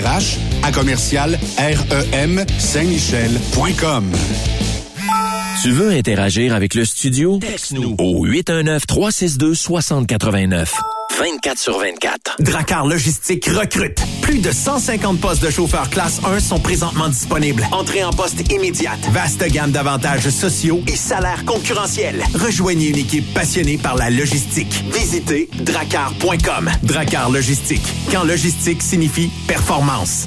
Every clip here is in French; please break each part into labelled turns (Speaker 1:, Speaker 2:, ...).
Speaker 1: RH à commercial REM Saint-Michel.com.
Speaker 2: Tu veux interagir avec le studio? Texte-nous au 819-362-6089. 24 sur 24.
Speaker 3: Dracar Logistique recrute. Plus de 150 postes de chauffeurs classe 1 sont présentement disponibles. Entrée en poste immédiate. Vaste gamme d'avantages sociaux et salaires concurrentiels. Rejoignez une équipe passionnée par la logistique. Visitez dracar.com. Dracar Logistique. Quand logistique signifie performance.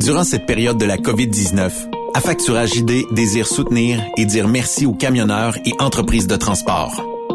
Speaker 4: Durant cette période de la COVID-19, Affacturage ID désire soutenir et dire merci aux camionneurs et entreprises de transport.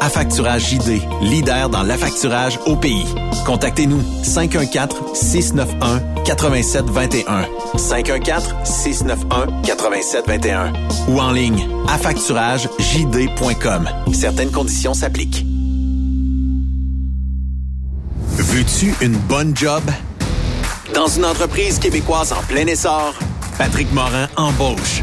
Speaker 4: Affacturage JD, leader dans l'affacturage au pays. Contactez-nous 514-691-8721. 514-691-8721. Ou en ligne, affacturagejd.com. Certaines conditions s'appliquent. Veux-tu une bonne job? Dans une entreprise québécoise en plein essor, Patrick Morin embauche.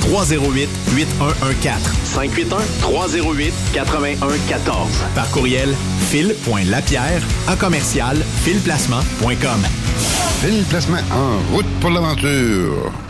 Speaker 3: 308 8114. 581-308-8114. Par courriel, fil.lapierre à commercial filplacement.com.
Speaker 5: Phil Placement en route pour l'aventure.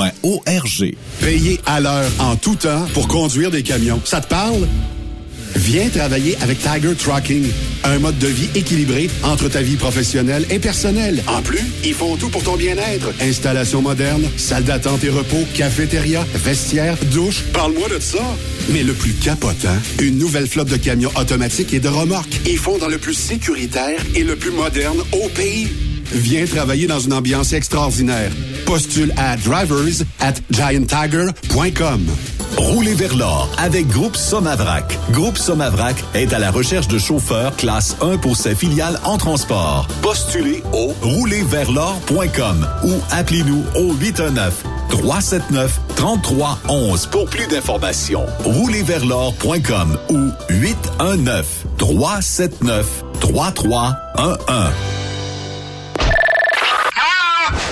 Speaker 6: arpq.org.
Speaker 1: Payer à l'heure en tout temps pour conduire des camions. Ça te parle? Viens travailler avec Tiger Trucking, un mode de vie équilibré entre ta vie professionnelle et personnelle. En plus, ils font tout pour ton bien-être. Installation moderne, salle d'attente et repos, cafétéria, vestiaire, douche. Parle-moi de ça. Mais le plus capotant, une nouvelle flotte de camions automatiques et de remorques. Ils font dans le plus sécuritaire et le plus moderne au pays. Viens travailler dans une ambiance extraordinaire. Postule à drivers at gianttiger.com.
Speaker 6: Roulez vers l'or avec Groupe Somavrac. Groupe Somavrac est à la recherche de chauffeurs classe 1 pour ses filiales en transport. Postulez au roulerversl'or.com ou appelez-nous au 819 379 3311 pour plus d'informations. Roulerversl'or.com ou 819 379 3311.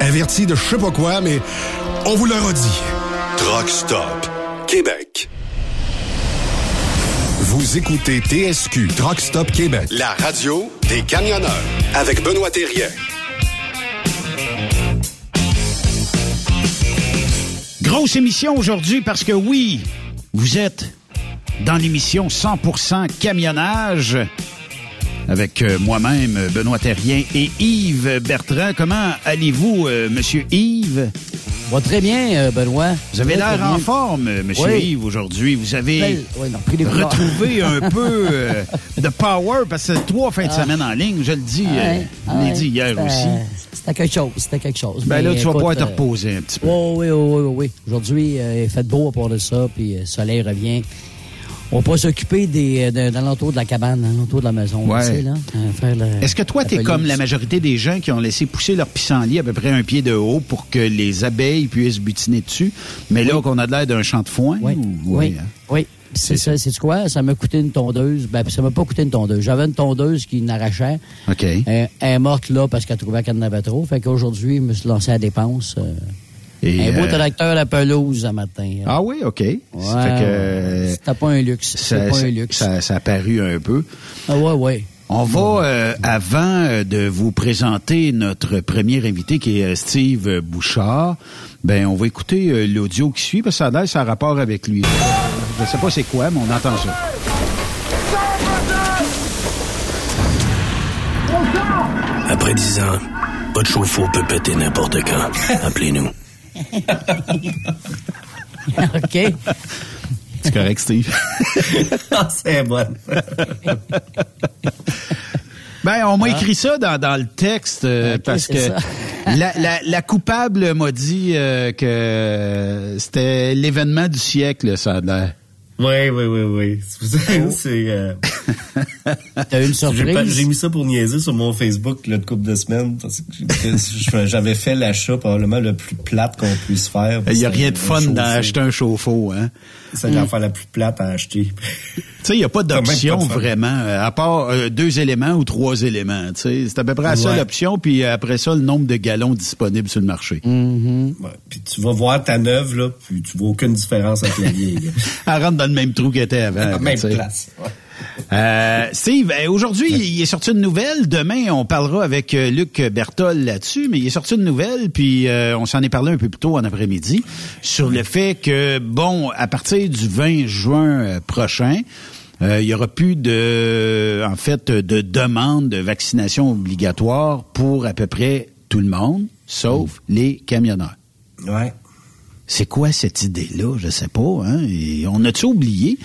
Speaker 1: Averti de je sais pas quoi, mais on vous le redit. Truck Stop Québec. Vous écoutez TSQ Truck Stop Québec, la radio des camionneurs avec Benoît Thérien.
Speaker 7: Grosse émission aujourd'hui parce que oui, vous êtes dans l'émission 100% camionnage avec euh, moi-même, Benoît Terrien et Yves Bertrand. Comment allez-vous, euh, Monsieur Yves?
Speaker 8: Va très bien, euh, Benoît.
Speaker 7: Vous avez l'air en forme, Monsieur
Speaker 8: Oui.
Speaker 7: Yves, aujourd'hui. Vous avez
Speaker 8: non, couleurs.
Speaker 7: retrouvé un peu euh, de power parce que c'est trois fins de semaine en ligne, je le dis. euh, je l'ai
Speaker 8: ouais,
Speaker 7: dit hier
Speaker 8: c'était-
Speaker 7: aussi.
Speaker 8: C'était quelque chose, c'était quelque chose.
Speaker 7: Ben
Speaker 8: Mais
Speaker 7: là, tu vas pouvoir te
Speaker 8: euh,
Speaker 7: reposer un petit peu.
Speaker 8: Oui, oui, oui, oui, oui. Aujourd'hui, euh, il fait beau à part de ça, puis euh, le soleil revient. On va pas s'occuper des, de, de l'entour de la cabane, de l'entour de la maison.
Speaker 7: Ouais.
Speaker 8: sais, là, euh, le-
Speaker 7: Est-ce que toi, tu es comme la majorité des gens qui ont laissé pousser leur pissenlit à peu près un pied de haut pour que les abeilles puissent butiner dessus, mais là qu'on a de l'air d'un champ de foin?
Speaker 8: Oui,
Speaker 7: ou-
Speaker 8: oui,
Speaker 7: hein?
Speaker 8: oui. C'est ça, c'est quoi? Ça m'a coûté une tondeuse. Ben, ça m'a pas coûté une tondeuse. J'avais une tondeuse qui n'arrachait.
Speaker 7: OK.
Speaker 8: Elle, elle est morte là parce qu'elle trouvait qu'elle en avait trop. Fait qu'aujourd'hui, je me suis lancé à la dépense. euh,
Speaker 7: Et,
Speaker 8: un beau
Speaker 7: euh,
Speaker 8: tracteur à pelouse un matin.
Speaker 7: Ah oui, OK.
Speaker 8: Ouais,
Speaker 7: Ça fait que,
Speaker 8: C'était pas un luxe.
Speaker 7: ça,
Speaker 8: C'est pas un luxe.
Speaker 7: ça- ça a paru un peu.
Speaker 8: Ah ouais, ouais.
Speaker 7: On va, euh, avant euh, de vous présenter notre premier invité qui est Steve Bouchard, ben on va écouter euh, l'audio qui suit parce que ça a ça a rapport avec lui. Je sais pas c'est quoi, mais on entend ça.
Speaker 9: Après 10 ans, votre chauffe-eau peut péter n'importe quand. Appelez-nous.
Speaker 8: OK.
Speaker 7: C'est correct, Steve.
Speaker 9: C'est bon.
Speaker 7: Ben, on m'a écrit ça dans, dans le texte euh, parce que
Speaker 8: ça.
Speaker 7: la, la, la coupable m'a dit euh, que c'était l'événement du siècle, ça a l'air.
Speaker 10: Oui, oui, oui, oui. C'est, c'est, euh,
Speaker 8: T'as eu une surprise?
Speaker 10: J'ai mis ça pour niaiser sur mon Facebook le couple de semaines. J'avais fait l'achat probablement le plus plate qu'on puisse faire.
Speaker 7: Il n'y a rien de fun d'acheter un chauffe-eau, hein?
Speaker 10: C'est l'affaire la plus plate à acheter. Tu
Speaker 7: sais, il n'y a pas d'option vraiment, euh, à part euh, deux éléments ou trois éléments. C'est à peu près la seule option, puis après ça, le nombre de gallons disponibles sur le marché.
Speaker 8: Mm-hmm.
Speaker 10: puis tu vas voir ta neuve, là, puis tu vois aucune différence avec la vieille.
Speaker 7: Elle rentre dans le même trou qu'elle était avant.
Speaker 10: La même place.
Speaker 7: Euh, Steve, euh, aujourd'hui, il est sorti une nouvelle. Demain, on parlera avec euh, Luc Bertol là-dessus, mais il est sorti une nouvelle, puis euh, on s'en est parlé un peu plus tôt en après-midi, sur le fait que, bon, à partir du 20 juin prochain, il y aura plus de, en fait, de demande de vaccination obligatoire pour à peu près tout le monde, sauf les camionneurs.
Speaker 10: Ouais.
Speaker 7: C'est quoi cette idée-là? Je sais pas. Hein? Et on a-tu oublié?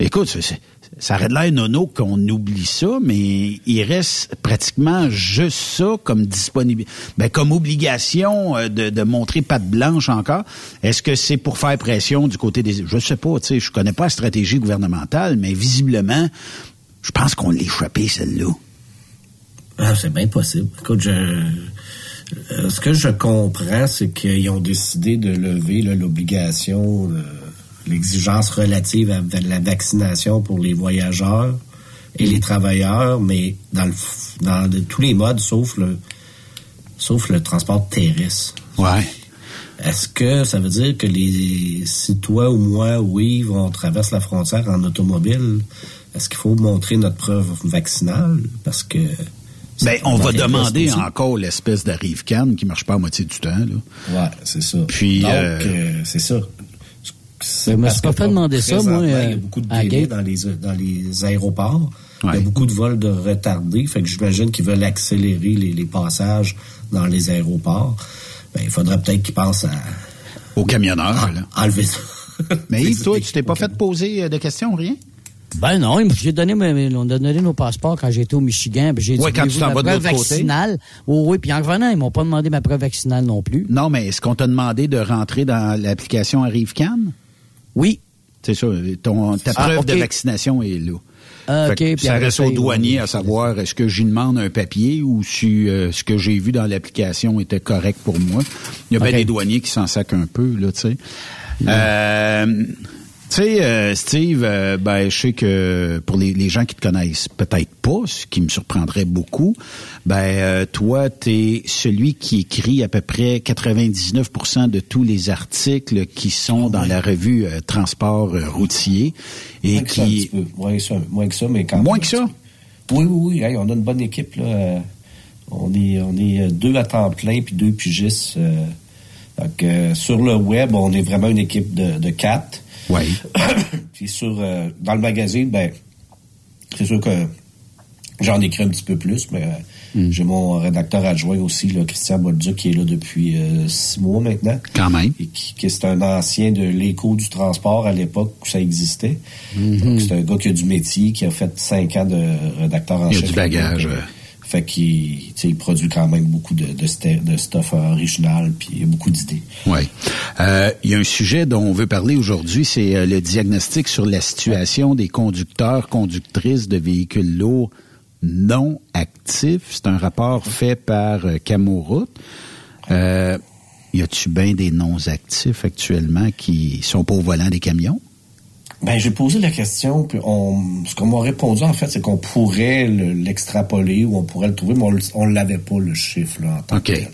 Speaker 7: Écoute, c'est ça aurait de l'air nono qu'on oublie ça, mais il reste pratiquement juste ça comme disponible, ben, comme obligation euh, de, montrer patte blanche encore. Est-ce que c'est pour faire pression du côté des, je sais pas, tu sais, je connais pas la stratégie gouvernementale, mais visiblement, je pense qu'on l'a échappé celle-là.
Speaker 10: Ah, c'est bien possible. Écoute, je, euh, ce que je comprends, c'est qu'ils ont décidé de lever l'obligation. De l'exigence relative à la vaccination pour les voyageurs et les travailleurs, mais dans, le, dans tous les modes, sauf le, sauf le transport terrestre.
Speaker 7: Ouais.
Speaker 10: Est-ce que ça veut dire que les, si toi ou moi ou Yves, on traverse la frontière en automobile, est-ce qu'il faut montrer notre preuve vaccinale? Parce que
Speaker 7: ben, on va demander encore l'espèce d'arrive can qui marche pas à moitié du temps. Là.
Speaker 10: Ouais, c'est ça.
Speaker 7: Puis,
Speaker 10: Donc,
Speaker 7: euh,
Speaker 10: euh, c'est ça.
Speaker 8: Je me suis pas fait demander ça, moi.
Speaker 10: il y a
Speaker 8: euh,
Speaker 10: beaucoup de délais dans les, dans les aéroports. Il y a beaucoup de vols de retardés. Fait que j'imagine qu'ils veulent accélérer les, les, passages dans les aéroports. Ben, il faudrait peut-être qu'ils pensent à...
Speaker 7: Aux camionneurs, là.
Speaker 10: Enlever ça.
Speaker 7: Mais Yves, toi, tu t'es pas fait poser euh, de questions, rien?
Speaker 8: Ben non, j'ai donné, on a donné nos passeports quand j'étais au Michigan. J'ai dit,
Speaker 7: ouais, quand tu t'en vas de l'autre.
Speaker 8: Oh, oui, puis en revenant, ils m'ont pas demandé ma preuve vaccinale non plus.
Speaker 7: Non, mais est-ce qu'on t'a demandé de rentrer dans l'application ArriveCan?
Speaker 8: Oui.
Speaker 7: C'est ça. Ton, ta
Speaker 8: Ah,
Speaker 7: preuve de vaccination est là.
Speaker 8: Ah,
Speaker 7: Fait
Speaker 8: OK,
Speaker 7: que
Speaker 8: puis
Speaker 7: ça reste au douanier à savoir est-ce que j'y demande un papier ou si euh, ce que j'ai vu dans l'application était correct pour moi. Il y a bien des douaniers qui s'en sacent un peu, là, tu sais. Euh, tu sais, euh, Steve, euh, ben, je sais que pour les, les gens qui te connaissent peut-être pas, ce qui me surprendrait beaucoup, ben, euh, toi, tu es celui qui écrit à peu près 99% de tous les articles qui sont dans la revue euh, Transport routier et
Speaker 10: Moins que ça,
Speaker 7: qui...
Speaker 10: Moins que ça, moins que ça, mais quand
Speaker 7: Moins
Speaker 10: même.
Speaker 7: que ça?
Speaker 10: Oui, oui, oui. Hey, on a une bonne équipe, là. On est, on est deux à temps plein puis deux pigistes. euh, donc, sur le web, on est vraiment une équipe de, de quatre.
Speaker 7: Oui.
Speaker 10: puis sur, euh, dans le magazine, ben, c'est sûr que j'en écris un petit peu plus, mais euh, j'ai mon rédacteur adjoint aussi, là, Christian Bolduc, qui est là depuis euh, six mois maintenant.
Speaker 7: Quand même.
Speaker 10: Et qui, qui c'est un ancien de l'écho du transport à l'époque où ça existait. Donc, c'est un gars qui a du métier, qui a fait cinq ans de rédacteur en
Speaker 7: Il y a
Speaker 10: chef.
Speaker 7: du bagage,
Speaker 10: euh. Fait qu'il il produit quand même beaucoup de, stuff original, puis il y a beaucoup d'idées.
Speaker 7: Oui. Euh, il y a un sujet dont on veut parler aujourd'hui, c'est euh, le diagnostic sur la situation des conducteurs, conductrices de véhicules lourds non actifs. C'est un rapport fait par euh, Camoroute. Y a-tu bien des non-actifs actuellement qui sont pas au volant des camions?
Speaker 10: Ben, j'ai posé la question, puis on, ce qu'on m'a répondu, en fait, c'est qu'on pourrait le- l'extrapoler ou on pourrait le trouver, mais on, on l'avait pas, le chiffre, là, en tant que tel.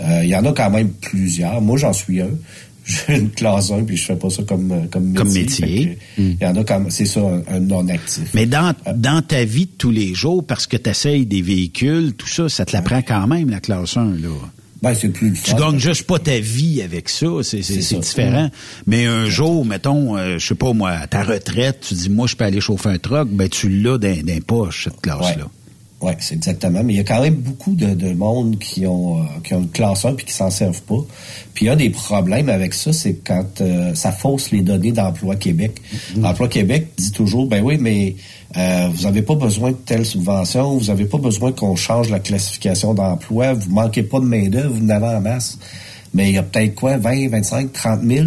Speaker 10: Euh, Il y en a quand même plusieurs. Moi, j'en suis un. J'ai une classe 1, puis je fais pas ça comme, euh, comme métier.
Speaker 7: Comme métier.
Speaker 10: Que, Il y en a quand même, c'est ça, un, un non-actif.
Speaker 7: Mais dans, dans ta vie de tous les jours, parce que tu essayes des véhicules, tout ça, ça te l'apprend quand même, la classe 1, là.
Speaker 10: Ben, c'est plus le
Speaker 7: Tu gagnes juste pas ta vie avec ça, c'est c'est-
Speaker 10: C'est
Speaker 7: c'est
Speaker 10: ça.
Speaker 7: différent. Mais un jour, mettons, euh, je sais pas moi, à ta retraite, tu dis moi je peux aller chauffer un truck, ben tu l'as dans, dans les poches cette classe là.
Speaker 10: Oui, c'est exactement. Mais il y a quand même beaucoup de, de monde qui ont, euh, qui ont une classe 1 puis qui s'en servent pas. Puis un des problèmes avec ça, c'est quand euh, ça fausse les données d'Emploi Québec. Emploi Québec dit toujours, ben oui, mais euh, vous n'avez pas besoin de telle subvention, vous n'avez pas besoin qu'on change la classification d'emploi, vous manquez pas de main-d'œuvre, vous en avez en masse. Mais il y a peut-être quoi, 20, 25, 30 000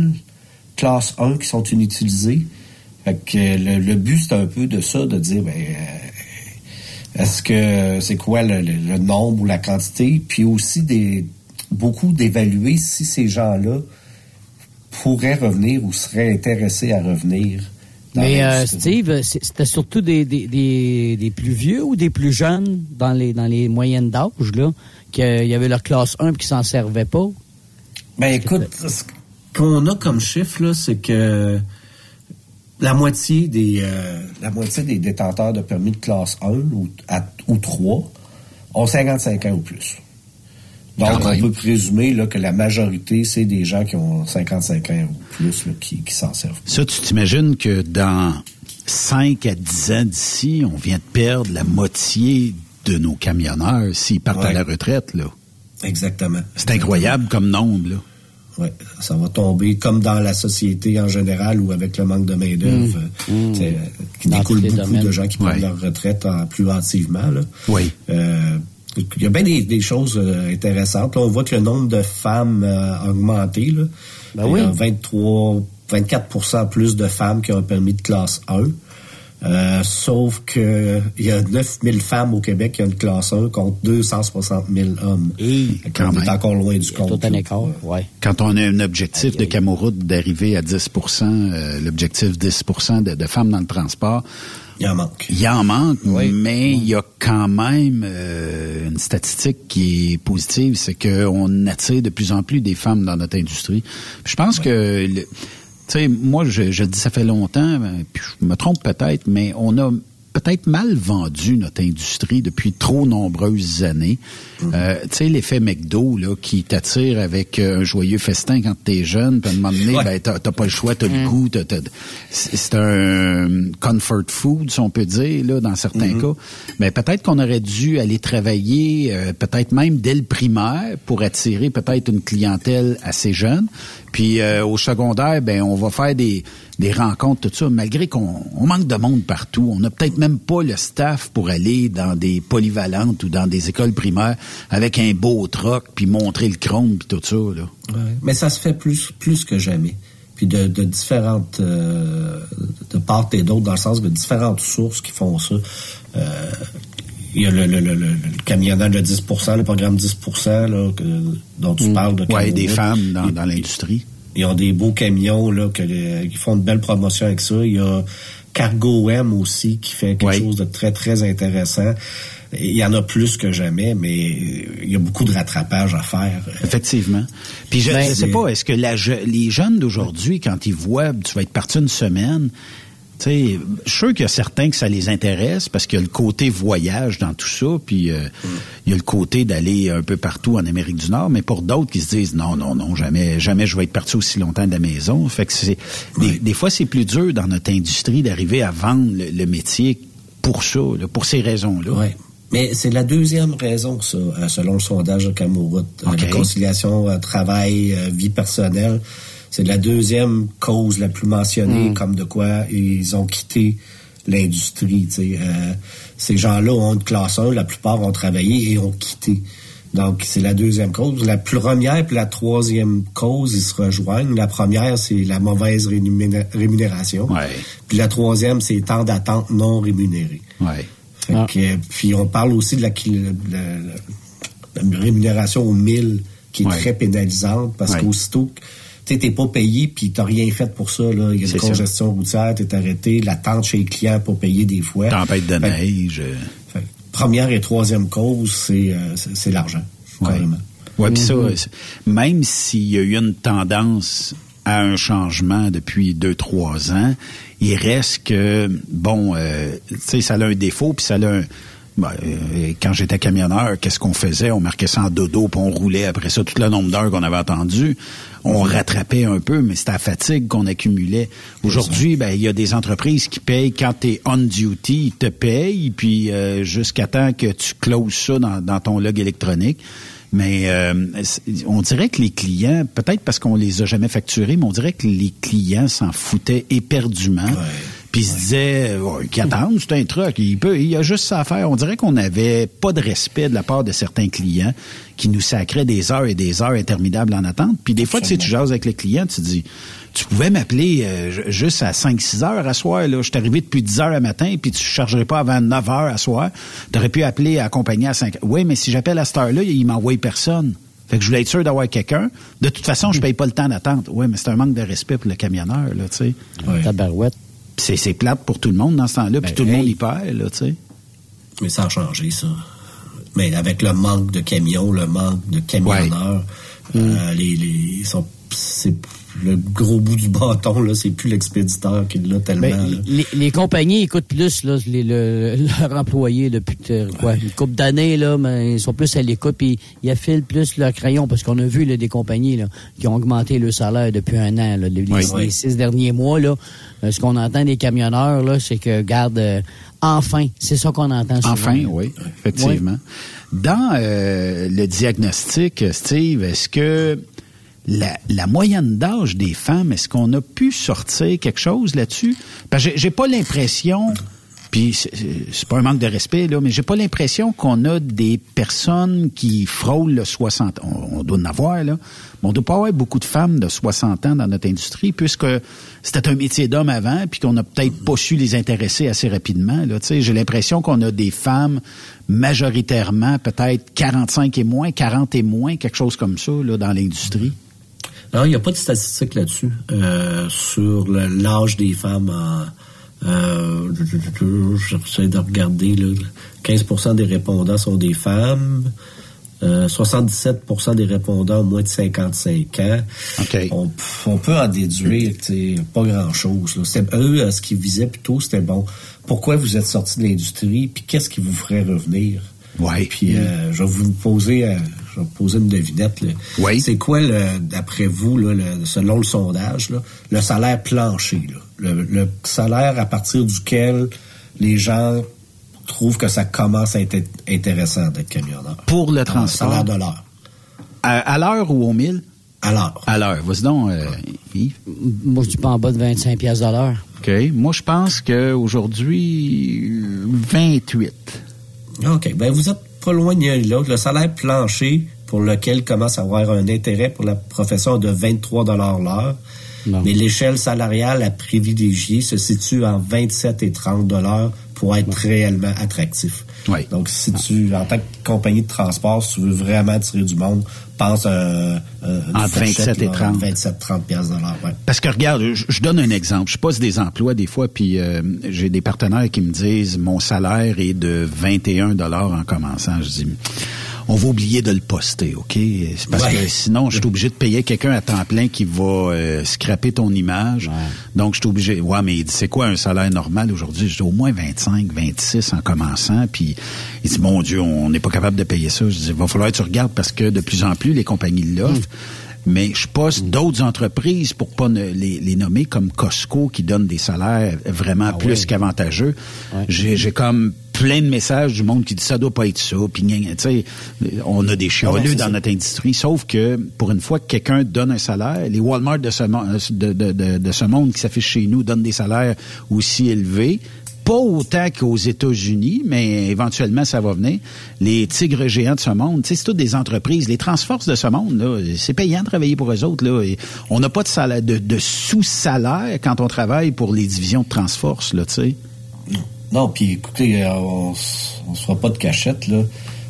Speaker 10: classes 1 qui sont inutilisées. Fait que le, but, c'est un peu de ça, de dire, ben, euh, est-ce que c'est quoi le, nombre ou la quantité, puis aussi des beaucoup d'évaluer si ces gens-là pourraient revenir ou seraient intéressés à revenir.
Speaker 8: Mais euh, Steve, c'était surtout des, des, des, plus vieux ou des plus jeunes dans les dans les moyennes d'âge là, qui y avait leur classe 1 et qui s'en servaient pas?
Speaker 10: Ben écoute, ce qu'on a comme chiffre là, c'est que la moitié des euh, la moitié des détenteurs de permis de classe 1 ou, ou 3 ont 55 ans ou plus. Donc, on peut présumer là, que la majorité, c'est des gens qui ont 55 ans ou plus qui, s'en servent.
Speaker 7: Ça, tu t'imagines que dans 5 à 10 ans d'ici, on vient de perdre la moitié de nos camionneurs s'ils partent à la retraite, là?
Speaker 10: Exactement.
Speaker 7: C'est incroyable comme nombre, là.
Speaker 10: Oui, ça va tomber comme dans la société en général ou avec le manque de main-d'œuvre, mmh. euh, mmh. qui découle beaucoup de gens qui prennent leur retraite plus hactivement. Là.
Speaker 7: Oui.
Speaker 10: Euh, il y a bien des, choses euh, intéressantes. on voit que le nombre de femmes a augmenté. Là.
Speaker 8: Ben il y a
Speaker 10: 23, 24% plus de femmes qui ont un permis de classe 1. Euh, sauf que il y a 9000 femmes au Québec qui ont une classe 1 contre 260 000 hommes.
Speaker 7: Et quand
Speaker 10: on est encore loin du compte.
Speaker 8: Tout un écart, ouais.
Speaker 7: Quand on a un objectif de Camoroute d'arriver à 10% euh, l'objectif 10 de, de, femmes dans le transport,
Speaker 10: il en manque.
Speaker 7: Il en manque, mais il y a quand même euh, une statistique qui est positive, c'est qu'on attire de plus en plus des femmes dans notre industrie. je pense que sais, moi, je, je dis ça fait longtemps, ben, puis je me trompe peut-être, mais on a peut-être mal vendu notre industrie depuis trop nombreuses années. Mm. Euh, tu sais, l'effet McDo, là, qui t'attire avec euh, un joyeux festin quand t'es jeune, puis à un moment donné, ben, t'as, pas le choix, t'as le mm. goût, c'est un comfort food, si on peut dire, là, dans certains mm-hmm. cas. Mais peut-être qu'on aurait dû aller travailler, euh, peut-être même dès le primaire, pour attirer peut-être une clientèle assez jeune. Puis au secondaire, ben, on va faire des des rencontres, tout ça, malgré qu'on manque de monde partout. On n'a peut-être même pas le staff pour aller dans des polyvalentes ou dans des écoles primaires avec un beau troc, puis montrer le chrome, puis tout ça. Là.
Speaker 10: Mais ça se fait plus, plus que jamais. Puis de, différentes, euh, de part et d'autre, dans le sens de différentes sources qui font ça. Euh, il y a le, le, le, le, camionnage de 10% le programme 10 là, dont tu mm. parles de
Speaker 7: Oui, des femmes dans, dans l'industrie.
Speaker 10: Ils ont des beaux camions là, qui font de belles promotions avec ça. Il y a Cargo M aussi qui fait quelque chose de très, très intéressant. Il y en a plus que jamais, mais il y a beaucoup de rattrapage à faire.
Speaker 7: Effectivement. Puis je ne sais pas, est-ce que la, les jeunes d'aujourd'hui, quand ils voient, tu vas être parti une semaine, sais, je suis sûr qu'il y a certains que ça les intéresse parce qu'il y a le côté voyage dans tout ça, puis euh, il y a le côté d'aller un peu partout en Amérique du Nord, mais pour d'autres qui se disent non, non, non, jamais, jamais je vais être parti aussi longtemps de la maison. Fait que c'est des, fois c'est plus dur dans notre industrie d'arriver à vendre le, métier pour ça, pour ces raisons-là.
Speaker 10: Oui. Mais c'est la deuxième raison, ça, euh, selon le sondage de Camoroute. Euh, la conciliation travail, vie personnelle c'est la deuxième cause la plus mentionnée, mm. comme de quoi ils ont quitté l'industrie. Euh, ces gens-là ont une classe 1, la plupart ont travaillé et ont quitté. Donc, c'est la deuxième cause. La première et la troisième cause, ils se rejoignent. La première, c'est la mauvaise rémunération. Puis la troisième, c'est temps d'attente non rémunéré.
Speaker 7: Ah.
Speaker 10: puis on parle aussi de la, rémunération au mille qui est très pénalisante parce qu'aussitôt tu t'es pas payé puis t'as rien fait pour ça. Là. Il y a une congestion routière, t'es arrêté, l'attente chez les clients pour payer des fois.
Speaker 7: Tempête de neige.
Speaker 10: première et troisième cause, c'est euh, l'argent, carrément.
Speaker 7: Oui, puis ça, mm-hmm. même s'il y a eu une tendance à un changement depuis deux, trois ans, il reste que, bon, euh, tu sais, ça a un défaut, puis ça a un ben, euh, quand j'étais camionneur, qu'est-ce qu'on faisait? On marquait ça en dodo, puis on roulait après ça tout le nombre d'heures qu'on avait attendu. On rattrapait un peu, mais c'était la fatigue qu'on accumulait. Aujourd'hui, ben il y a des entreprises qui payent quand tu es on duty, ils te payent, puis euh, jusqu'à temps que tu closes ça dans, ton log électronique. Mais euh, on dirait que les clients, peut-être parce qu'on les a jamais facturés, mais on dirait que les clients s'en foutaient éperdument. Puis il se disait, oh, qui attend, c'est un truc, il peut, il a juste ça à faire. On dirait qu'on n'avait pas de respect de la part de certains clients qui nous sacraient des heures et des heures interminables en attente. Puis des fois, tu sais, tu jases avec le client, tu dis, tu pouvais m'appeler euh, juste à 5-6 heures à soir. Là. Je suis arrivé depuis 10 heures le matin, puis tu ne chargerais pas avant 9 heures à soir. Tu aurais pu appeler accompagner à 5 Oui, mais si j'appelle à cette heure-là, il m'envoie personne. Fait que je voulais être sûr d'avoir quelqu'un. De toute façon, je paye pas le temps d'attente. Oui, mais c'est un manque de respect pour le camionneur, là, tu sais.
Speaker 8: Ouais.
Speaker 7: C'est plate pour tout le monde dans ce temps-là, puis
Speaker 10: Ben,
Speaker 7: tout le monde y perd, là, tu sais.
Speaker 10: Mais ça a changé, ça. Mais avec le manque de camions, le manque de camionneurs, euh, les, les, sont, c'est le gros bout du bâton, là, c'est plus l'expéditeur qui l'a tellement.
Speaker 8: Ben,
Speaker 10: là.
Speaker 8: les, les compagnies écoutent plus là, les, le, leurs employés depuis euh, quoi, une couple d'années, là, mais ils sont plus à l'écoute puis ils affilent plus leur crayon parce qu'on a vu là, des compagnies là, qui ont augmenté le salaire depuis un an. Là, les, six derniers mois, là, euh, ce qu'on entend des camionneurs, là, c'est que garde euh, enfin, c'est ça qu'on entend souvent.
Speaker 7: Enfin, oui, effectivement. Dans euh, le diagnostic, Steve, est-ce que la, la moyenne d'âge des femmes, est-ce qu'on a pu sortir quelque chose là-dessus? Parce que j'ai- pas l'impression, puis c'est- pas un manque de respect, là, mais j'ai pas l'impression qu'on a des personnes qui frôlent le 60 On, on doit en avoir, là. Mais on doit pas avoir beaucoup de femmes de 60 ans dans notre industrie, puisque c'était un métier d'homme avant, puis qu'on a peut-être pas su les intéresser assez rapidement. Là, j'ai l'impression qu'on a des femmes majoritairement peut-être 45 et moins, 40 et moins, quelque chose comme ça là, dans l'industrie.
Speaker 10: Il n'y a pas de statistiques là-dessus, euh, sur l'âge des femmes. en- euh, J'essaie de regarder. Là, 15% des répondants sont des femmes. Euh, 77% des répondants ont moins de 55 ans. On, on peut en déduire pas grand-chose. Eux, euh, ce qu'ils visaient plutôt, c'était bon. Pourquoi vous êtes sorti de l'industrie, puis qu'est-ce qui vous ferait revenir?
Speaker 7: Ouais.
Speaker 10: Puis euh, je vais vous poser, euh, je vais vous poser une devinette. là.
Speaker 7: Oui.
Speaker 10: C'est quoi, d'après vous, là, le- selon le sondage, là, le salaire plancher, là? Le, le salaire à partir duquel les gens trouvent que ça commence à être intéressant d'être camionneur.
Speaker 7: Pour le
Speaker 10: Le
Speaker 7: transport.
Speaker 10: salaire de l'heure.
Speaker 7: À, à l'heure ou au mille?
Speaker 10: À l'heure.
Speaker 7: À l'heure. Vas-y donc, euh, Yves.
Speaker 8: Moi, je dis pas en bas de 25 pièces de l'heure.
Speaker 7: OK. Moi, je pense qu'aujourd'hui, 28.
Speaker 10: OK. Ben, vous êtes pas loin de l'autre. Le salaire plancher pour lequel commence à avoir un intérêt pour la profession de 23 l'heure.
Speaker 8: Non.
Speaker 10: Mais l'échelle salariale à privilégier se situe en 27 et 30 dollars pour être réellement attractif.
Speaker 7: Oui.
Speaker 10: Donc, si tu, en tant que compagnie de transport, si tu veux vraiment attirer du monde, pense un- une
Speaker 7: Entre
Speaker 10: fourchette,
Speaker 7: 27 et
Speaker 10: là,
Speaker 7: 30.
Speaker 10: 27, 30 piastres de l'heure, ouais.
Speaker 7: Parce que regarde, je, je donne un exemple. Je passe des emplois des fois, puis euh, j'ai des partenaires qui me disent mon salaire est de 21 dollars en commençant. Je dis on va oublier de le poster, ok? Parce
Speaker 10: Ouais.
Speaker 7: que sinon je suis obligé de payer quelqu'un à temps plein qui va euh, scraper ton image. Donc je suis obligé. Ouais, mais il dit c'est quoi un salaire normal aujourd'hui? Je dis au moins 25, 26 en commençant. Puis il dit mon Dieu, on n'est pas capable de payer ça. Je dis va falloir que tu regardes parce que de plus en plus les compagnies l'offrent. Mais je poste d'autres entreprises pour pas ne- les, les nommer comme Costco qui donnent des salaires vraiment plus qu'avantageux. J'ai j'ai comme plein de messages du monde qui dit ça doit pas être ça. Puis on a des chialeux
Speaker 10: c'est
Speaker 7: dans
Speaker 10: ça.
Speaker 7: notre industrie. Sauf que pour une fois que quelqu'un donne un salaire, les Walmart de ce, de, de, de, de ce monde qui s'affichent chez nous donnent des salaires aussi élevés. Pas autant qu'aux États-Unis, mais éventuellement, ça va venir. Les tigres géants de ce monde, c'est toutes des entreprises. Les transforces de ce monde, là, c'est payant de travailler pour eux autres. Là. Et on n'a pas de, salaire, de, de sous-salaire quand on travaille pour les divisions de Transforce, là, tu sais.
Speaker 10: Non, puis écoutez, euh, on, on se fera pas de cachette, là.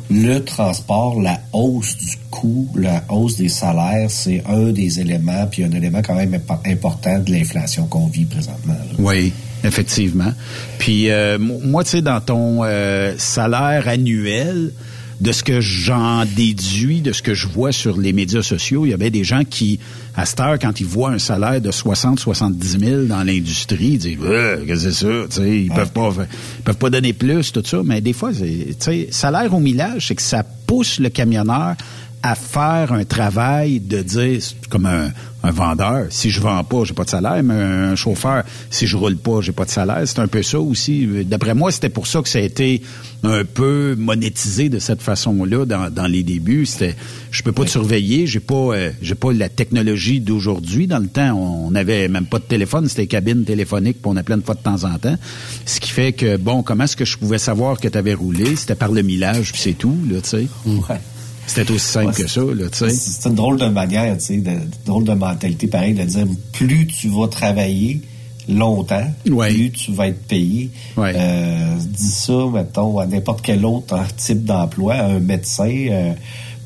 Speaker 10: Le transport, la hausse du coût, la hausse des salaires, c'est un des éléments, puis un élément quand même impo- important de l'inflation qu'on vit présentement. là.
Speaker 7: Oui, effectivement. Puis euh, mo- moi, tu sais, dans ton euh, salaire annuel, de ce que j'en déduis, de ce que je vois sur les médias sociaux, il y avait des gens qui, à cette heure, quand ils voient un salaire de 60, 70 000 dans l'industrie, ils disent qu'est-ce que c'est ça? Tu sais, ils peuvent pas, ils peuvent pas donner plus, tout ça. Mais des fois, tu sais, salaire au millage, c'est que ça pousse le camionneur à faire un travail de dire, c'est comme un, un vendeur, si je vends pas, j'ai pas de salaire, mais un chauffeur, si je roule pas, j'ai pas de salaire. C'est un peu ça aussi. D'après moi, c'était pour ça que ça a été un peu monétisé de cette façon-là dans, dans les débuts. C'était, je peux pas te surveiller, j'ai pas, euh, j'ai pas la technologie d'aujourd'hui. Dans le temps, on n'avait même pas de téléphone, c'était cabine téléphonique, puis on appelait une fois de temps en temps. Ce qui fait que, bon, comment est-ce que je pouvais savoir que tu avais roulé? C'était par le millage, puis c'est tout, là, tu sais.
Speaker 10: Ouais.
Speaker 7: C'était aussi simple que ça, là, tu sais.
Speaker 10: C'est une drôle de manière, tu sais, de, drôle de mentalité, pareil, de dire plus tu vas travailler longtemps, plus tu vas être payé. Euh, dis ça, mettons, à n'importe quel autre type d'emploi, un médecin, euh,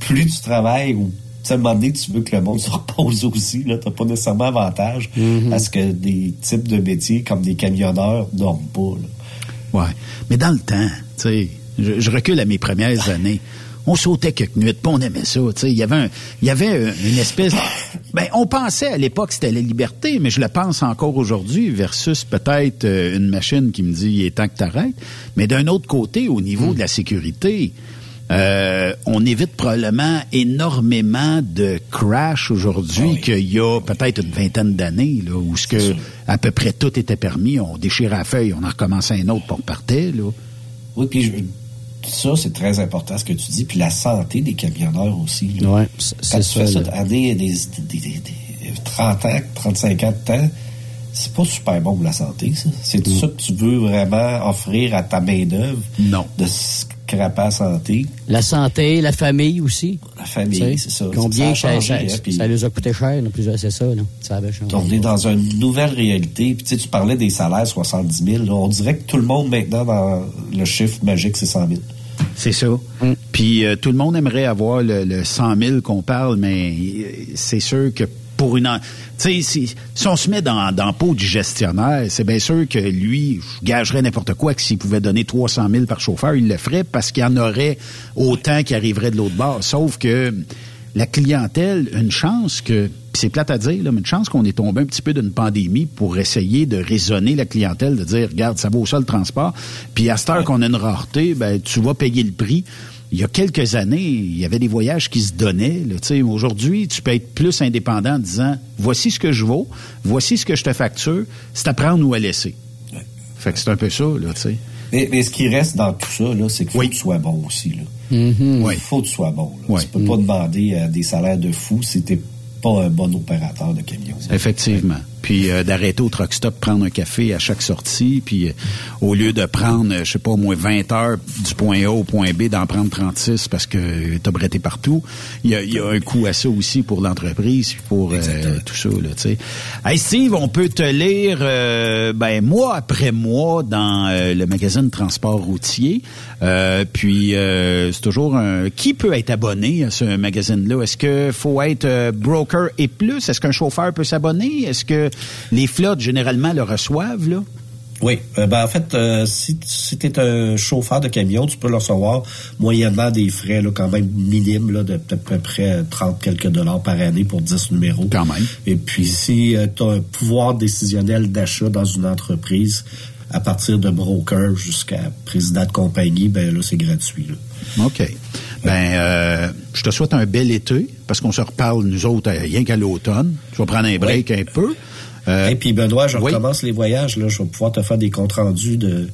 Speaker 10: plus tu travailles ou à un moment donné, tu veux que le monde se repose aussi. Tu n'as pas nécessairement avantage
Speaker 7: Mm-hmm.
Speaker 10: parce que des types de métiers comme des camionneurs dorment pas. Là.
Speaker 7: Ouais. Mais dans le temps, tu sais, je, je recule à mes premières années. On sautait quelques nuits, puis on aimait ça. Tu sais, il y avait, un, il y avait une espèce. Ben, on pensait à l'époque c'était la liberté, mais je le pense encore aujourd'hui versus peut-être euh, une machine qui me dit il est temps que t'arrêtes. Mais d'un autre côté, au niveau de la sécurité, euh, on évite probablement énormément de crash aujourd'hui qu'il y a peut-être une vingtaine d'années, là, où ce que à peu près tout était permis. On déchirait la feuille, on en recommençait un autre pour partir, là.
Speaker 10: Oui, puis je- ça, c'est très important ce que tu dis. Puis la santé des camionneurs aussi. Quand
Speaker 8: c'est
Speaker 10: tu
Speaker 8: ça.
Speaker 10: fais ça, année, des, des, des- des 30 ans, 35 ans de temps, c'est pas super bon pour la santé, ça. C'est ça que tu veux vraiment offrir à ta main-d'œuvre.
Speaker 7: Non.
Speaker 10: De la santé.
Speaker 8: La santé, la famille aussi.
Speaker 10: La famille, c'est ça.
Speaker 8: Combien
Speaker 10: Ça a
Speaker 8: ça,
Speaker 10: changé,
Speaker 8: ça,
Speaker 10: hein, puis-
Speaker 8: ça les a coûté cher, c'est ça, là. Ça avait changé.
Speaker 10: On est dans une nouvelle réalité. Puis tu parlais des salaires 70 000. là. on dirait que tout le monde maintenant dans le chiffre magique, c'est 100 000.
Speaker 7: C'est ça. Puis euh, tout le monde aimerait avoir le, le 100 000 qu'on parle, mais euh, c'est sûr que pour une... en- Tu sais, si, si on se met dans, dans le pot du gestionnaire, c'est bien sûr que lui, je gagerais n'importe quoi que s'il pouvait donner 300 000 par chauffeur, il le ferait parce qu'il y en aurait autant qui arriverait de l'autre bord. Sauf que la clientèle, une chance que, c'est plate à dire, là, mais une chance qu'on est tombé un petit peu d'une pandémie pour essayer de raisonner la clientèle, de dire, regarde, ça vaut ça le transport, puis à cette heure qu'on a une rareté, ben, tu vas payer le prix. Il y a quelques années, il y avait des voyages qui se donnaient. là, tu sais. Aujourd'hui, tu peux être plus indépendant en disant, voici ce que je vaux, voici ce que je te facture, c'est à prendre ou à laisser. Fait que c'est un peu ça, là, tu sais.
Speaker 10: Mais, mais ce qui reste dans tout ça, là, c'est qu'il faut que tu sois bon aussi. Là.
Speaker 7: Oui.
Speaker 10: Il faut que tu sois bon. Là.
Speaker 7: Ouais.
Speaker 10: Tu peux pas demander euh, des salaires de fou si t'es pas un bon opérateur de camion.
Speaker 7: Effectivement. Puis euh, d'arrêter au truck stop, prendre un café à chaque sortie, puis euh, au lieu de prendre, euh, je sais pas, au moins 20 heures du point A au point B, d'en prendre 36 parce que t'as bretté partout, il y a, y a un coût à ça aussi pour l'entreprise, pour euh, tout ça, là, tu sais. Hey Steve, on peut te lire, euh, ben, mois après mois dans euh, le magazine Transport routier, Euh, puis euh, c'est toujours un... Qui peut être abonné à ce magazine-là? Est-ce que faut être euh, broker et plus? Est-ce qu'un chauffeur peut s'abonner? Est-ce que les flottes, généralement, le reçoivent, là?
Speaker 10: Oui. Euh, ben, en fait, euh, si, si tu es un chauffeur de camion, tu peux le recevoir moyennement des frais là, quand même minimes là, de à peu près 30 quelques dollars par année pour 10 numéros.
Speaker 7: Quand même.
Speaker 10: Et puis, si tu as un pouvoir décisionnel d'achat dans une entreprise, à partir de broker jusqu'à président de compagnie, ben là, c'est gratuit. Là.
Speaker 7: OK. Ben, euh, je te souhaite un bel été, parce qu'on se reparle, nous autres, euh, rien qu'à l'automne. Tu vas prendre un break un peu. Euh,
Speaker 10: Et puis, Benoît, je
Speaker 7: oui.
Speaker 10: recommence les voyages. Là, je vais pouvoir te faire des comptes rendus de,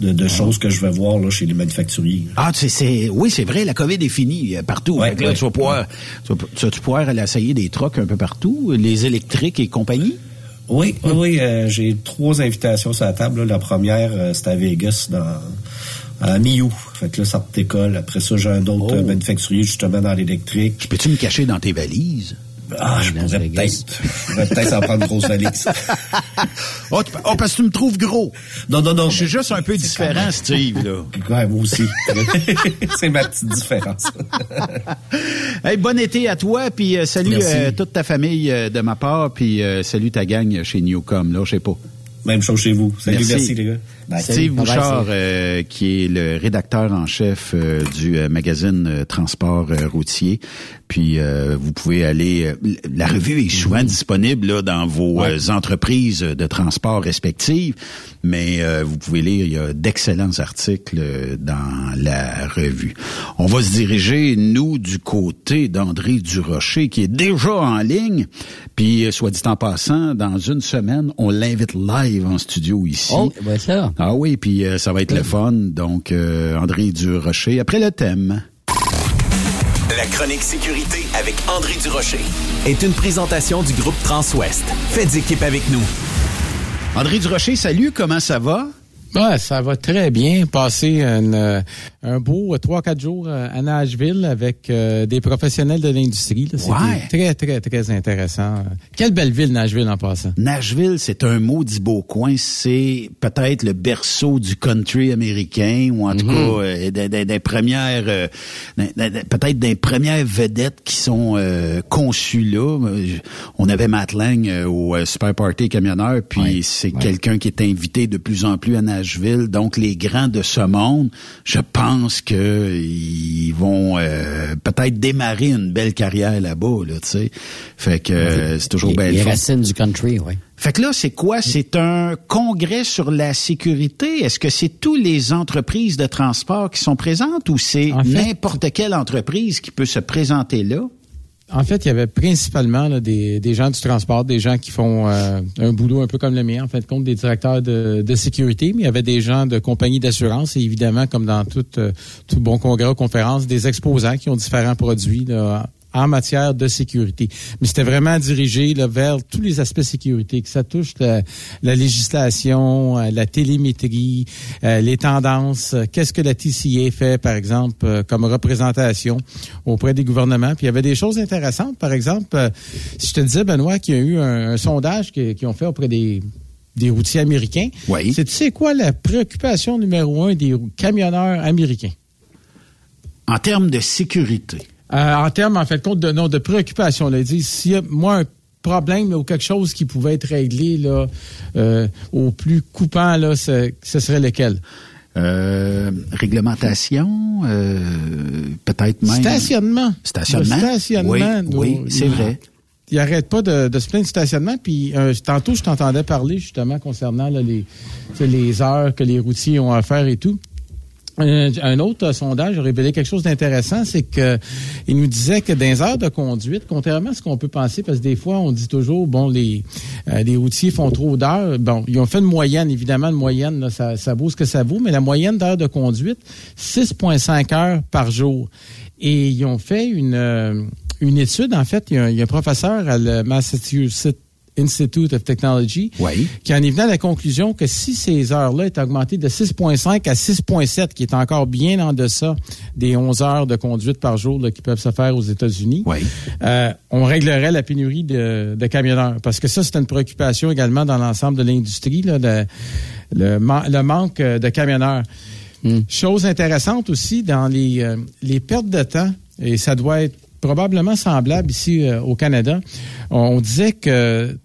Speaker 10: de, de choses que je vais voir là, chez les manufacturiers.
Speaker 7: Ah, tu sais, c'est, oui, c'est vrai, la COVID est finie euh, partout.
Speaker 10: Ouais,
Speaker 7: là, tu vas pouvoir, tu vas, tu vas pouvoir aller essayer des trucks un peu partout, les électriques et compagnie?
Speaker 10: Oui, oui, oui. euh, j'ai trois invitations sur la table. là. La première, euh, c'est à Vegas, dans, à Miou. Fait que là, ça t'école. Après ça, j'ai un autre
Speaker 7: Oh.
Speaker 10: euh, manufacturier, justement, dans l'électrique.
Speaker 7: Je peux-tu me cacher dans tes valises?
Speaker 10: Ah, je pourrais peut-être. Peut-être en prendre une grosse valise.
Speaker 7: Oh, oh, parce que tu me trouves gros.
Speaker 10: Non, non, non.
Speaker 7: Je suis juste un peu différent, Steve, là.
Speaker 10: Ouais, moi aussi. c'est ma petite différence.
Speaker 7: Hey, bon été à toi, puis euh, salut
Speaker 10: Merci.
Speaker 7: euh, toute ta famille euh, de ma part, puis euh, salut ta gang chez Newcom, là, je sais pas.
Speaker 10: Même chose chez vous. Salut, merci, les gars. Bye.
Speaker 7: Steve
Speaker 8: Bye
Speaker 7: Bouchard, euh, qui est le rédacteur en chef euh, du euh, magazine euh, Transport routier. Puis euh, vous pouvez aller. la revue est souvent disponible là, dans vos entreprises de transport respectives, mais euh, vous pouvez lire. Il y a d'excellents articles dans la revue. On va se diriger nous du côté d'André Durocher, qui est déjà en ligne. Puis soit dit en passant, dans une semaine, on l'invite live en studio ici.
Speaker 8: Oh, ben ça.
Speaker 7: Ah oui, puis euh, ça va être le fun. Donc, euh, André Durocher, après le thème.
Speaker 11: La chronique sécurité avec André Durocher.
Speaker 3: Est une présentation du groupe Transouest. Faites équipe avec nous.
Speaker 7: André Durocher, salut, comment ça va?
Speaker 12: Ben, ça va très bien. Passer un, euh, un beau 3-4 jours euh, à Nashville avec euh, des professionnels de l'industrie. C'était
Speaker 7: Ouais.
Speaker 12: très, très, très intéressant. Quelle belle ville, Nashville, en passant.
Speaker 7: Nashville, c'est un maudit beau coin. C'est peut-être le berceau du country américain, ou en tout
Speaker 12: Mhm.
Speaker 7: cas euh, des, des- des premières, euh, peut-être des premières vedettes qui sont conçues là. On avait Matt Lang au Super Party Camionneur, puis c'est quelqu'un qui est invité de plus en plus à Nashville. Donc les grands de ce monde, je pense que ils vont euh, peut-être démarrer une belle carrière là-bas, là, tu sais. Fait que euh, c'est toujours belle
Speaker 8: Les
Speaker 7: fun.
Speaker 8: racines du country, oui.
Speaker 7: Fait que là, c'est quoi? C'est un congrès sur la sécurité? Est-ce que c'est tous les entreprises de transport qui sont présentes ou c'est
Speaker 12: En fait-
Speaker 7: n'importe quelle entreprise qui peut se présenter là?
Speaker 12: En fait, il y avait principalement des, gens du transport, des gens qui font euh, un boulot un peu comme le mien, en fait, compte des directeurs de, de sécurité, mais il y avait des gens de compagnies d'assurance et évidemment, comme dans tout, euh, tout bon congrès ou conférence, des exposants qui ont différents produits là, en matière de sécurité. Mais c'était vraiment dirigé là, vers tous les aspects sécurité, que ça touche la, la législation, euh, la télémétrie, euh, les tendances, euh, qu'est-ce que la TCA fait, par exemple, euh, comme représentation auprès des gouvernements. Puis il y avait des choses intéressantes. Par exemple, euh, si je te disais, Benoît, qu'il y a eu un, un sondage qu'ils ont fait auprès des des routiers américains.
Speaker 7: Oui.
Speaker 12: C'est, tu sais quoi la préoccupation numéro un des camionneurs américains?
Speaker 7: En termes de sécurité.
Speaker 12: Euh, en termes, en fait, compte de, non, de préoccupation. Là, ils disent, s'il y a, moi, un problème là, ou quelque chose qui pouvait être réglé là, euh, au plus coupant, là, ce, ce serait lequel?
Speaker 7: Euh, réglementation, euh, peut-être même.
Speaker 12: Stationnement.
Speaker 7: Stationnement?
Speaker 12: Le stationnement.
Speaker 7: Oui, c'est vrai.
Speaker 12: Il n'arrête pas de, de se plaindre du stationnement. Puis euh, tantôt, je t'entendais parler justement concernant là, les, tu sais, les heures que les routiers ont à faire et tout. Un, un autre euh, sondage a révélé quelque chose d'intéressant, c'est que il nous disait que dans les heures de conduite, contrairement à ce qu'on peut penser, parce que des fois on dit toujours bon les euh, les routiers font trop d'heures. Bon, ils ont fait une moyenne, évidemment une moyenne, là, ça, ça vaut ce que ça vaut, mais la moyenne d'heures de conduite, 6,5 heures par jour. Et ils ont fait une euh, une étude, en fait, il y a un, il y a un professeur à le Massachusetts Institute of Technology
Speaker 7: Oui.
Speaker 12: qui en est venu à la conclusion que si ces heures-là étaient augmentées de 6,5 à 6,7, qui est encore bien en deçà des 11 heures de conduite par jour là, qui peuvent se faire aux États-Unis,
Speaker 7: Oui.
Speaker 12: euh, on réglerait la pénurie de, de camionneurs. Parce que ça, c'est une préoccupation également dans l'ensemble de l'industrie, le, le, man- le manque euh, de camionneurs. Chose intéressante aussi dans les, euh, les pertes de temps, et ça doit être probablement semblable ici euh, au Canada, on disait que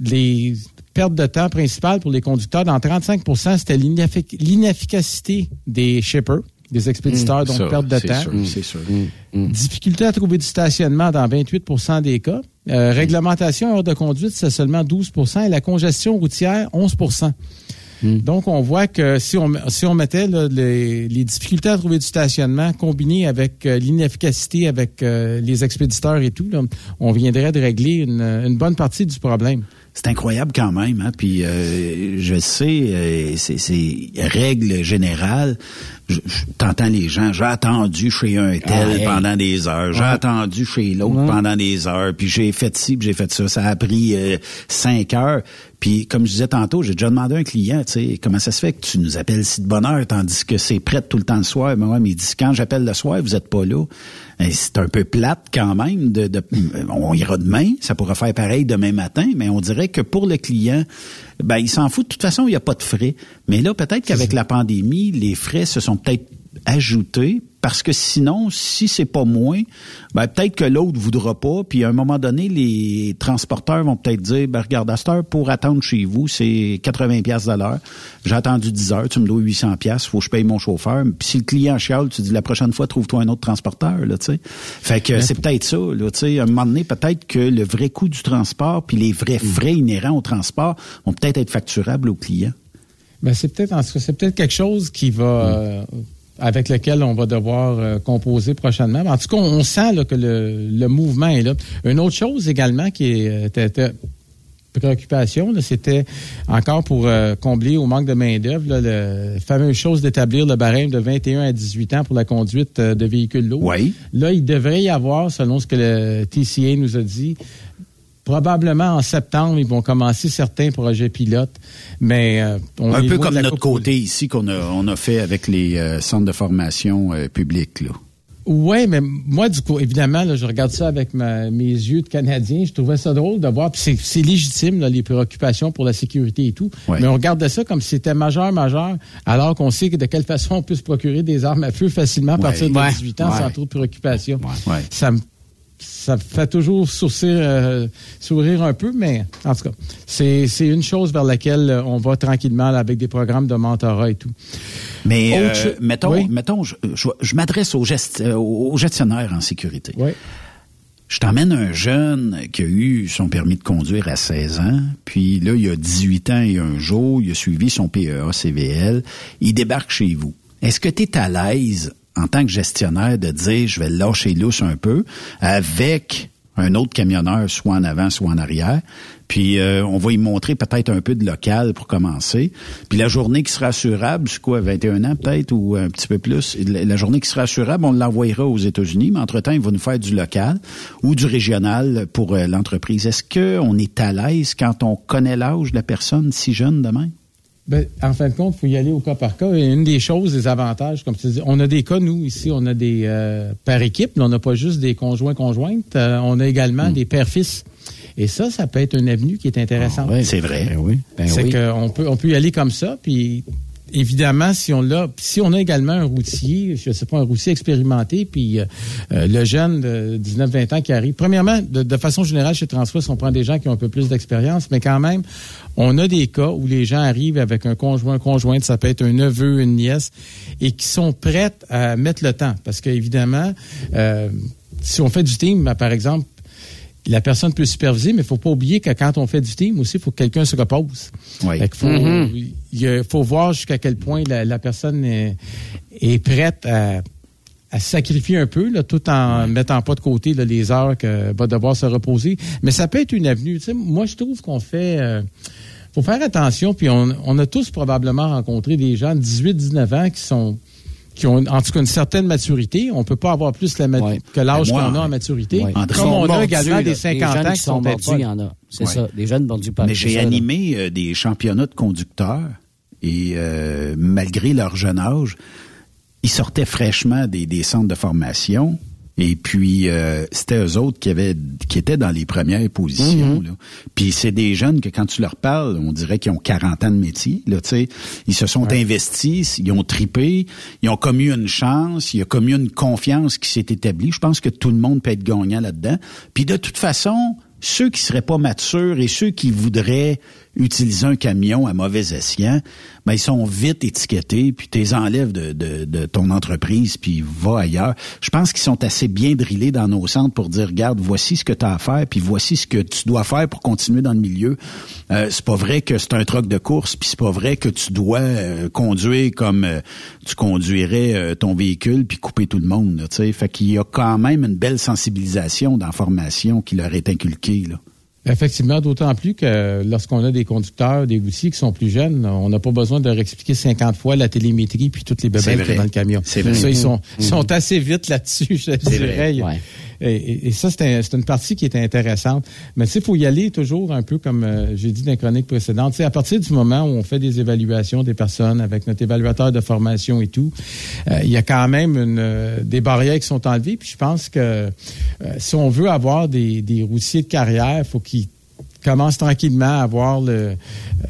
Speaker 12: les pertes de temps principales pour les conducteurs, dans 35% c'était l'ineffic- l'inefficacité des shippers, des expéditeurs, donc
Speaker 7: Ça,
Speaker 12: perte de
Speaker 7: c'est
Speaker 12: temps.
Speaker 7: sûr, c'est sûr.
Speaker 12: Difficulté à trouver du stationnement dans 28% des cas. Euh, réglementation heure de conduite, c'est seulement 12 et la congestion routière, 11% Donc, on voit que si on, si on mettait là, les, les difficultés à trouver du stationnement combinées avec euh, l'inefficacité avec euh, les expéditeurs et tout, là, on viendrait de régler une, une bonne partie du problème.
Speaker 7: C'est incroyable quand même, hein. Puis euh, je sais, euh, c'est règle générale. T'entends les gens, j'ai attendu chez un tel
Speaker 8: Ah, hey.
Speaker 7: pendant des heures, j'ai attendu chez l'autre pendant des heures, puis j'ai fait ci, puis j'ai fait ça. Ça a pris euh, cinq heures. Puis comme je disais tantôt, j'ai déjà demandé à un client, tu sais, comment ça se fait que tu nous appelles si de bonne heure, tandis que c'est prêt tout le temps le soir. Mais ouais, mais il dit quand j'appelle le soir, vous êtes pas là. C'est un peu plate quand même. De, de- on ira demain, ça pourra faire pareil demain matin, mais on dirait que pour le client, ben il s'en fout. De toute façon, il n'y a pas de frais. Mais là, peut-être qu'avec la pandémie, les frais se sont peut-être ajoutés parce que sinon, si c'est pas moins, ben peut-être que l'autre voudra pas. Puis à un moment donné, les transporteurs vont peut-être dire, ben regarde, à cette heure, pour attendre chez vous, c'est 80 pièces de l'heure. J'ai attendu 10 heures, tu me dois 800 pièces, faut que je paye mon chauffeur. Puis si le client chiale, tu dis la prochaine fois, trouve-toi un autre transporteur, là, tu sais. Fait que c'est peut-être ça, là, tu sais. À un moment donné, peut-être que le vrai coût du transport puis les vrais frais inhérents au transport vont peut-être être facturables au client.
Speaker 12: Ben, c'est peut-être c'est peut-être quelque chose qui va euh, avec lequel on va devoir euh, composer prochainement. En tout cas, on, on sent là, que le, le mouvement est là. Une autre chose également qui euh, était- était préoccupation, c'était encore pour euh, combler au manque de main-d'œuvre, la fameuse chose d'établir le barème de 21 à 18 ans pour la conduite euh, de véhicules lourds.
Speaker 7: Oui.
Speaker 12: Là, il devrait y avoir, selon ce que le TCA nous a dit, probablement en septembre, ils vont commencer certains projets pilotes, mais euh, on
Speaker 7: Un peu comme notre côté ici qu'on a, on a fait avec les euh, centres de formation euh, publics. Là.
Speaker 12: Ouais, mais moi, du coup, évidemment, là, je regarde ça avec ma- mes yeux de Canadien. Je trouvais ça drôle de voir. Puis c'est, légitime, là, les préoccupations pour la sécurité et tout.
Speaker 7: Ouais.
Speaker 12: Mais on regardait ça comme si c'était majeur, majeur, alors qu'on sait que de quelle façon on peut se procurer des armes à feu facilement à
Speaker 7: Ouais.
Speaker 12: partir de
Speaker 7: Ouais.
Speaker 12: 18 ans sans trop de préoccupations. Ça me ça fait toujours sourcir, euh, sourire un peu, mais en tout cas, c'est, c'est une chose vers laquelle euh, on va tranquillement là, avec des programmes de mentorat et tout.
Speaker 7: Mais
Speaker 12: Autre
Speaker 7: euh, mettons,
Speaker 12: Oui?
Speaker 7: mettons, je, je- je m'adresse aux, gest- euh, aux gestionnaires en sécurité.
Speaker 12: Oui.
Speaker 7: Je t'emmène un jeune qui a eu son permis de conduire à 16 ans, puis là, il a 18 ans et un jour, il a suivi son PEA CVL, il débarque chez vous. Est-ce que tu es à l'aise en tant que gestionnaire de dire je vais lâcher lousse un peu avec un autre camionneur, soit en avant, soit en arrière. Puis euh, on va y montrer peut-être un peu de local pour commencer. Puis la journée qui sera assurable, c'est quoi, 21 ans peut-être ou un petit peu plus? La journée qui sera assurable, on l'envoyera aux États-Unis, mais entre-temps, il va nous faire du local ou du régional pour euh, l'entreprise. Est-ce qu'on est à l'aise quand on connaît l'âge de la personne si jeune demain?
Speaker 12: Ben, en fin de compte, il faut y aller au cas par cas. Et une des choses, des avantages, comme tu dis, on a des cas, nous, ici, on a des euh, par équipe, mais on n'a pas juste des conjoints-conjointes, euh, on a également
Speaker 7: Hmm.
Speaker 12: des pères-fils. Et ça, ça peut être une avenue qui est intéressante.
Speaker 7: C'est vrai.
Speaker 8: Ben oui. Ben
Speaker 12: c'est
Speaker 8: oui.
Speaker 12: qu'on peut, on peut y aller comme ça, puis évidemment, si on l'a, si on a également un routier, je sais pas, un routier expérimenté, puis euh, euh, le jeune de 19-20 ans qui arrive, premièrement, de, façon générale, chez Transwest, on prend des gens qui ont un peu plus d'expérience, mais quand même, on a des cas où les gens arrivent avec un conjoint, conjointe, ça peut être un neveu, une nièce, et qui sont prêts à mettre le temps, parce qu'évidemment, euh, si on fait du team, par exemple, la personne peut superviser, mais il faut pas oublier que quand on fait du team aussi, il faut que quelqu'un se repose.
Speaker 7: Oui.
Speaker 12: Fait qu'il faut,
Speaker 8: Mhm.
Speaker 12: il faut voir jusqu'à quel point la, la personne est, est prête à, sacrifier un peu, là, tout en mettant pas de côté là, les heures qu'elle va devoir se reposer. Mais ça peut être une avenue. Moi, je trouve qu'on fait... euh, faut faire attention, puis on, on a tous probablement rencontré des gens de 18-19 ans qui sont qui ont en tout cas une certaine maturité. On peut pas avoir plus la
Speaker 8: Ouais.
Speaker 12: que l'âge
Speaker 7: Ben, moi,
Speaker 12: qu'on a en maturité.
Speaker 8: Ouais.
Speaker 7: André,
Speaker 12: Comme on a également
Speaker 8: là,
Speaker 12: des 50
Speaker 8: jeunes
Speaker 12: ans qui sont
Speaker 8: mordus, il y en a. C'est
Speaker 7: Ouais.
Speaker 8: ça, des jeunes mordus par
Speaker 7: Mais j'ai
Speaker 8: ça,
Speaker 7: animé euh, des championnats de conducteurs et euh, malgré leur jeune âge, ils sortaient fraîchement des, des centres de formation. Et puis, euh, c'était eux autres qui avaient qui étaient dans les premières positions. là. Puis c'est des jeunes que quand tu leur parles, on dirait qu'ils ont 40 ans de métier. Là, tu sais. ils se sont investis, ils ont tripé, ils ont commis une chance, il y a commis une confiance qui s'est établie. Je pense que tout le monde peut être gagnant là-dedans. Puis de toute façon, ceux qui seraient pas matures et ceux qui voudraient utiliser un camion à mauvais escient, ben ils sont vite étiquetés, puis tu les enlèves de, de, de ton entreprise, puis va ailleurs. Je pense qu'ils sont assez bien drillés dans nos centres pour dire, regarde, voici ce que tu as à faire, puis voici ce que tu dois faire pour continuer dans le milieu. Euh, c'est pas vrai que c'est un truc de course, puis c'est pas vrai que tu dois euh, conduire comme euh, tu conduirais euh, ton véhicule, puis couper tout le monde. Là, fait qu'il y a quand même une belle sensibilisation dans la formation qui leur est inculquée. Là.
Speaker 12: Effectivement, d'autant plus que lorsqu'on a des conducteurs, des routiers qui sont plus jeunes, on n'a pas besoin de leur expliquer 50 fois la télémétrie puis toutes les
Speaker 7: vrai.
Speaker 12: qu'il y a dans le camion.
Speaker 7: C'est vrai.
Speaker 12: Ça, ils sont, assez vite là-dessus, je dirais.
Speaker 8: Ouais.
Speaker 12: Et, et- et ça, c'est un- une partie qui est intéressante. Mais tu sais, il faut y aller toujours un peu comme euh, j'ai dit dans la chronique précédente. Tu sais, à partir du moment où on fait des évaluations des personnes avec notre évaluateur de formation et tout, euh, il y a quand même une, euh, des barrières qui sont enlevées. Puis je pense que euh, si on veut avoir des, des routiers de carrière, faut qu'ils commencent tranquillement à voir le, euh,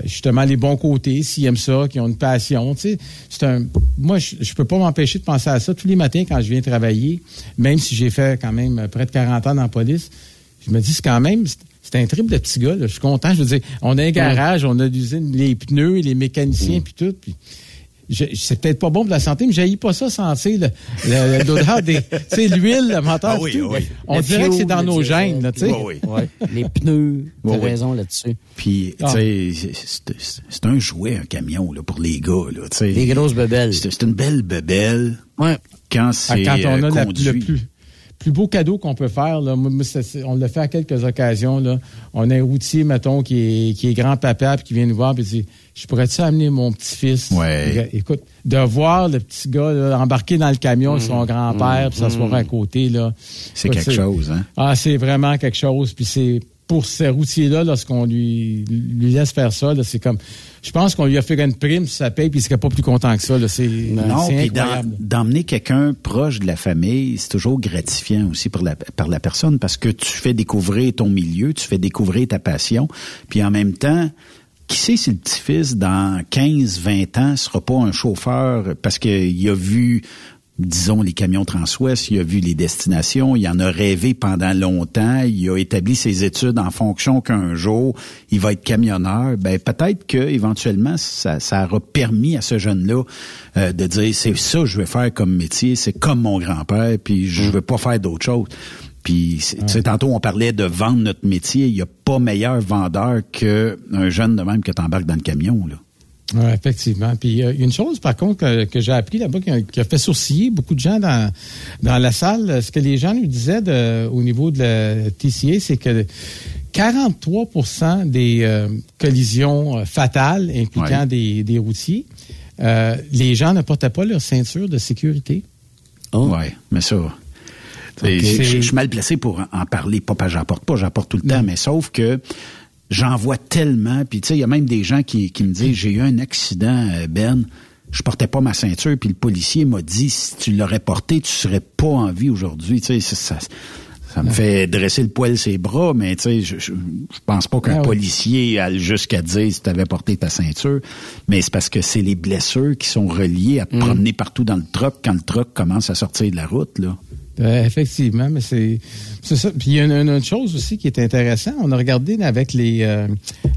Speaker 12: justement les bons côtés, s'ils aiment ça, qu'ils ont une passion. Tu sais, c'est un, moi, je, je peux pas m'empêcher de penser à ça tous les matins quand je viens travailler, même si j'ai fait quand même près de 40 ans dans la police. Je me dis, c'est quand même, c'est- un trip de petits gars. là. Je suis content. Je veux dire, on a un garage, on a l'usine, les pneus, les mécaniciens, puis tout. Puis je- c'est peut-être pas bon pour la santé, mais j'haïs pas ça sentir le- le- l'odeur des, tu sais, l'huile, le moteur.
Speaker 7: Ah oui,
Speaker 12: tout.
Speaker 7: oui.
Speaker 12: On
Speaker 8: Le
Speaker 12: dirait que c'est dans nos gènes, là, tu sais.
Speaker 7: Oui, oui.
Speaker 8: Les pneus,
Speaker 7: ouais.
Speaker 8: raison là-dessus.
Speaker 7: Puis,
Speaker 12: Ah.
Speaker 7: tu sais, c'est- c'est c'est un jouet, un camion, là, pour les gars, là, tu sais.
Speaker 8: Des grosses bebelles.
Speaker 7: C'est c'est une belle bebelle
Speaker 8: Ouais.
Speaker 7: quand
Speaker 12: Ah,
Speaker 7: c'est
Speaker 12: quand on
Speaker 7: euh,
Speaker 12: a la-
Speaker 7: conduit.
Speaker 12: le plus, plus beau cadeau qu'on peut faire, là, on l'a fait à quelques occasions. Là. On a un routier, mettons, qui est, qui est grand-papa puis qui vient nous voir et dit Je pourrais-tu amener mon petit-fils
Speaker 7: Ouais.
Speaker 12: Écoute, de voir le petit gars là, embarquer dans le camion de son grand-père puis s'asseoir à côté, là.
Speaker 7: C'est quelque chose, hein?
Speaker 12: Ah, c'est vraiment quelque chose. Puis c'est pour ces routiers-là, lorsqu'on lui, lui laisse faire ça, c'est comme. Je pense qu'on lui a fait une prime ça paye, puis il serait pas plus content que ça. C'est
Speaker 7: non, puis d'emmener quelqu'un proche de la famille, c'est toujours gratifiant aussi pour la, par la personne parce que tu fais découvrir ton milieu, tu fais découvrir ta passion, puis en même temps, qui sait si le petit-fils, dans 15, 20 ans, sera pas un chauffeur parce qu'il a vu disons, les camions Transwest, il a vu les destinations, il en a rêvé pendant longtemps, il a établi ses études en fonction qu'un jour, il va être camionneur. Ben, peut-être que éventuellement, ça, ça aura permis à ce jeune-là euh, de dire, c'est ça que je vais faire comme métier, c'est comme mon grand-père, puis je veux pas faire d'autre chose. Puis, tu sais, tantôt, on parlait de vendre notre métier. Il n'y a pas meilleur vendeur qu'un jeune de même que t'embarques dans le camion, là.
Speaker 12: Oui, effectivement. Puis il y a une chose, par contre, que, j'ai appris là-bas qui a, fait sourciller beaucoup de gens dans, dans la salle. Ce que les gens nous disaient de, au niveau de la TCA, c'est que 43% des euh, collisions euh, fatales impliquant des, des, routiers, euh, les gens ne portaient pas leur ceinture de sécurité.
Speaker 7: Oh. Oui, mais ça... Je, suis mal placé pour en parler. Pas parce que j'en porte pas, j'en porte tout le temps, mais sauf que j'en vois tellement. Puis tu sais, il y a même des gens qui, qui me disent, j'ai eu un accident, euh, Ben, je portais pas ma ceinture, puis le policier m'a dit, si tu l'aurais porté, tu serais pas en vie aujourd'hui. Tu sais, ça, ça, me fait dresser le poil ses bras, mais tu sais, je, je, pense pas qu'un ah policier aille jusqu'à dire si tu avais porté ta ceinture, mais c'est parce que c'est les blessures qui sont reliées à te mm. promener partout dans le truck quand le truck commence à sortir de la route, là.
Speaker 12: Euh, effectivement, mais c'est ça. Puis il y a une, autre chose aussi qui est intéressant. On a regardé avec les euh,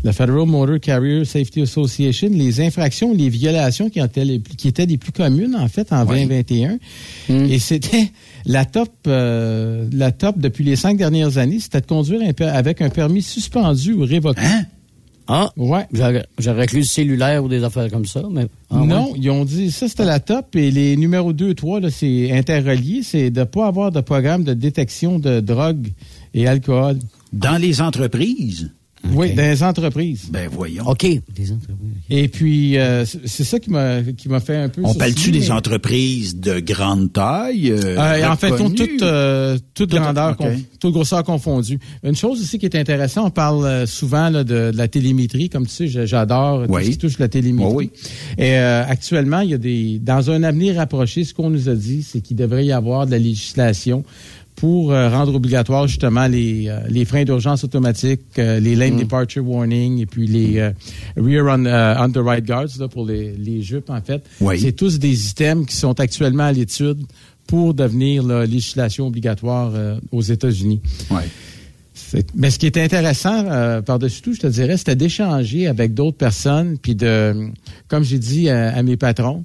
Speaker 12: la Federal Motor Carrier Safety Association les infractions, les violations qui, étaient les, qui étaient les plus communes en fait en 2021. Hmm. Et c'était la top euh, la top depuis les cinq dernières années, c'était de conduire avec un permis suspendu ou révoqué. Hein?
Speaker 8: Ah, ouais. J'aurais cru le cellulaire ou des affaires comme ça, mais.
Speaker 12: Ah, non, ils ont dit ça c'était la top et les numéros 2 et 3, c'est interrelié, c'est de ne pas avoir de programme de détection de drogue et alcool.
Speaker 7: Dans les entreprises?
Speaker 12: Oui, les entreprises.
Speaker 7: Ben voyons.
Speaker 8: OK. Des
Speaker 12: entreprises. Et puis, euh, c'est ça qui m'a qui m'a fait un peu.
Speaker 7: On parle-tu des entreprises de grande taille euh,
Speaker 12: euh En fait, toutes euh, toute grandeur, toute grosseur confondue. Une chose aussi qui est intéressante, on parle souvent là, de, la télémétrie, comme tu sais, j'adore tout ce qui touche la télémétrie. Oui, Et actuellement, il y a des dans un avenir rapproché, ce qu'on nous a dit, c'est qu'il devrait y avoir de la législation pour euh, rendre obligatoire justement les, euh, les freins d'urgence automatiques, euh, les lane mm. departure warning et puis les rear on, underride guards là, pour les, les jupes en fait. C'est tous des items qui sont actuellement à l'étude pour devenir la législation obligatoire aux États-Unis. Mais ce qui est intéressant par-dessus tout, je te dirais, c'était d'échanger avec d'autres personnes, puis de, comme j'ai dit à, mes patrons,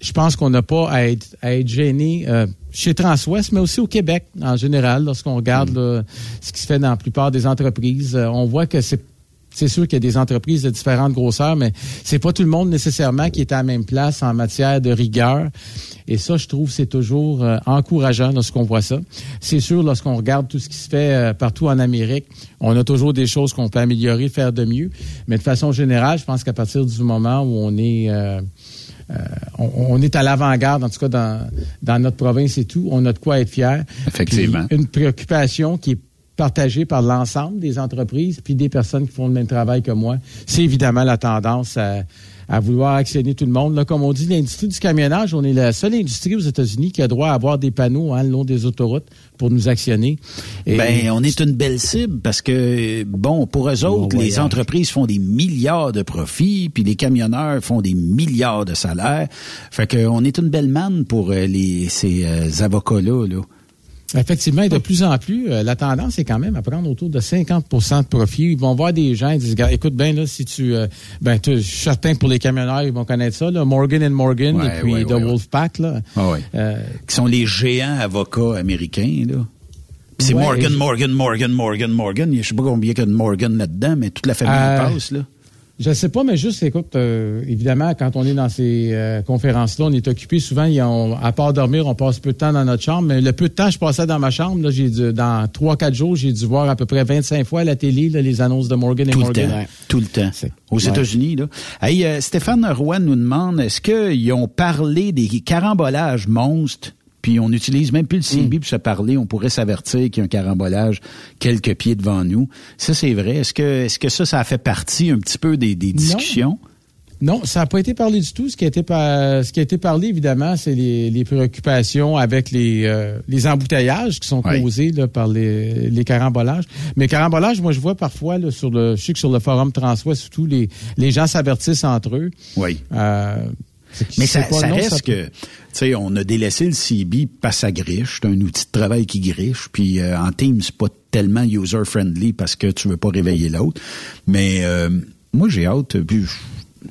Speaker 12: je pense qu'on n'a pas à être, à être gêné chez Transwest, mais aussi au Québec en général. Lorsqu'on regarde mm. ce qui se fait dans la plupart des entreprises, euh, on voit que c'est c'est sûr qu'il y a des entreprises de différentes grosseurs, mais c'est pas tout le monde nécessairement qui est à la même place en matière de rigueur. Et ça, je trouve, c'est toujours euh, encourageant lorsqu'on voit ça. C'est sûr, lorsqu'on regarde tout ce qui se fait euh, partout en Amérique, on a toujours des choses qu'on peut améliorer, faire de mieux. Mais de façon générale, je pense qu'à partir du moment où on est euh, on, est à l'avant-garde, en tout cas dans, dans notre province et tout. On a de quoi être fier.
Speaker 7: Effectivement.
Speaker 12: une préoccupation qui est partagée par l'ensemble des entreprises puis des personnes qui font le même travail que moi. C'est évidemment la tendance à à vouloir actionner tout le monde. Là, comme on dit, l'industrie du camionnage, on est la seule industrie aux États-Unis qui a droit à avoir des panneaux hein, le long des autoroutes pour nous actionner.
Speaker 7: ben, on est une belle cible parce que, bon, pour eux autres, les entreprises font des milliards de profits, puis les camionneurs font des milliards de salaires. Fait qu'on est une belle manne pour euh, les, ces euh, avocats-là. Là.
Speaker 12: Effectivement, et de plus en plus, euh, la tendance est quand même à prendre autour de 50% de profit. Ils vont voir des gens, ils disent, écoute bien, là, si tu, euh, ben, je suis certain pour les camionneurs, ils vont connaître ça, là, Morgan Morgan, et puis The Wolfpack, là.
Speaker 7: Ah euh, qui sont les géants avocats américains, là. C'est Morgan, Morgan, Morgan, Morgan, Morgan. Je sais pas combien il y a de Morgan là-dedans, mais toute la famille passe, là.
Speaker 12: Je sais pas, mais juste, écoute, euh, évidemment, quand on est dans ces euh, conférences-là, on est occupé. Souvent, à part dormir, on passe peu de temps dans notre chambre. Mais le peu de temps que je passais dans ma chambre, là, j'ai dans trois, quatre jours, j'ai dû voir à peu près 25 fois à la télé les annonces de Morgan et
Speaker 7: tout
Speaker 12: Morgan.
Speaker 7: Le temps, Tout le temps. Aux États-Unis, là. Hey, euh, Stéphane Roy nous demande, est-ce qu'ils ont parlé des carambolages monstres puis on n'utilise même plus le CB pour se parler. On pourrait s'avertir qu'il y a un carambolage quelques pieds devant nous. Ça, c'est vrai. Est-ce que, est-ce que ça, ça a fait partie un petit peu des, des discussions?
Speaker 12: Non, ça n'a pas été parlé du tout. Ce qui a été, ce qui a été parlé, évidemment, c'est les, les, préoccupations avec les, euh, les embouteillages qui sont causés là, par les, les carambolages. Mais carambolages, moi, je vois parfois là, sur le, je sais que sur le forum Transwest, surtout, les, les gens s'avertissent entre eux.
Speaker 7: Oui. Euh, mais ça, ça reste que, tu sais, on a délaissé le CB pas sa griche. C'est un outil de travail qui griche. Puis euh, en Teams, c'est pas tellement user-friendly parce que tu veux pas réveiller l'autre. Mais euh, moi, j'ai hâte. Puis,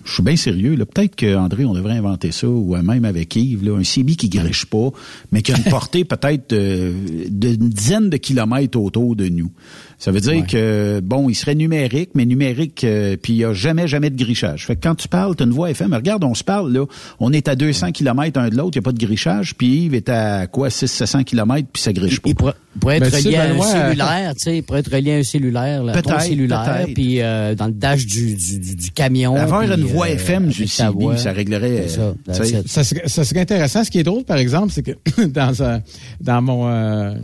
Speaker 7: je suis bien sérieux. Peut-être qu'André, on devrait inventer ça, ou même avec Yves, là, un CB qui griche pas, mais qui a une portée peut-être d'une dizaine de kilomètres autour de nous. Ça veut dire que, bon, il serait numérique, mais numérique, euh, puis il n'y a jamais, jamais de grichage. Fait que quand tu parles, tu as une voix FM. Regarde, on se parle, là. On est à 200 km un de l'autre, il n'y a pas de grichage, puis Yves est à quoi, 600-700 km, puis ça griche pas.
Speaker 8: Il pourrait, être relié à un cellulaire, tu sais, il pourrait être relié à un cellulaire, là,
Speaker 7: peut-être,
Speaker 8: cellulaire, puis euh, dans le dash du, du, du, camion.
Speaker 7: Avoir une voix FM du CB, ça réglerait...
Speaker 12: Ça, ça, serait, ça, serait, intéressant. Ce qui est drôle, par exemple, c'est que dans, un, dans mon...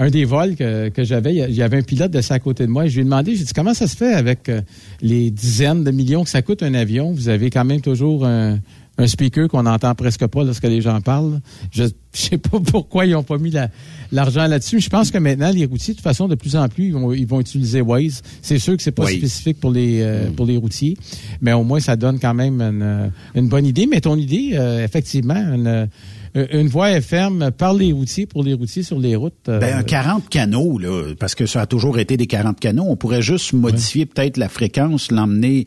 Speaker 12: Euh, un des vols que, que j'avais, il y avait un pilote de ça à côté de moi. Et je lui ai demandé, j'ai dit, comment ça se fait avec euh, les dizaines de millions que ça coûte un avion? Vous avez quand même toujours un, un speaker qu'on n'entend presque pas lorsque les gens parlent. Je ne sais pas pourquoi ils n'ont pas mis l'argent là-dessus. Je pense que maintenant, les routiers, de toute façon, de plus en plus, ils vont, ils vont utiliser Waze. C'est sûr que c'est pas spécifique pour les, euh, mm. pour les routiers, mais au moins, ça donne quand même une, une bonne idée. Mais ton idée, euh, effectivement, une, euh, une voie FM par les routiers pour les routiers sur les routes.
Speaker 7: Euh, ben, un 40 canaux, là, parce que ça a toujours été des 40 canaux. On pourrait juste modifier peut-être la fréquence, l'emmener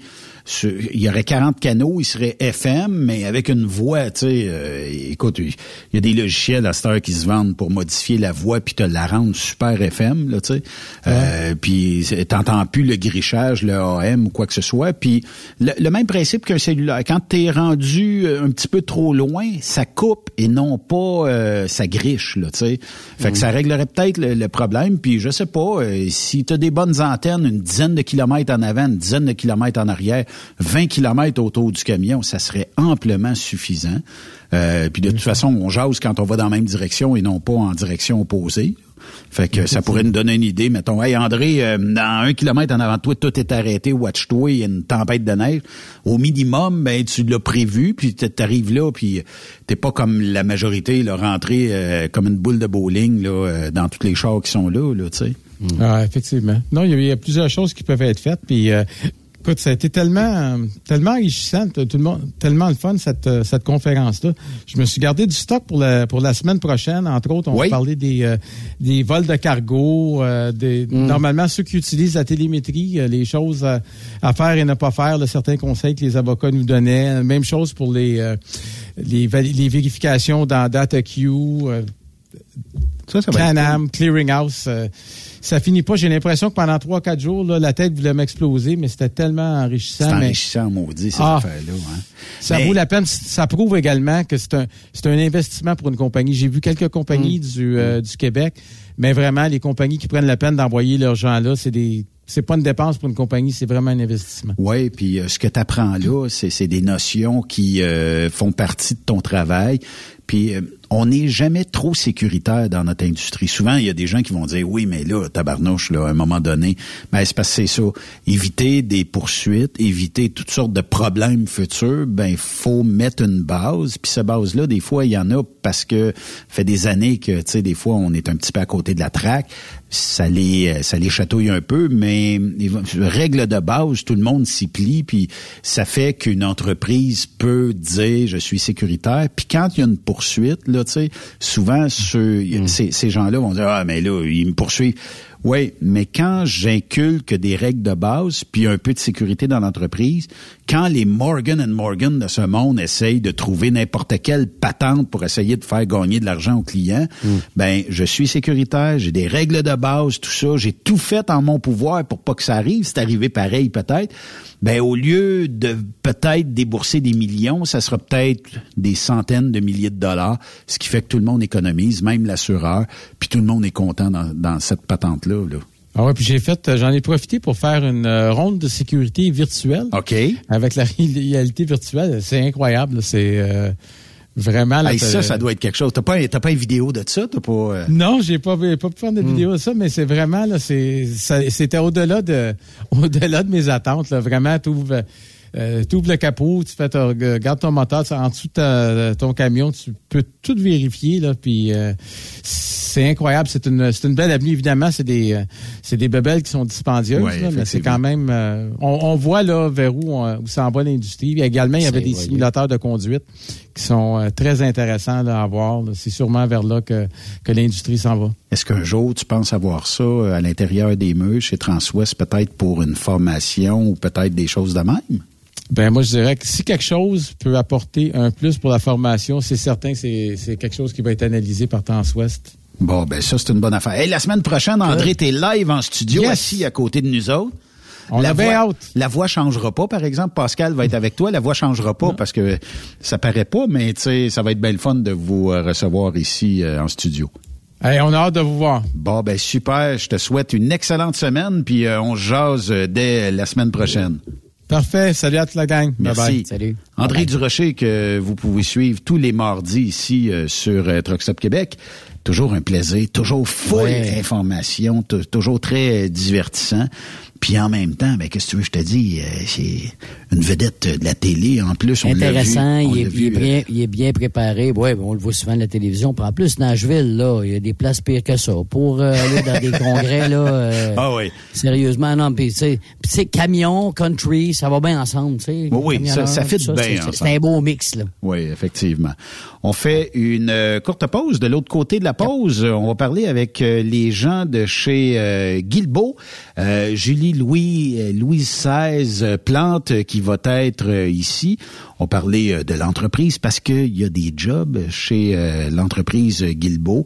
Speaker 7: il y aurait 40 canaux, il serait FM, mais avec une voix, tu sais, euh, écoute, il y a des logiciels à cette heure qui se vendent pour modifier la voix puis te la rendre super FM, là, tu sais. Euh, puis t'entends plus le grichage, le AM ou quoi que ce soit. Puis le, même principe qu'un cellulaire. Quand t'es rendu un petit peu trop loin, ça coupe et non pas euh, ça griche, là, tu sais. Fait que ça réglerait peut-être le, problème. Puis je sais pas, euh, si t'as des bonnes antennes, une dizaine de kilomètres en avant, une dizaine de kilomètres en arrière, 20 kilomètres autour du camion, ça serait amplement suffisant. Euh, puis de toute façon, on jase quand on va dans la même direction et non pas en direction opposée. Fait que ça pourrait nous donner une idée. Mettons, hey André, euh, dans un kilomètre en avant de toi, tout est arrêté, watch-toi, il y a une tempête de neige. Au minimum, ben tu l'as prévu, puis t'arrives là, puis t'es pas comme la majorité, là, rentré euh, comme une boule de bowling là, dans toutes les chars qui sont là, là, tu sais.
Speaker 12: Ah, effectivement. Non, il y, a plusieurs choses qui peuvent être faites. Puis Écoute, ça a été tellement, tellement enrichissant, tout le monde, tellement le fun cette, euh, cette conférence-là. Je me suis gardé du stock pour la pour la semaine prochaine. Entre autres, on va parler des euh, des vols de cargo, euh, des mm. normalement ceux qui utilisent la télémétrie, les choses à, faire et ne pas faire, certains conseils que les avocats nous donnaient. Même chose pour les les, les vérifications dans DataQ, ça, ça Canam, Clearinghouse ça finit pas. J'ai l'impression que pendant trois, quatre jours, là, la tête voulait m'exploser, mais c'était tellement enrichissant.
Speaker 7: C'est enrichissant, maudit, ces ah, affaires-là. Hein.
Speaker 12: Ça vaut la peine. Ça prouve également que c'est un, c'est un investissement pour une compagnie. J'ai vu quelques compagnies mm. du, euh, du Québec, mais vraiment, les compagnies qui prennent la peine d'envoyer leurs gens là, c'est des c'est pas une dépense pour une compagnie, c'est vraiment un investissement.
Speaker 7: Oui, puis euh, ce que tu apprends là, c'est des notions qui euh, font partie de ton travail. Puis on n'est jamais trop sécuritaire dans notre industrie. Souvent, il y a des gens qui vont dire, oui, mais là, tabarnouche, là, à un moment donné, mais c'est parce que c'est ça. Éviter des poursuites, éviter toutes sortes de problèmes futurs, ben, faut mettre une base. Puis cette base-là, des fois, il y en a parce que fait des années que, tu sais, des fois, on est un petit peu à côté de la traque ça les ça les chatouille un peu, mais règle de base, tout le monde s'y plie, puis ça fait qu'une entreprise peut dire je suis sécuritaire. Puis quand il y a une poursuite, là, tu sais, souvent ceux, mm. ces, ces gens-là vont dire ah mais là ils me poursuivent. Oui, mais quand j'inculque des règles de base, puis un peu de sécurité dans l'entreprise, quand les Morgan and Morgan de ce monde essayent de trouver n'importe quelle patente pour essayer de faire gagner de l'argent aux clients, mm. ben je suis sécuritaire, j'ai des règles de base, tout ça, j'ai tout fait en mon pouvoir pour pas que ça arrive. C'est arrivé pareil peut-être. Ben au lieu de peut-être débourser des millions, ça sera peut-être des centaines de milliers de dollars, ce qui fait que tout le monde économise, même l'assureur, puis tout le monde est content dans, dans cette patente-là. Là.
Speaker 12: Ah ouais, puis j'ai fait, j'en ai profité pour faire une euh, ronde de sécurité virtuelle.
Speaker 7: OK.
Speaker 12: Avec la réalité virtuelle, c'est incroyable. C'est euh, Vraiment, là,
Speaker 7: Hey, ça, ça doit être quelque chose. T'as pas, t'as pas une vidéo de ça? T'as pas. euh,
Speaker 12: Non, j'ai pas pas pu faire de
Speaker 7: Hmm.
Speaker 12: vidéo de ça, mais c'est vraiment là, c'est c'était au-delà de au-delà de mes attentes. Là. Vraiment, tu ouvres le capot, tu fais ton, regarde ton moteur, tu- en dessous de ta- ton camion, tu peux tout vérifier là, puis euh, c'est incroyable. C'est une c'est une belle avenue évidemment. C'est des euh, c'est des bebelles qui sont dispendieuses,
Speaker 7: Ouais,
Speaker 12: là, mais c'est quand même euh, on, on voit là vers où on- où s'en va l'industrie. Également, il y avait des simulateurs de conduite qui sont euh, très intéressants là, à voir. là. C'est sûrement vers là que que l'industrie s'en va.
Speaker 7: Est-ce qu'un jour, tu penses avoir ça euh, à l'intérieur des murs chez Transwest, peut-être pour une formation ou peut-être des choses de même?
Speaker 12: Ben moi je dirais que si quelque chose peut apporter un plus pour la formation, c'est certain que c'est quelque chose qui va être analysé par Transwest.
Speaker 7: Bon, ben ça, c'est une bonne affaire. Hey, la semaine prochaine, André, t'es live en studio,
Speaker 12: Yes.
Speaker 7: assis à côté de nous autres.
Speaker 12: On
Speaker 7: la voix,
Speaker 12: hâte.
Speaker 7: La voix changera pas, par exemple. Pascal va être avec toi. La voix changera pas parce que ça paraît pas, mais tu sais, ça va être bien le fun de vous euh, recevoir ici euh, en studio.
Speaker 12: Hey, on a hâte de vous voir.
Speaker 7: Bon, ben super. Je te souhaite une excellente semaine, puis euh, on se jase dès la semaine prochaine.
Speaker 12: Parfait. Salut à toute la gang. Bye
Speaker 7: Merci.
Speaker 12: bye.
Speaker 8: Salut.
Speaker 7: André Durocher, que vous pouvez suivre tous les mardis ici euh, sur euh, Truck Stop Québec. Toujours un plaisir, toujours full
Speaker 8: Ouais.
Speaker 7: information, t- toujours très divertissant. Puis en même temps, ben, qu'est-ce que tu veux je te dis? euh, c'est une vedette de la télé. En plus, on vu.
Speaker 8: Intéressant,
Speaker 7: on
Speaker 8: il est, il, est
Speaker 7: euh,
Speaker 8: bien, il est bien préparé. Ouais, on le voit souvent à la télévision. Puis en plus, Nashville, là, il y a des places pires que ça. Pour euh, aller dans des congrès, là. euh,
Speaker 7: Ah oui.
Speaker 8: Sérieusement, non. Puis, tu sais, puis, camion, country, ça va bien ensemble, tu sais.
Speaker 7: Oui, oui, ça- ça fit bien
Speaker 8: c'est-
Speaker 7: ensemble.
Speaker 8: C'est un beau mix, là.
Speaker 7: Oui, effectivement. On fait une euh, courte pause. De l'autre côté de la pause, euh, on va parler avec euh, les gens de chez euh, Guilbeault. Euh, Julie Louis, euh, Louise XVI euh, Plante euh, qui va être ici. On parlait de l'entreprise parce qu'il y a des jobs chez l'entreprise Guilbeault.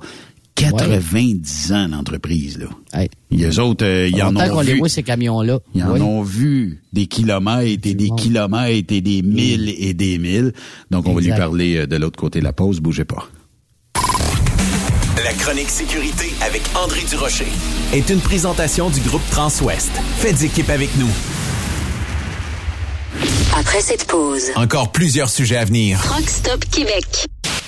Speaker 7: 90 ans l'entreprise, là.
Speaker 8: Hey.
Speaker 7: Il y a eux autres, euh, ils en ont
Speaker 8: les
Speaker 7: vu.
Speaker 8: voit, ces camions-là.
Speaker 7: Ils en ont vu des kilomètres et des kilomètres et des milles et des milles. Donc, on va lui parler de l'autre côté de la pause. Bougez pas.
Speaker 11: La chronique sécurité avec André Durocher.
Speaker 3: est une présentation du groupe Transwest. Faites équipe avec nous.
Speaker 13: Après cette pause,
Speaker 3: Encore plusieurs sujets à venir.
Speaker 13: Truck Stop Québec.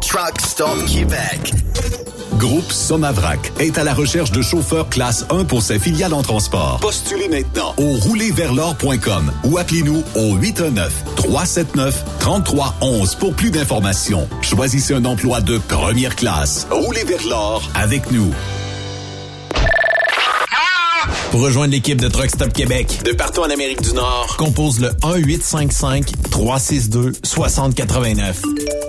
Speaker 11: Truck Stop Québec.
Speaker 6: Groupe Somavrac est à la recherche de chauffeurs classe 1 pour ses filiales en transport.
Speaker 11: Postulez maintenant.
Speaker 6: Au roulerversl'or.com ou appelez-nous au 819-379-3311 pour plus d'informations. Choisissez un emploi de première classe.
Speaker 11: Roulez vers l'or.
Speaker 6: Avec nous.
Speaker 3: Pour rejoindre l'équipe de Truck Stop Québec,
Speaker 11: De partout en Amérique du Nord.
Speaker 3: compose le 1-855-362-6089.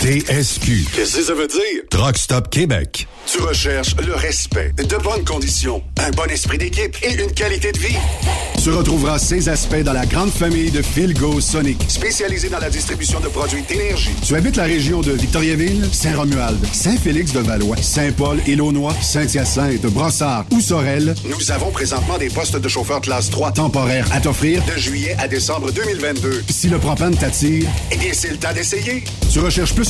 Speaker 1: TSQ.
Speaker 14: Qu'est-ce que ça veut dire?
Speaker 1: Truck Stop Québec.
Speaker 14: Tu recherches le respect, de bonnes conditions, un bon esprit d'équipe et une qualité de vie.
Speaker 1: Tu retrouveras ces aspects dans la grande famille de Philgo Sonic, spécialisée dans la distribution de produits d'énergie. Tu habites la région de Victoriaville, Saint-Romuald, Saint-Félix-de-Valois, Saint-Paul, Élonois, Saint-Hyacinthe, Brossard ou Sorel.
Speaker 14: Nous avons présentement des postes de chauffeur classe 3
Speaker 1: temporaires à t'offrir
Speaker 14: de juillet à décembre 2022.
Speaker 1: Si le propane t'attire,
Speaker 14: eh bien, c'est le temps d'essayer.
Speaker 1: Tu recherches plus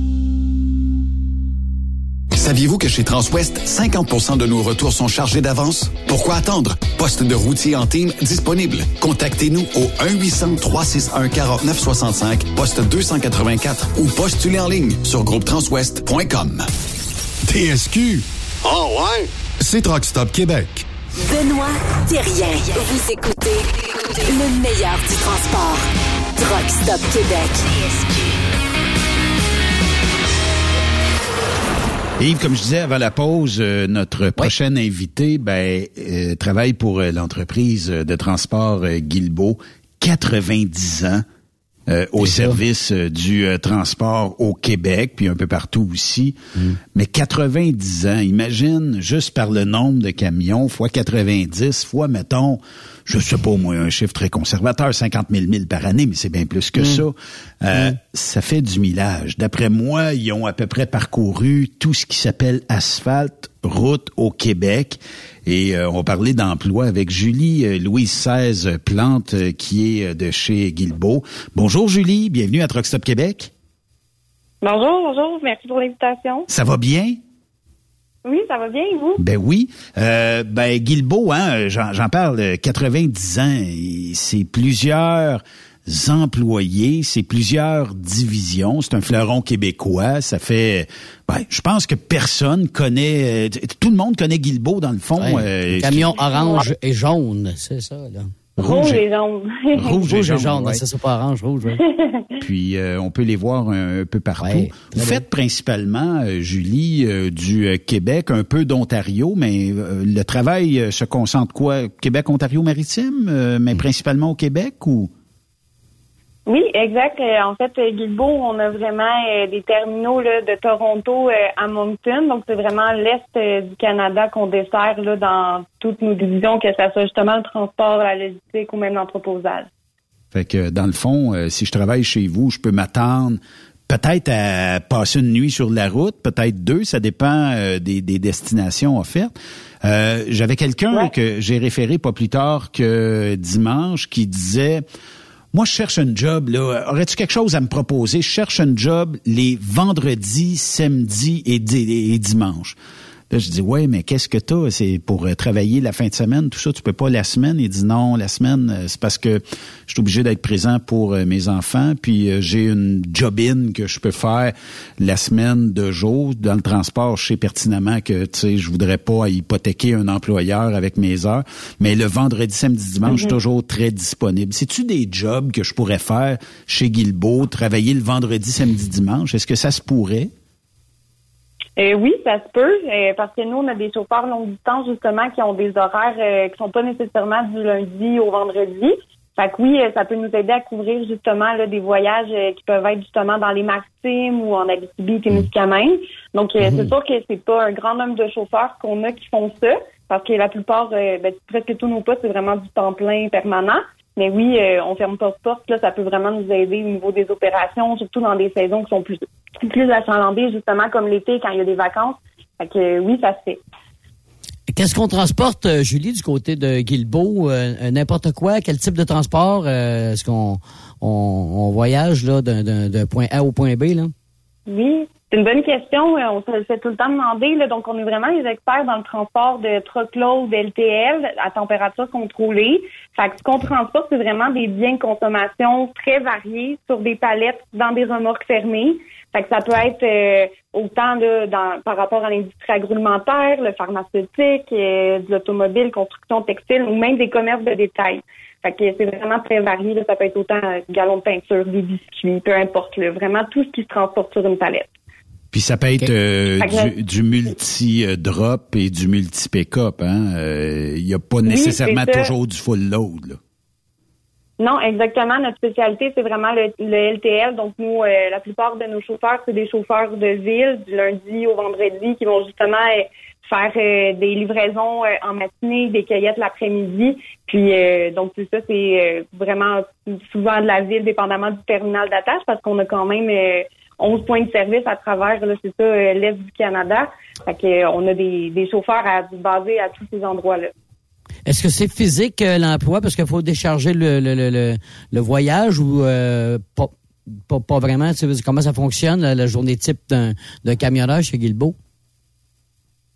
Speaker 15: Saviez-vous que chez Transwest, 50% de nos retours sont chargés d'avance? Pourquoi attendre? Poste de routier en team disponible. Contactez-nous au 1-800-361-4965, poste 284 ou postulez en ligne sur groupetranswest.com.
Speaker 1: TSQ.
Speaker 14: Oh ouais?
Speaker 1: C'est Truck Stop Québec.
Speaker 13: Benoît Thérien. Vous écoutez le meilleur du transport. Truck Stop Québec.
Speaker 7: Yves, comme je disais avant la pause, euh, notre prochain invité ben, euh, travaille pour euh, l'entreprise de transport euh, Guilbeault, 90 ans. euh, au service euh, du euh, transport au Québec, puis un peu partout aussi. Mais 90 ans, imagine juste par le nombre de camions, fois 90, fois, mettons, je sais pas moi, un chiffre très conservateur, 50 000 milles par année, mais c'est bien plus que ça. Euh, Ça fait du millage. D'après moi, ils ont à peu près parcouru tout ce qui s'appelle asphalte, route au Québec. Et euh, on va parler d'emploi avec Julie euh, Louise XVI Plante, euh, qui est euh, de chez Guilbeault. Bonjour Julie, bienvenue à Truck Stop Québec.
Speaker 16: Bonjour, bonjour, merci pour l'invitation.
Speaker 7: Ça va bien?
Speaker 16: Oui, ça va bien, et vous?
Speaker 7: Ben oui. Euh, ben Guilbeault, hein, j'en j'en parle, euh, 90 ans, et c'est plusieurs employés, c'est plusieurs divisions, c'est un fleuron québécois, ça fait ben, je pense que personne connaît euh, tout le monde connaît Guilbeault dans le fond. euh,
Speaker 8: Camion orange et jaune, c'est ça, là.
Speaker 16: Rouge et jaune.
Speaker 7: Rouge et jaune, ouais.
Speaker 8: c'est ça, pas orange, rouge. ouais.
Speaker 7: Puis euh, on peut les voir un, un peu partout. Vous faites principalement, euh, Julie, euh, du Québec, un peu d'Ontario, mais euh, le travail euh, se concentre quoi? Québec, Ontario maritime, euh, mais principalement au Québec ou?
Speaker 16: Oui, exact. Euh, En fait, euh, Guilbeault, on a vraiment euh, des terminaux là, de Toronto à Moncton. Donc, c'est vraiment l'Est du Canada qu'on dessert là, dans toutes nos divisions, que ce soit justement le transport, la logistique ou même l'entreposage.
Speaker 7: Fait que dans le fond, si je travaille chez vous, je peux m'attendre peut-être à passer une nuit sur la route, peut-être deux, ça dépend euh, des, des destinations offertes. Euh, J'avais quelqu'un que j'ai référé pas plus tard que dimanche qui disait moi, je cherche un job. Aurais-tu quelque chose à me proposer? Je cherche un job les vendredis, samedis et, et dimanches. Là, je dis, ouais, mais qu'est-ce que t'as? C'est pour euh, travailler la fin de semaine, tout ça, tu peux pas la semaine? Il dit, non, la semaine, euh, c'est parce que je suis obligé d'être présent pour euh, mes enfants, puis j'ai une job-in que je peux faire la semaine de jour. Dans le transport, je sais pertinemment que, tu sais, je voudrais pas hypothéquer un employeur avec mes heures, mais le vendredi, samedi, dimanche, je suis
Speaker 16: Mhm.
Speaker 7: toujours très disponible. C'est-tu des jobs que je pourrais faire chez Guilbeault, travailler le vendredi, samedi, dimanche? Est-ce que ça se pourrait?
Speaker 16: Euh, oui, ça se peut, euh, parce que nous, on a des chauffeurs longue distance, justement, qui ont des horaires euh, qui sont pas nécessairement du lundi au vendredi. Fait que oui, euh, ça peut nous aider à couvrir justement là, des voyages euh, qui peuvent être justement dans les maritimes ou en Abitibi, Témiscamingue. Donc, euh, c'est sûr que c'est pas un grand nombre de chauffeurs qu'on a qui font ça, parce que la plupart, euh, ben, presque tous nos postes, c'est vraiment du temps plein permanent. Mais oui, euh, on ferme pas de porte, là, ça peut vraiment nous aider au niveau des opérations, surtout dans des saisons qui sont plus plus achalandées, justement comme l'été quand il y a des vacances. Fait que oui, ça se fait.
Speaker 8: Qu'est-ce qu'on transporte, euh, Julie, du côté de Guilbeault? Euh, euh, N'importe quoi? Quel type de transport? euh, Est-ce qu'on on, on voyage là d'un- point A au point B? Là?
Speaker 16: Oui, c'est une bonne question. On se le fait tout le temps demander. Là. Donc, on est vraiment les experts dans le transport de truckload LTL à température contrôlée. Fait que ce qu'on transporte, c'est vraiment des biens de consommation très variés sur des palettes dans des remorques fermées. Fait que ça peut être euh, autant là, dans, par rapport à l'industrie agroalimentaire, le pharmaceutique, euh, de l'automobile, construction textile ou même des commerces de détail. Fait que c'est vraiment très varié. Là. Ça peut être autant euh, galons de peinture, des biscuits, peu importe. Là. Vraiment tout ce qui se transporte sur une palette.
Speaker 7: Puis ça peut être euh, du, du multi-drop et du multi-pick-up. hein. Euh, Il n'y a pas
Speaker 16: Oui,
Speaker 7: nécessairement toujours du full load. là.
Speaker 16: Non, exactement. Notre spécialité, c'est vraiment le, le LTL. Donc, nous, euh, la plupart de nos chauffeurs, c'est des chauffeurs de ville, du lundi au vendredi, qui vont justement euh, faire euh, des livraisons euh, en matinée, des cueillettes l'après-midi. Puis, euh, donc, c'est ça, c'est euh, vraiment souvent de la ville, dépendamment du terminal d'attache, parce qu'on a quand même euh, 11 points de service à travers, là, c'est ça, l'Est du Canada. Fait on a des, des chauffeurs à baser à tous ces endroits-là.
Speaker 8: Est-ce que c'est physique euh, l'emploi? Parce qu'il faut décharger le, le, le, voyage ou euh, pas, pas, pas vraiment? Comment ça fonctionne la, journée type d'un camionneur chez Guilbeault?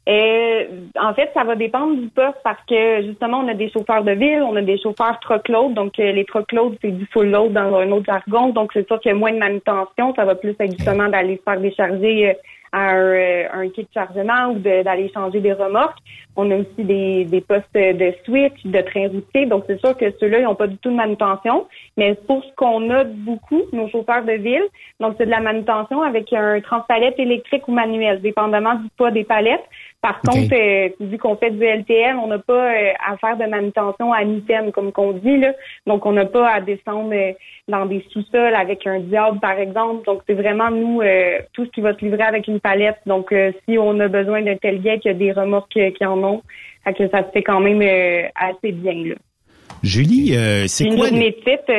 Speaker 16: Euh, en fait, ça va dépendre du poste parce que justement, on a des chauffeurs de ville, on a des chauffeurs truckload. Donc, euh, les truckloads, c'est du full load dans un autre jargon. Donc, c'est sûr qu'il y a moins de manutention. Ça va plus être justement d'aller se faire décharger à un, kit de chargement ou d'aller changer des remorques. On a aussi des, des postes de switch, de train routier. Donc, c'est sûr que ceux-là, ils n'ont pas du tout de manutention. Mais pour ce qu'on a beaucoup, nos chauffeurs de ville, donc c'est de la manutention avec un transpalette électrique ou manuel, dépendamment du poids des palettes. Par contre, euh, vu qu'on fait du LTL, on n'a pas euh, à faire de manutention à mi-terme, comme qu'on dit. Là. Donc, on n'a pas à descendre euh, dans des sous-sols avec un diable, par exemple. Donc, c'est vraiment, nous, tout ce qui va se livrer avec une palette. Donc, si on a besoin d'un tel gars qui a des remorques qui en ont, que ça se fait quand même assez bien. Là.
Speaker 7: Julie, c'est quoi...
Speaker 16: Une journée type...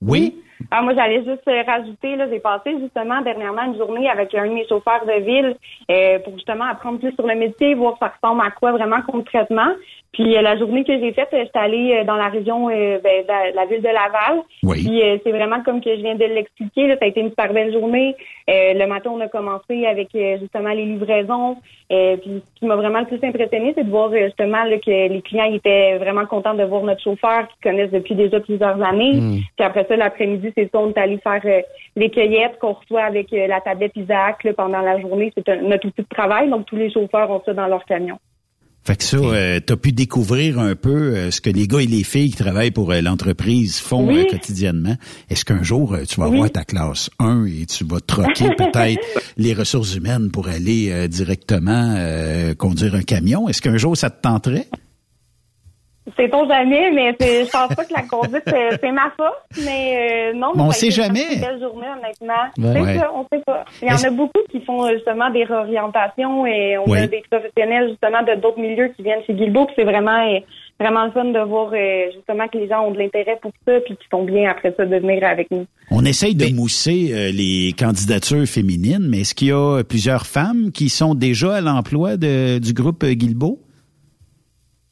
Speaker 7: oui.
Speaker 16: Ah, moi, j'allais juste euh, rajouter, là, j'ai passé justement dernièrement une journée avec un de mes chauffeurs de ville euh, pour justement apprendre plus sur le métier, voir ça ressemble à quoi vraiment concrètement. Puis euh, la journée que j'ai faite, j'étais allée euh, dans la région euh, ben, de la ville de Laval.
Speaker 7: Oui.
Speaker 16: Puis c'est vraiment comme que je viens de l'expliquer. Ça a été une super belle journée. le matin, on a commencé avec justement les livraisons. puis ce qui m'a vraiment le plus impressionné, c'est de voir justement là, que les clients étaient vraiment contents de voir notre chauffeur qu'ils connaissent depuis déjà plusieurs années.
Speaker 7: Hmm.
Speaker 16: Puis après ça, l'après-midi, c'est ça, on est allé faire les cueillettes qu'on reçoit avec la tablette Isaac pendant la journée. C'est notre outil de travail. Donc tous les chauffeurs ont ça dans leur camion.
Speaker 7: Fait que ça, euh, tu as pu découvrir un peu euh, ce que les gars et les filles qui travaillent pour euh, l'entreprise font quotidiennement. Est-ce qu'un jour, tu vas avoir ta classe 1 et tu vas troquer peut-être les ressources humaines pour aller directement conduire un camion? Est-ce qu'un jour, ça te tenterait?
Speaker 16: C'est-on jamais, mais je pense pas que la conduite, c'est ma force, mais euh, non.
Speaker 7: on sait jamais.
Speaker 16: Une belle journée, honnêtement. Ça, on sait pas. Il y en a beaucoup qui font justement des réorientations et on a des professionnels justement de d'autres milieux qui viennent chez Guilbeault, c'est vraiment euh, vraiment le fun de voir euh, justement que les gens ont de l'intérêt pour ça puis qu'ils sont bien après ça de venir avec nous.
Speaker 7: On essaye de mousser les candidatures féminines, mais est-ce qu'il y a plusieurs femmes qui sont déjà à l'emploi du groupe Guilbeault?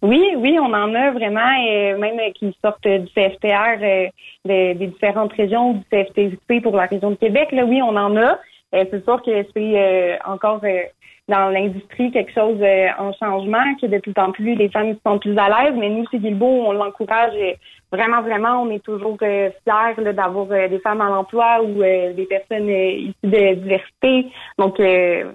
Speaker 16: Oui, oui, on en a vraiment, et même qui sortent du CFTR euh, des, différentes régions, du CFTC pour la région de Québec. Là, oui, on en a. Euh, c'est sûr que c'est euh, encore dans l'industrie quelque chose euh, en changement, que de plus en plus les femmes sont plus à l'aise. Mais nous, chez Guilbeault, on l'encourage vraiment, vraiment. On est toujours euh, fiers d'avoir euh, des femmes à l'emploi ou des personnes issues de diversité. Donc,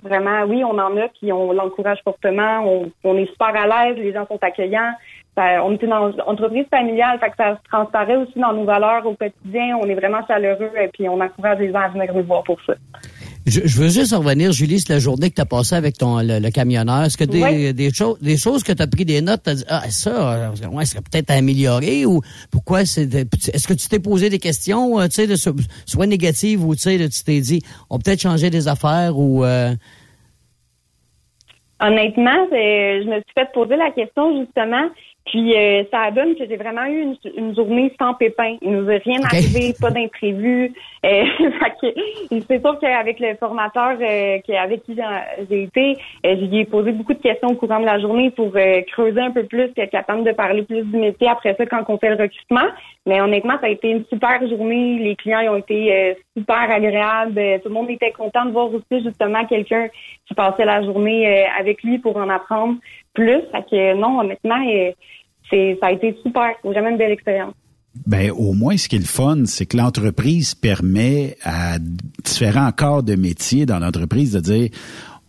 Speaker 16: vraiment, oui, on en a, puis on l'encourage fortement. On, est super à l'aise, les gens sont accueillants. on est une entreprise familiale, fait que ça se transparaît aussi dans nos valeurs au quotidien. On est vraiment chaleureux et puis on encourage les gens à venir nous voir pour ça.
Speaker 8: Je, veux juste revenir, Julie, c'est la journée que tu as passée avec ton le, camionneur. Est-ce que des, des, choses des choses que tu as pris des notes, tu as dit Ah, ça, ouais, serait peut-être amélioré ou pourquoi c'est est-ce que tu t'es posé des questions, euh, tu sais, soit négatives ou tu sais, tu t'es dit on peut-être changer des affaires ou euh...
Speaker 16: Honnêtement, je me suis fait poser la question justement puis euh, ça donne que j'ai vraiment eu une, journée sans pépin. Il nous a rien arrivé, pas d'imprévu. Euh, c'est sûr qu'avec le formateur euh, avec qui j'ai été, euh, j'ai posé beaucoup de questions au courant de la journée pour creuser un peu plus, être capable de parler plus du métier après ça quand on fait le recrutement. Mais honnêtement, ça a été une super journée. Les clients ont été super agréables. Tout le monde était content de voir aussi justement quelqu'un qui passait la journée avec lui pour en apprendre plus. Fait que non, honnêtement, c'est ça a été super. Vraiment une belle expérience.
Speaker 7: Ben, au moins, ce qui est le fun, c'est que l'entreprise permet à différents corps de métier dans l'entreprise de dire,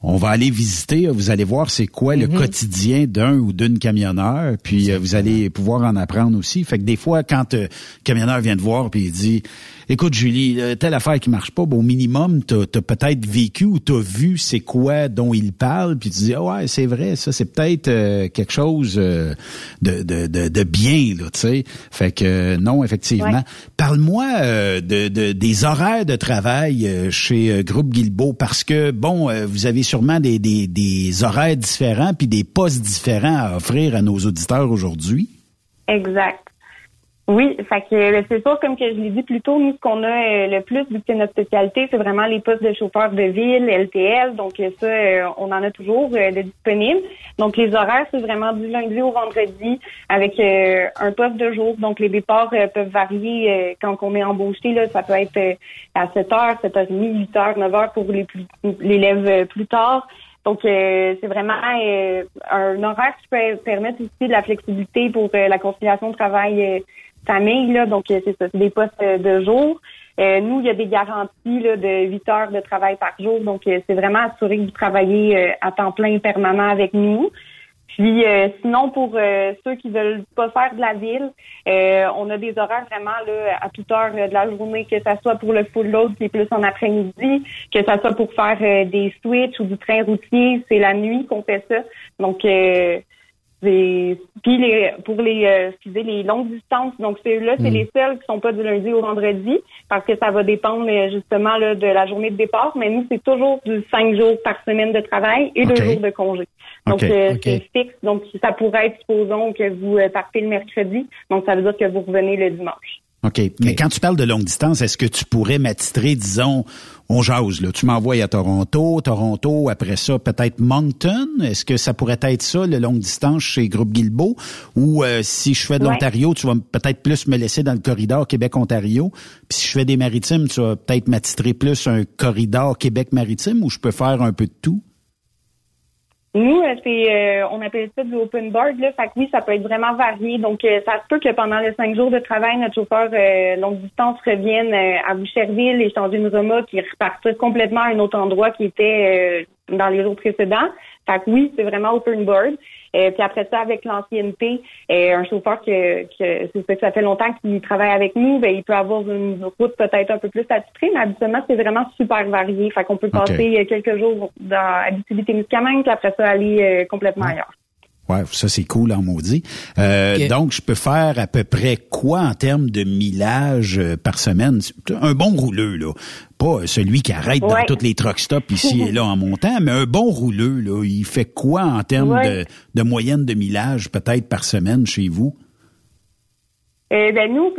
Speaker 7: on va aller visiter, vous allez voir c'est quoi le mhm. quotidien d'un ou d'une camionneur, puis euh, vous allez pouvoir en apprendre aussi. Fait que des fois, quand euh, le camionneur vient te voir puis il dit écoute Julie, euh, telle affaire qui marche pas, bon, au minimum, tu as, peut-être vécu ou tu as vu c'est quoi dont il parle, puis tu dis, ah ouais, c'est vrai, ça, c'est peut-être euh, quelque chose euh, de, de, de, bien, là, tu sais. Fait que non, effectivement. Parle-moi de, de, des horaires de travail chez Groupe Guilbeault, parce que, bon, vous avez sûrement des, des, des horaires différents, puis des postes différents à offrir à nos auditeurs aujourd'hui.
Speaker 16: Exact. Oui, fait que ben, c'est sûr, comme que je l'ai dit plus tôt, nous, ce qu'on a euh, le plus, vu que c'est notre spécialité, c'est vraiment les postes de chauffeurs de ville, LTL. Donc euh, ça, euh, on en a toujours de disponibles. Donc les horaires, c'est vraiment du lundi au vendredi avec un poste de jour. Donc les départs peuvent varier quand on est embauché. Là, ça peut être à 7 h, 7 h 30, 8 h, 9 h pour les plus l'élève plus tard. Donc, c'est vraiment un horaire qui peut permettre aussi de la flexibilité pour la conciliation de travail famille, là, donc euh, c'est ça, c'est des postes euh, de jour. Euh, nous, il y a des garanties là, de 8 heures de travail par jour. Donc, euh, c'est vraiment assuré que vous travaillez euh, à temps plein permanent avec nous. Puis sinon, pour ceux qui veulent pas faire de la ville, on a des horaires vraiment là, à toute heure de la journée, que ça soit pour le full load qui est plus en après-midi, que ça soit pour faire des switches ou du train routier, c'est la nuit qu'on fait ça. Donc puis les, pour les euh, les longues distances, donc c'est là, c'est mm. les seuls qui sont pas du lundi au vendredi, parce que ça va dépendre euh, justement là, de la journée de départ, mais nous, c'est toujours du cinq jours par semaine de travail et deux jours de congé. Donc euh, c'est fixe. Donc ça pourrait être, supposons que vous partez le mercredi, donc ça veut dire que vous revenez le dimanche.
Speaker 7: OK. Mais quand tu parles de longue distance, est-ce que tu pourrais m'attitrer, disons, on jase, là. Tu m'envoies à Toronto, Toronto, après ça, peut-être Moncton. Est-ce que ça pourrait être ça, le longue distance chez Groupe Guilbeault? Ou euh, si je fais de l'Ontario, tu vas peut-être plus me laisser dans le corridor Québec-Ontario. Puis si je fais des maritimes, tu vas peut-être m'attitrer plus un corridor Québec-Maritime ou je peux faire un peu de tout?
Speaker 16: Nous, euh, c'est, euh, on appelle ça du open board. Là. Fait que oui, ça peut être vraiment varié. Donc, euh, ça se peut que pendant les cinq jours de travail, notre chauffeur longue distance revienne à Boucherville et changer une remorque qui repartir complètement à un autre endroit qui était dans les jours précédents. Fait que oui, c'est vraiment open board. Euh, puis après ça, avec l'ancienneté, euh, un chauffeur que, que c'est ça que ça fait longtemps qu'il travaille avec nous, ben, il peut avoir une route peut-être un peu plus attitrée, mais habituellement, c'est vraiment super varié. Fait qu'on peut passer euh, quelques jours dans Abitibi-Témiscamingue, puis après ça, aller complètement ailleurs.
Speaker 7: Ouais, ça c'est cool en maudit. Euh, Donc, je peux faire à peu près quoi en termes de millage euh, par semaine? Un bon rouleux, là. Pas celui qui arrête dans toutes les truck stops ici et là en montant, mais un bon rouleux, là. Il fait quoi en termes de, de moyenne de millage peut-être par semaine chez vous?
Speaker 16: Euh, ben nous,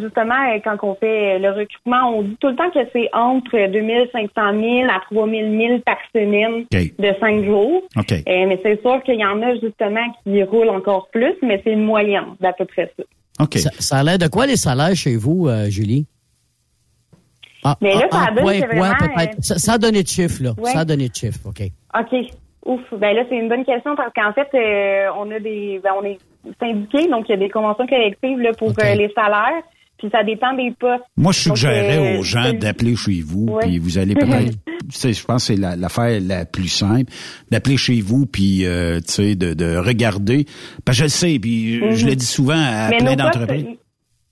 Speaker 16: justement, euh, quand on fait euh, le recrutement, on dit tout le temps que c'est entre 2500 000 à 3000 000 par semaine de cinq jours. mais c'est sûr qu'il y en a justement qui roulent encore plus, mais c'est une moyenne d'à peu près ça.
Speaker 8: OK. Ça, a l'air de quoi les salaires chez vous, Julie?
Speaker 16: Ah, mais là, ça, donne vraiment,
Speaker 8: ça, ça, a donné de chiffres, là. Ça a donné de chiffres, OK.
Speaker 16: OK. Ouf, ben là, c'est une bonne question parce qu'en fait, on a des, ben, on est syndiqués, donc il y a des conventions collectives là, pour euh, les salaires. Puis ça dépend des postes.
Speaker 7: Moi, je suggérerais euh, aux gens d'appeler chez vous, puis vous allez peut-être, je pense que c'est l'affaire la, plus simple, d'appeler chez vous, puis euh, tu sais, de, de, regarder. Parce que je le sais, puis je le mhm. dis souvent à plein d'entreprises.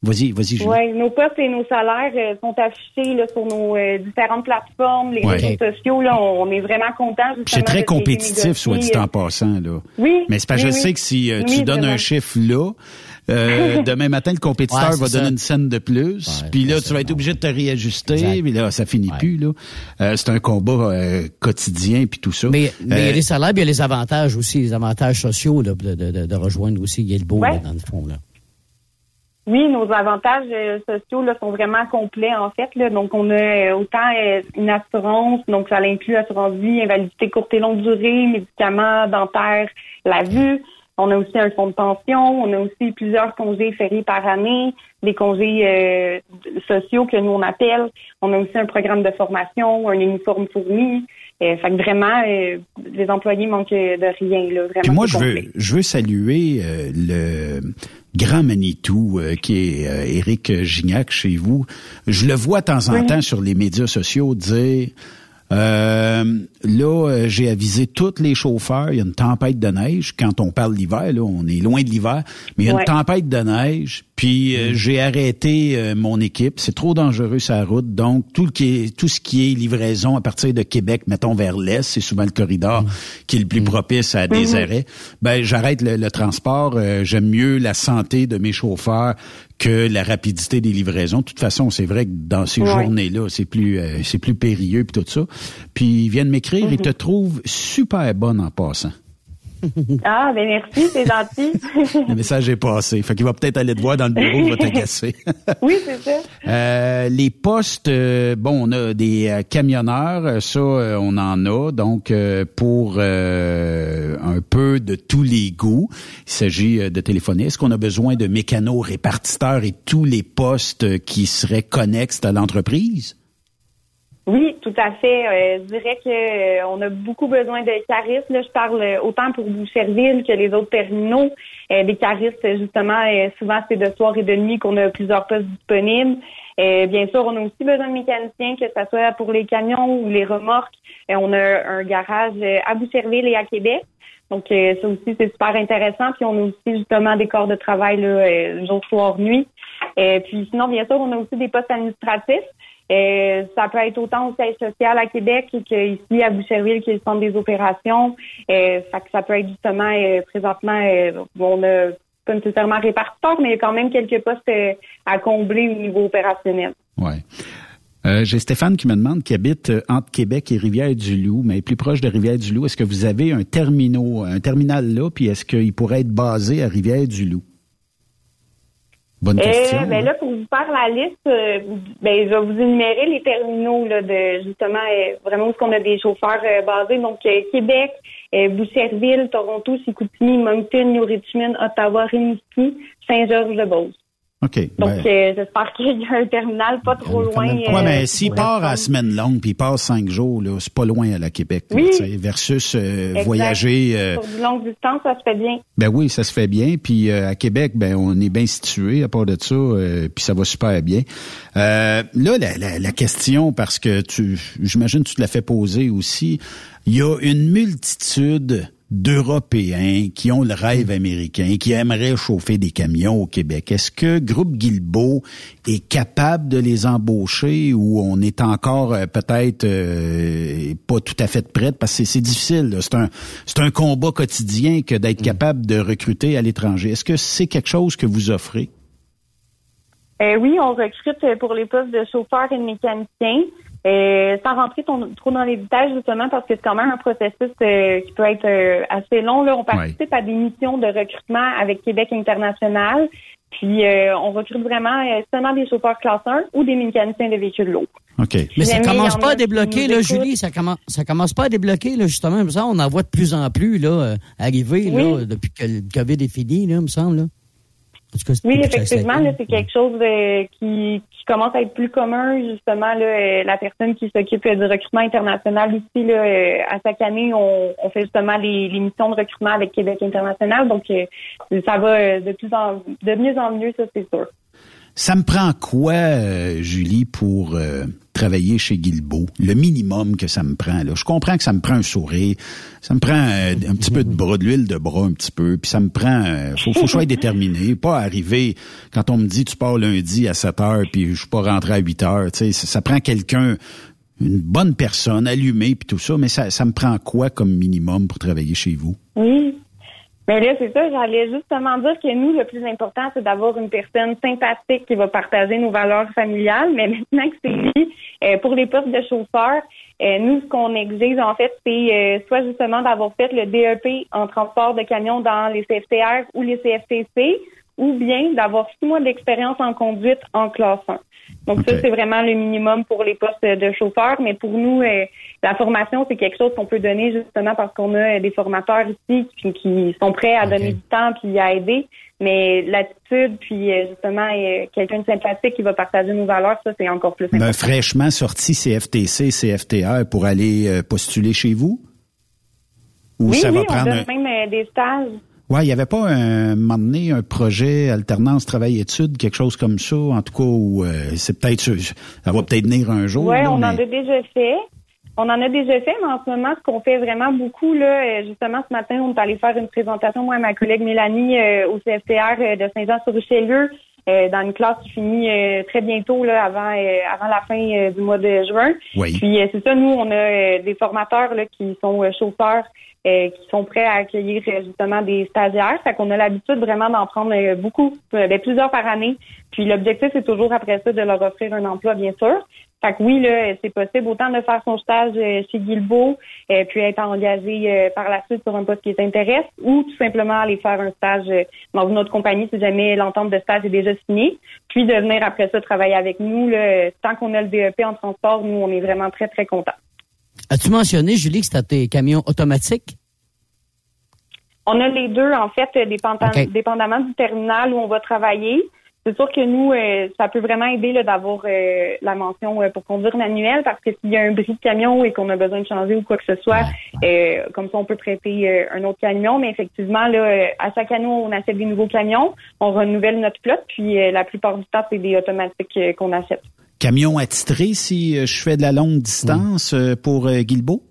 Speaker 7: Vas-y, vas-y.
Speaker 16: Oui, nos postes et nos salaires sont affichés là, sur nos différentes plateformes, les réseaux sociaux. Là, on, est vraiment contents.
Speaker 7: C'est très compétitif, soit dit en passant. Là.
Speaker 16: Oui.
Speaker 7: Mais c'est pas, je sais que si tu donnes un chiffre là, euh, demain matin, le compétiteur va donner une scène de plus. puis là, tu vas être obligé de te réajuster. Puis là, ça finit plus. là. Euh, c'est un combat euh, quotidien puis tout ça.
Speaker 8: Mais, mais il y a les salaires, il y a les avantages aussi, les avantages sociaux là, de, de, de, rejoindre aussi Guilbeault là, dans le fond. Là.
Speaker 16: Oui, nos avantages sociaux là, sont vraiment complets en fait. Là. Donc, on a autant une assurance, donc ça inclut assurance vie, invalidité courte et longue durée, médicaments, dentaires, la vue. On a aussi un fonds de pension, on a aussi plusieurs congés fériés par année, des congés euh, sociaux que nous on appelle. On a aussi un programme de formation, un uniforme fourni. Euh, fait que vraiment, euh, les employés manquent de rien. Là, vraiment
Speaker 7: moi, je veux, je veux saluer le grand Manitou qui est Éric Gignac chez vous. Je le vois de temps en temps sur les médias sociaux dire euh, là, euh, j'ai avisé tous les chauffeurs. Il y a une tempête de neige. Quand on parle d'hiver, là, on est loin de l'hiver, mais il y a une tempête de neige. Puis euh, mm. j'ai arrêté mon équipe. C'est trop dangereux sa route. Donc tout, le qui est, tout ce qui est livraison à partir de Québec, mettons vers l'est, c'est souvent le corridor mm. qui est le plus mm. propice à des mm-hmm. arrêts. Ben j'arrête le, transport. J'aime mieux la santé de mes chauffeurs que la rapidité des livraisons. De toute façon, c'est vrai que dans ces journées-là, c'est plus euh, c'est plus périlleux puis tout ça. Puis ils viennent m'écrire, ils te mhm. trouvent super bonne en passant.
Speaker 16: Ah, ben merci, c'est gentil.
Speaker 7: le message est passé. Fait qu'il va peut-être aller te voir dans le bureau, il va t'agacer.
Speaker 16: oui, c'est ça.
Speaker 7: Euh, les postes, euh, bon, on a des euh, camionneurs, ça, on en a. Donc, pour un peu de tous les goûts, il s'agit de téléphoner. Est-ce qu'on a besoin de mécanos, répartiteurs et tous les postes qui seraient connexes à l'entreprise?
Speaker 16: Oui, tout à fait. Euh, je dirais que euh, on a beaucoup besoin de caristes. Là, je parle euh, autant pour Boucherville que les autres terminaux. des caristes, justement, souvent c'est de soir et de nuit qu'on a plusieurs postes disponibles. bien sûr, on a aussi besoin de mécaniciens, que ce soit pour les camions ou les remorques. on a un garage à Boucherville et à Québec. Donc, ça aussi, c'est super intéressant. Puis, on a aussi justement des corps de travail là, jour, soir, nuit. puis, sinon, bien sûr, on a aussi des postes administratifs. Euh, ça peut être autant au siège social à Québec qu'ici à Boucherville, qui est le centre des opérations. Euh, ça, peut être justement euh, présentement, euh, on a pas nécessairement répartiteur, mais il y a quand même quelques postes à combler au niveau opérationnel.
Speaker 7: Ouais. J'ai Stéphane qui me demande, qui habite entre Québec et Rivière-du-Loup, mais plus proche de Rivière-du-Loup. Est-ce que vous avez un terminal, un terminal là, puis est-ce qu'il pourrait être basé à Rivière-du-Loup? Bonne question.
Speaker 16: Euh, ben là, pour vous faire la liste, euh, ben, je vais vous énumérer les terminaux là, de justement euh, vraiment où est-ce qu'on a des chauffeurs euh, basés. Donc Québec, Boucherville, Toronto, Chicoutimi, Moncton, New Richmond, Ottawa, Rimouski, Saint-Georges-de-Beauce.
Speaker 7: OK.
Speaker 16: Donc, euh, j'espère qu'il y a un terminal pas trop loin.
Speaker 7: Oui, mais euh, s'il part à semaine longue puis il passe cinq jours, là, c'est pas loin à la Québec.
Speaker 16: Oui.
Speaker 7: versus euh, voyager.
Speaker 16: Sur du longue distance, ça se fait bien.
Speaker 7: Ben oui, ça se fait bien. Puis à Québec, ben on est bien situé à part de ça, puis ça va super bien. là, la, la, la, question, parce que tu, j'imagine que tu te l'as fait poser aussi, il y a une multitude d'Européens qui ont le rêve américain, qui aimeraient chauffer des camions au Québec. Est-ce que Groupe Guilbeault est capable de les embaucher ou on est encore euh, peut-être euh, pas tout à fait prêt? Parce que c'est difficile. C'est un c'est un combat quotidien que d'être mm. capable de recruter à l'étranger. Est-ce que c'est quelque chose que vous offrez?
Speaker 16: Euh, oui, on recrute pour les postes de chauffeurs et de mécaniciens. Euh, sans rentrer trop dans les détails, justement, parce que c'est quand même un processus euh, qui peut être euh, assez long. Là, on participe à des missions de recrutement avec Québec International. Puis on recrute vraiment seulement des chauffeurs classe 1 ou des mécaniciens de véhicules lourds.
Speaker 7: OK.
Speaker 8: Mais ça commence pas à débloquer, là, Julie. Ça commence, ça commence pas à débloquer, là, justement. Ça, on en voit de plus en plus, là, arriver, là, depuis que le COVID est fini, là, me semble, là
Speaker 16: oui, effectivement, c'est quelque chose euh, qui, commence à être plus commun. Justement, là, euh, la personne qui s'occupe du recrutement international ici, là, euh, à chaque année, on, fait justement les, missions de recrutement avec Québec International. Donc, ça va de plus en de mieux en mieux, ça c'est sûr.
Speaker 7: Ça me prend quoi, Julie, pour travailler chez Guilbeault, le minimum que ça me prend. Là. Je comprends que ça me prend un sourire, ça me prend euh, un petit peu de bras, de l'huile de bras un petit peu, puis ça me prend... Euh, faut, faut que je sois déterminé, pas arriver quand on me dit tu pars lundi à 7 heures, puis je suis pas rentré à 8 heures. Ça, ça prend quelqu'un, une bonne personne, allumée, puis tout ça, mais ça, ça me prend quoi comme minimum pour travailler chez vous?
Speaker 16: Mais là, c'est ça, j'allais justement dire que nous, le plus important, c'est d'avoir une personne sympathique qui va partager nos valeurs familiales. Mais maintenant que c'est dit, euh, pour les postes de chauffeurs, euh, nous, ce qu'on exige, en fait, c'est euh, soit justement d'avoir fait le DEP en transport de camions dans les CFTR ou les CFTC, ou bien d'avoir six mois d'expérience en conduite en classe 1. Donc ça, c'est vraiment le minimum pour les postes de chauffeurs. Mais pour nous, euh, la formation, c'est quelque chose qu'on peut donner justement parce qu'on a des formateurs ici qui, sont prêts à donner du temps puis à aider. Mais l'attitude, puis euh, justement, euh, quelqu'un de sympathique qui va partager nos valeurs, ça, c'est encore plus important.
Speaker 7: Un fraîchement sorti CFTC, CFTR pour aller postuler chez vous?
Speaker 16: Ou oui, ça va prendre on donne même des stages.
Speaker 7: Ouais, il n'y avait pas un, moment donné un projet alternance travail-études, quelque chose comme ça, en tout cas, où euh, c'est peut-être ça va peut-être venir un jour.
Speaker 16: Oui, on en a déjà fait. On en a déjà fait, mais en ce moment, ce qu'on fait vraiment beaucoup, là, euh, justement, ce matin, on est allé faire une présentation, moi et ma collègue Mélanie, euh, au CFTR de Saint-Jean-sur-Richelieu, dans une classe qui finit très bientôt, là, avant, avant la fin du mois de juin.
Speaker 7: Oui.
Speaker 16: Puis c'est ça, nous, on a des formateurs là, qui sont chauffeurs euh, qui sont prêts à accueillir euh, justement des stagiaires. Fait qu'on a l'habitude vraiment d'en prendre euh, beaucoup, ben, plusieurs par année. Puis l'objectif, c'est toujours après ça de leur offrir un emploi, bien sûr. Fait que oui, là, c'est possible autant de faire son stage chez Guilbeault, puis être engagé par la suite sur un poste qui les intéresse, ou tout simplement aller faire un stage dans une autre compagnie si jamais l'entente de stage est déjà signée, puis de venir après ça travailler avec nous. Là, tant qu'on a le DEP en transport, nous, on est vraiment très, très contents.
Speaker 8: As-tu mentionné, Julie, que c'était tes camions automatiques?
Speaker 16: On a les deux, en fait, dépendamment du terminal où on va travailler. C'est sûr que nous, euh, ça peut vraiment aider d'avoir euh, la mention pour conduire manuel parce que s'il y a un bris de camion et qu'on a besoin de changer ou quoi que ce soit, comme ça, on peut prêter un autre camion. Mais effectivement, là, à chaque année, on achète des nouveaux camions, on renouvelle notre flotte, puis la plupart du temps, c'est des automatiques qu'on achète.
Speaker 7: Camion attitré si je fais de la longue distance pour Guilbeault?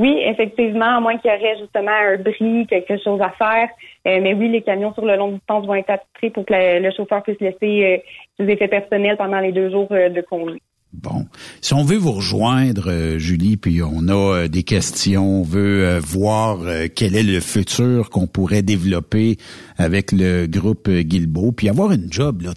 Speaker 16: Oui, effectivement, à moins qu'il y aurait justement un bris, quelque chose à faire. Euh, mais oui, les camions sur le long distance vont être attitrés pour que le, chauffeur puisse laisser euh, ses effets personnels pendant les deux jours euh, de conduite.
Speaker 7: Bon, si on veut vous rejoindre, euh, Julie, puis on a euh, des questions, on veut voir quel est le futur qu'on pourrait développer avec le groupe Guilbeault, puis avoir une job. Là,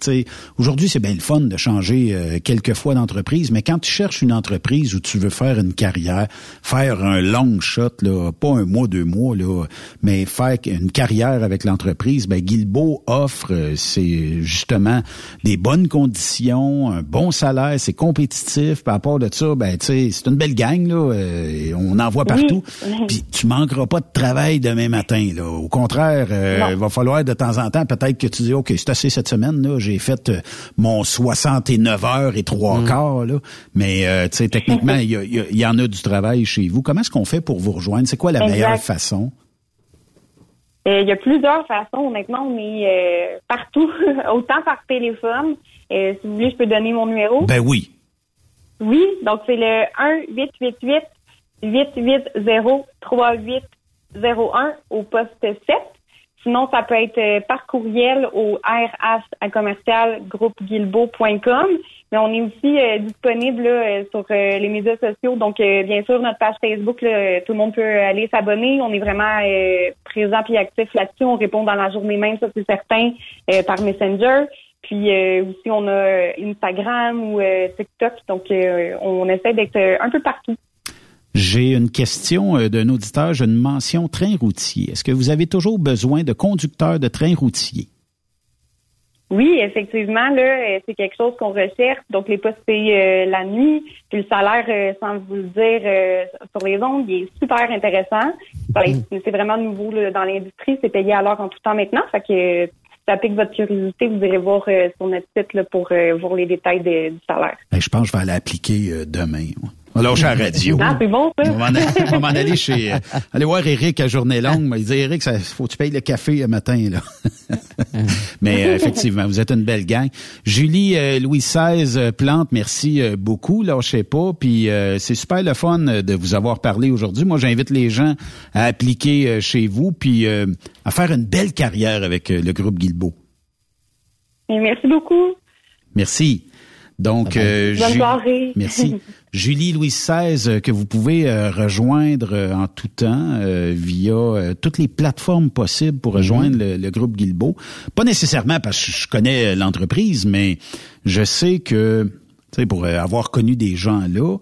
Speaker 7: aujourd'hui, c'est bien le fun de changer quelques fois d'entreprise, mais quand tu cherches une entreprise où tu veux faire une carrière, faire un long shot, là, pas un mois, deux mois, là, mais faire une carrière avec l'entreprise, ben Guilbeault offre, c'est justement des bonnes conditions, un bon salaire, c'est compétitif. Par rapport de ça, ben tu sais, c'est une belle gang là. Euh, on en voit partout. Puis tu manqueras pas de travail demain matin là. Au contraire, euh, il va falloir de temps en temps peut-être que tu dis ok, c'est assez cette semaine là. J'ai fait euh, mon 69 heures et trois mm. quarts là. Mais tu sais, techniquement, il y, en a du travail chez vous. Comment est-ce qu'on fait pour vous rejoindre? C'est quoi la meilleure façon?
Speaker 16: Il y a plusieurs façons. Honnêtement, on est partout, autant par téléphone. si vous voulez, je peux donner mon numéro.
Speaker 7: Ben oui.
Speaker 16: Oui, donc c'est le 1-888-880-3801 au poste 7. Sinon, ça peut être euh, par courriel au RH Mais on est aussi euh, disponible euh, sur les médias sociaux. Donc, bien sûr, notre page Facebook, tout le monde peut aller s'abonner. On est vraiment présent et actif là-dessus. On répond dans la journée même, ça c'est certain, par Messenger. Puis aussi, on a Instagram ou TikTok. Donc, on essaie d'être un peu partout.
Speaker 7: J'ai une question d'un auditeur. J'ai une mention train routier. Est-ce que vous avez toujours besoin de conducteurs de train routier?
Speaker 16: Oui, effectivement, là, c'est quelque chose qu'on recherche. Donc, les postes payés la nuit, puis le salaire, sans vous le dire, sur les ondes, il est super intéressant. Mm-hmm. C'est vraiment nouveau dans l'industrie. C'est payé à l'heure en tout temps maintenant. Fait que ça pique votre curiosité, vous irez voir euh, sur notre site là, pour euh, voir les détails du salaire.
Speaker 7: Ben, je pense que je vais aller appliquer euh, demain. Suis à la radio.
Speaker 16: Ah, c'est bon, ça. On
Speaker 7: va m'en aller chez, aller voir Eric à journée longue. Il dit, Eric, ça, faut que tu payes le café le matin, là. Mais, effectivement, vous êtes une belle gang. Julie, Louis XVI, Plante, merci beaucoup. Là, je sais pas. Puis, c'est super le fun de vous avoir parlé aujourd'hui. Moi, j'invite les gens à appliquer chez vous, puis à faire une belle carrière avec le groupe Guilbeault.
Speaker 16: Merci beaucoup.
Speaker 7: Merci. Donc,
Speaker 16: euh, Bonne soirée.
Speaker 7: merci. Julie Louis XVI, euh, que vous pouvez euh, rejoindre en tout temps via toutes les plateformes possibles pour rejoindre mhm. le, groupe Guilbeault. Pas nécessairement parce que je connais l'entreprise, mais je sais que, tu sais, pour avoir connu des gens là,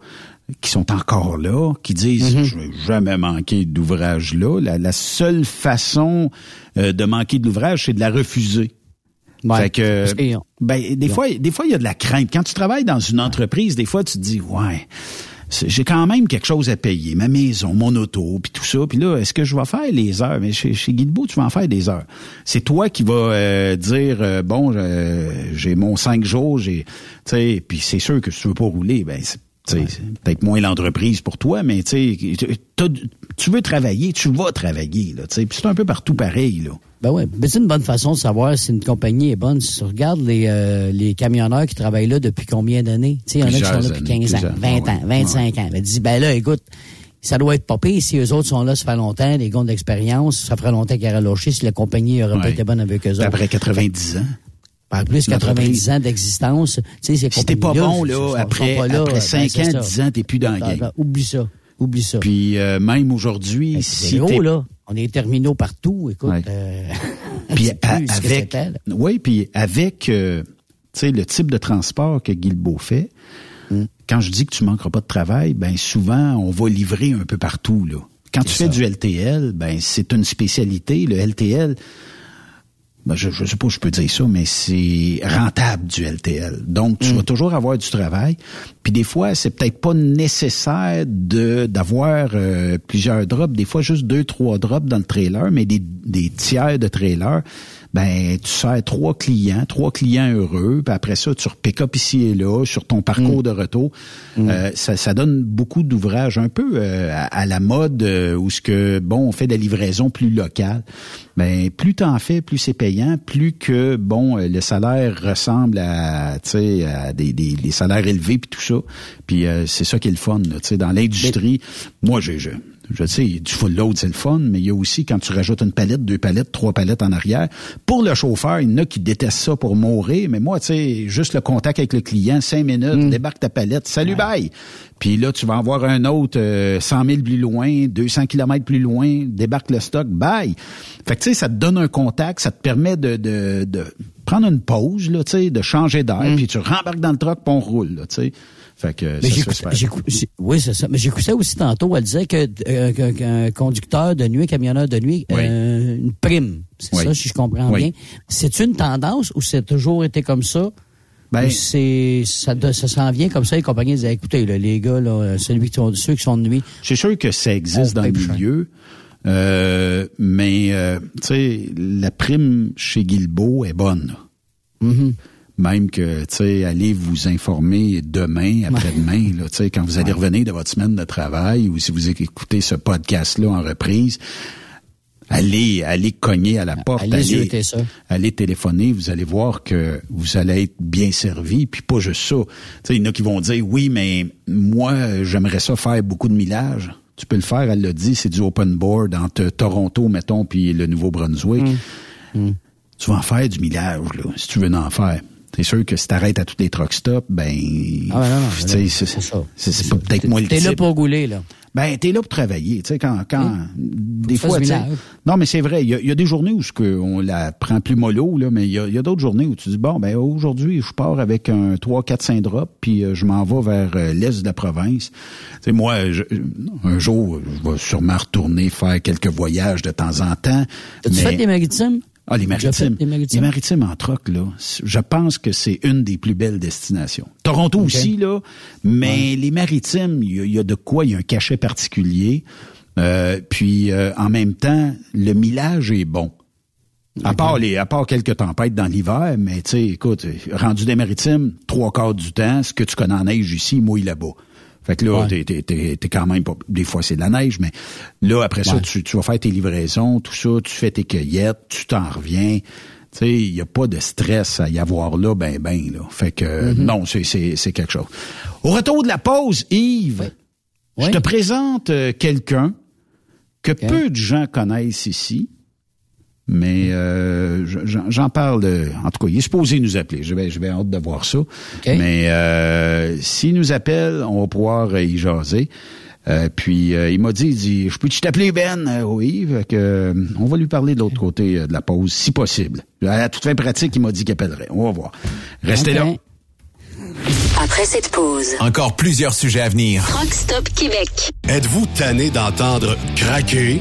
Speaker 7: qui sont encore là, qui disent mhm. je vais jamais manquer d'ouvrage là. La, seule façon de manquer de l'ouvrage, c'est de la refuser fait que, ben, des fois, des fois, il y a de la crainte. Quand tu travailles dans une entreprise, des fois, tu te dis, ouais, j'ai quand même quelque chose à payer, ma maison, mon auto, puis tout ça. Puis là, est-ce que je vais faire les heures? Mais chez, chez Guilbeault, tu vas en faire des heures. C'est toi qui vas euh, dire, euh, bon, j'ai mon cinq jours, j'ai, tu sais, puis c'est sûr que si tu veux pas rouler, ben c'est peut-être moins l'entreprise pour toi, mais tu tu veux travailler, tu vas travailler. Là, puis c'est un peu partout pareil. Là.
Speaker 8: Ben ouais, c'est une bonne façon de savoir si une compagnie est bonne. Si tu regardes les, euh, les camionneurs qui travaillent là depuis combien d'années, tu sais, il y en a qui sont là depuis 15 ans, 20 ans, 25 ans. Ben, dis, ben là, écoute, ça doit être popé. Si eux autres sont là, ça fait longtemps, des gars d'expérience, ça ferait longtemps qu'ils auraient lâché si la compagnie aurait pas été bonne avec eux autres.
Speaker 7: Après 90 ans.
Speaker 8: Par plus 90 ans d'existence, tu sais, c'est
Speaker 7: Si t'es pas bon, là, après, après 5 ben, ans, 10 ans, t'es plus dans le ben, game. Ben,
Speaker 8: oublie ça. Oublie ça.
Speaker 7: Puis euh, même aujourd'hui, si
Speaker 8: t'es... On est terminaux partout, écoute.
Speaker 7: Euh, puis avec, oui, puis avec, euh, le type de transport que Guilbeault fait. Hmm. Quand je dis que tu manqueras pas de travail, ben souvent on va livrer un peu partout là. Quand tu fais du LTL, ben c'est une spécialité. Le LTL, je, je sais pas, je peux dire ça, mais c'est rentable du LTL. Donc, tu mm. vas toujours avoir du travail. Puis des fois, c'est peut-être pas nécessaire de d'avoir euh, plusieurs drops. Des fois, juste deux, trois drops dans le trailer, mais des, des tiers de trailer ben tu sers trois clients, trois clients heureux, puis après ça, tu repick-up ici et là sur ton parcours
Speaker 8: Mm.
Speaker 7: de retour. Euh, ça, ça donne beaucoup d'ouvrages un peu euh, à, à la mode euh, où ce que bon, on fait de la livraison plus locale. Ben plus t'en fais, plus c'est payant, plus que bon, euh, le salaire ressemble à tu sais à des, des, des salaires élevés puis tout ça. Puis euh, c'est ça qui est le fun, tu sais dans l'industrie. Moi, j'ai je, sais, du full load, c'est le fun, mais il y a aussi quand tu rajoutes une palette, deux palettes, trois palettes en arrière. Pour le chauffeur, il y en a qui détestent ça pour mourir, mais moi, tu sais, juste le contact avec le client, cinq minutes, débarque ta palette, salut, bye. Puis là, tu vas en voir un autre euh, 100 000 plus loin, 200 kilomètres plus loin, débarque le stock, bye. Fait que tu sais, ça te donne un contact, ça te permet de, de, de prendre une pause, là, tu sais, de changer d'air, puis tu rembarques dans le truck, puis on roule, tu sais. Fait que
Speaker 8: Mais j'écoute- oui, c'est ça. Mais j'écoutais aussi tantôt, elle disait que euh, qu'un conducteur de nuit, camionneur de nuit, euh, une prime. C'est
Speaker 7: Oui.
Speaker 8: ça, si je comprends
Speaker 7: Oui.
Speaker 8: bien. C'est une tendance ou c'est toujours été comme ça?
Speaker 7: Ben-
Speaker 8: c'est ça, ça s'en vient comme ça, les compagnies disaient écoutez, là, les gars, là, celui qui sont, ceux qui sont de nuit.
Speaker 7: C'est sûr que ça existe dans le milieu. Euh, mais tu sais, la prime chez Guilbeault est bonne. Même que, tu sais, allez vous informer demain, après-demain, là, tu sais, quand vous allez revenir de votre semaine de travail ou si vous écoutez ce podcast-là en reprise, allez, allez cogner à la porte,
Speaker 8: allez ça.
Speaker 7: allez téléphoner, vous allez voir que vous allez être bien servi, puis pas juste ça. Tu sais, il y en a qui vont dire, oui, mais moi, j'aimerais ça faire beaucoup de millage. Tu peux le faire, elle l'a dit, c'est du open board entre Toronto, mettons, puis le Nouveau-Brunswick. Tu vas en faire du millage, là, si tu veux en faire. C'est sûr que si t'arrêtes à tous les truck stops, ben,
Speaker 8: Ah
Speaker 7: tu c'est pas peut-être moi le
Speaker 8: T'es là pour gouler, là.
Speaker 7: Ben, t'es là pour travailler. Tu sais, quand, quand des
Speaker 8: tu
Speaker 7: fois, tu non, mais c'est vrai. Il y, a, il y a des journées où que on la prend plus mollo, là, mais il y a, il y a d'autres journées où tu dis bon, ben aujourd'hui, je pars avec un 3 4 5 drops, puis euh, je m'en vais vers euh, l'est de la province. Tu sais, moi, je- un jour, je vais sûrement retourner faire quelques voyages de temps en temps.
Speaker 8: As-tu
Speaker 7: mais-
Speaker 8: fait les maritimes?
Speaker 7: Ah, les maritimes.
Speaker 8: les maritimes?
Speaker 7: Les maritimes en troc, là, je pense que c'est une des plus belles destinations. Toronto aussi, là, mais les maritimes, il y, a- il y a de quoi, il y a un cachet particulier. Euh, puis, euh, en même temps, le millage est bon. À part les, à part quelques tempêtes dans l'hiver, mais tu sais, écoute, rendu des maritimes, trois quarts du temps, ce que tu connais en neige ici, mouille là-bas. Fait que là,
Speaker 8: Ouais.
Speaker 7: t'es, t'es, t'es, t'es quand même pas. Des fois, c'est de la neige, mais là, après ça,
Speaker 8: Ouais.
Speaker 7: tu, tu vas faire tes livraisons, tout ça, tu fais tes cueillettes, tu t'en reviens. Tu sais, il n'y a pas de stress à y avoir là, ben, ben, là. Fait que, non, c'est, c'est, c'est quelque chose. Au retour de la pause, Yves, je te présente euh, quelqu'un que peu de gens connaissent ici. Mais euh, je- j'en parle. euh, en tout cas, il est supposé nous appeler. Je vais, je vais hâte de voir ça. Mais euh, s'il nous appelle, on va pouvoir euh, y jaser. Euh, puis euh, il m'a dit, il dit, je peux-tu t'appeler Ben? Euh, oui, fait que, euh, on va lui parler de l'autre côté euh, de la pause, si possible. À la toute fin pratique, il m'a dit qu'il appellerait. On va voir. Restez là.
Speaker 13: Après cette pause,
Speaker 11: Encore plusieurs sujets à venir.
Speaker 13: Truck Stop Québec.
Speaker 1: Êtes-vous tanné d'entendre craquer,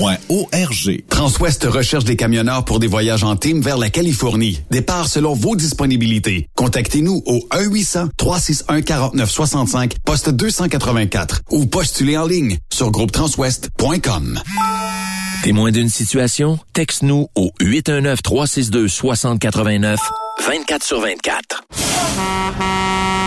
Speaker 6: arpq.org.
Speaker 15: Transwest recherche des camionneurs pour des voyages en team vers la Californie. Départ selon vos disponibilités. Contactez-nous au 1-800-361-4965, poste 284 ou postulez en ligne sur groupetranswest.com.
Speaker 2: Témoin d'une situation? Texte-nous au 819-362-6089, 24 sur 24.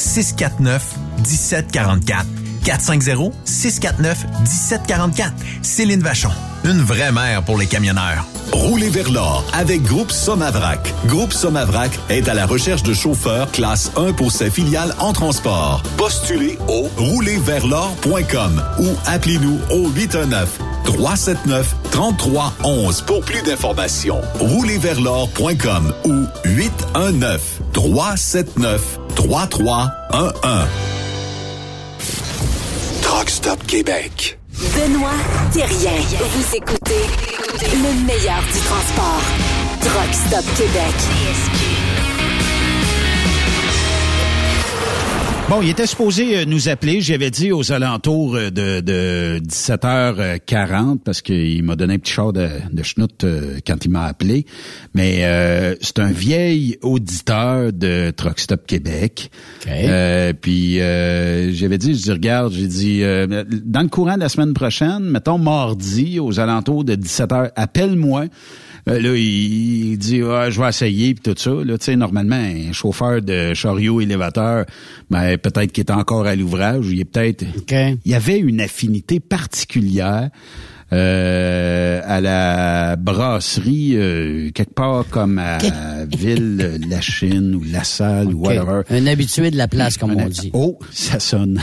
Speaker 3: 649 1744. 450 649 1744. Céline Vachon. Une vraie mère pour les camionneurs.
Speaker 6: Roulez vers l'or avec Groupe Somavrac. Groupe Somavrac est à la recherche de chauffeurs classe 1 pour ses filiales en transport. Postulez au roulerversl'or.com ou appelez-nous au 819 379-3311. Pour plus d'informations, roulezversl'or.com ou 819-379-3311.
Speaker 14: Truck Stop Québec.
Speaker 13: Benoît Thérien. Vous écoutez le meilleur du transport. Truck Québec.
Speaker 7: Bon, il était supposé euh, nous appeler. J'avais dit aux alentours euh, de, de 17h40 parce qu'il m'a donné un petit char de, de schnout euh, quand il m'a appelé. Mais euh, c'est un vieil auditeur de Truck Stop Québec. Euh, puis euh, j'avais dit, je dis, regarde, j'ai dit, euh, dans le courant de la semaine prochaine, mettons mardi, aux alentours de 17h, appelle-moi. Euh, là, il, il dit ah, je vais essayer puis tout ça. Là, tu sais, normalement, un chauffeur de chariot élévateur, ben, peut-être qu'il est encore à l'ouvrage. Il est peut-être. Il y avait une affinité particulière. euh, à la brasserie euh, quelque part comme à Ville La Chine ou La Salle ou whatever.
Speaker 8: Un habitué de la place, comme on dit.
Speaker 7: Oh, ça sonne.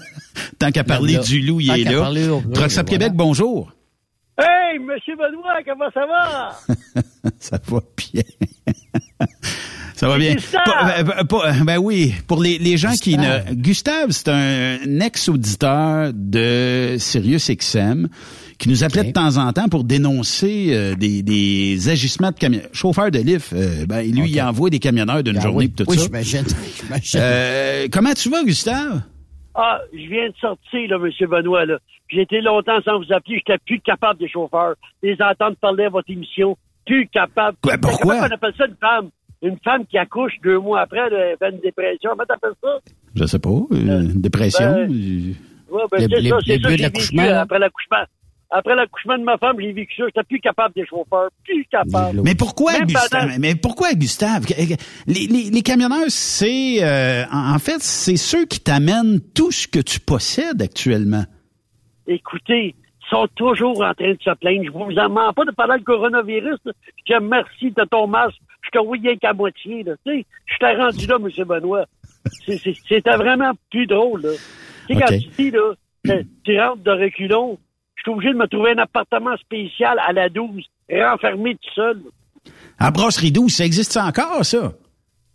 Speaker 7: Tant qu'à parler
Speaker 8: Là,
Speaker 7: du loup, il est là.
Speaker 8: parler,
Speaker 7: Truck Québec, bonjour.
Speaker 17: Hey, Monsieur Benoît, comment ça va?
Speaker 7: ça va bien. Ça va bien.
Speaker 17: Gustave!
Speaker 7: Pas- ben, pas- ben oui, pour les, les gens qui ne... Gustave, c'est un ex-auditeur de Sirius XM qui nous appelait de temps en temps pour dénoncer euh, des, des agissements de camions. Chauffeur de lift, euh, ben, lui, il envoie des camionneurs d'une
Speaker 8: Ah
Speaker 7: journée
Speaker 8: oui.
Speaker 7: tout
Speaker 8: Oui,
Speaker 7: ça.
Speaker 8: j'imagine.
Speaker 7: Euh, comment tu vas, Gustave?
Speaker 17: Ah, je viens de sortir, là, Monsieur Benoît, là. J'ai été longtemps sans vous appeler, j'étais plus capable des chauffeurs. Les entendre parler à votre émission, plus capable.
Speaker 7: Quoi, pourquoi?
Speaker 17: Comment on appelle ça une femme? Une femme qui accouche deux mois après, elle fait une dépression. Comment t'appelles ça?
Speaker 7: Je sais pas, euh, une dépression.
Speaker 17: ben,
Speaker 7: euh,
Speaker 17: Ouais, ben, c'est ça, c'est ça
Speaker 7: l'accouchement,
Speaker 17: euh, après l'accouchement. Après l'accouchement de ma femme, j'ai vécu ça. J'étais plus capable des chauffeurs. Plus capable.
Speaker 7: Mais pourquoi,
Speaker 17: Même
Speaker 7: Gustave?
Speaker 17: pendant-
Speaker 7: Mais pourquoi, Gustave? Les, les, les camionneurs, c'est... euh, en fait, c'est ceux qui t'amènent tout ce que tu possèdes actuellement.
Speaker 17: Écoutez, ils sont toujours en train de se plaindre. Je vous en mens pas de parler de coronavirus. là. Je te remercie de ton masque. Je te voyais qu'à moitié. Là. Tu sais, je t'ai rendu là, M. Benoît. C'était vraiment plus drôle. Là. Tu sais, quand tu dis, là, tu- rentres de reculons, je suis obligé de me trouver un appartement spécial à la 12, renfermé tout seul.
Speaker 7: À Brasserie 12, ça existe ça encore, ça?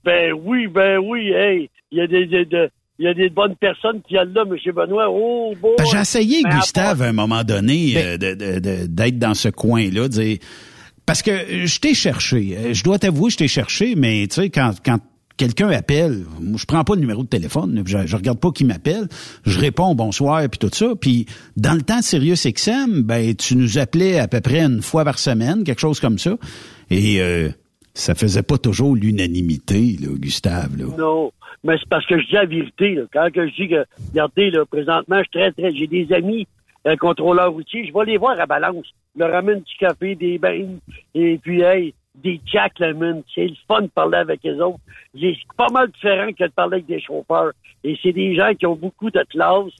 Speaker 17: Ben oui, ben oui, hey, il y a des, des- des- il y a des bonnes personnes qui allent là, M. Benoît. Oh, bon.
Speaker 7: Ben, J'ai essayé,
Speaker 17: Ben,
Speaker 7: Gustave, à un moment donné, euh, de- de- de- d'être dans ce coin-là, dire... Parce que je t'ai cherché. Euh, Je dois t'avouer, je t'ai cherché, mais tu sais, quand, quand quelqu'un appelle, je prends pas le numéro de téléphone, je regarde pas qui m'appelle, je réponds bonsoir puis tout ça. Puis dans le temps de Sirius XM, ben tu nous appelais à peu près une fois par semaine, quelque chose comme ça, et euh, ça faisait pas toujours l'unanimité, là, Gustave. Là.
Speaker 17: Non, mais c'est parce que je dis la vérité. Là. Quand je dis que, regardez, là, présentement, je très, très, j'ai des amis euh, contrôleurs routiers, je vais les voir à Balance. Je leur ramène du café, des bains, et puis, hey, des Jack Lemon. C'est le fun de parler avec les autres. C'est pas mal différent que de parler avec des chauffeurs. Et c'est des gens qui ont beaucoup de classe.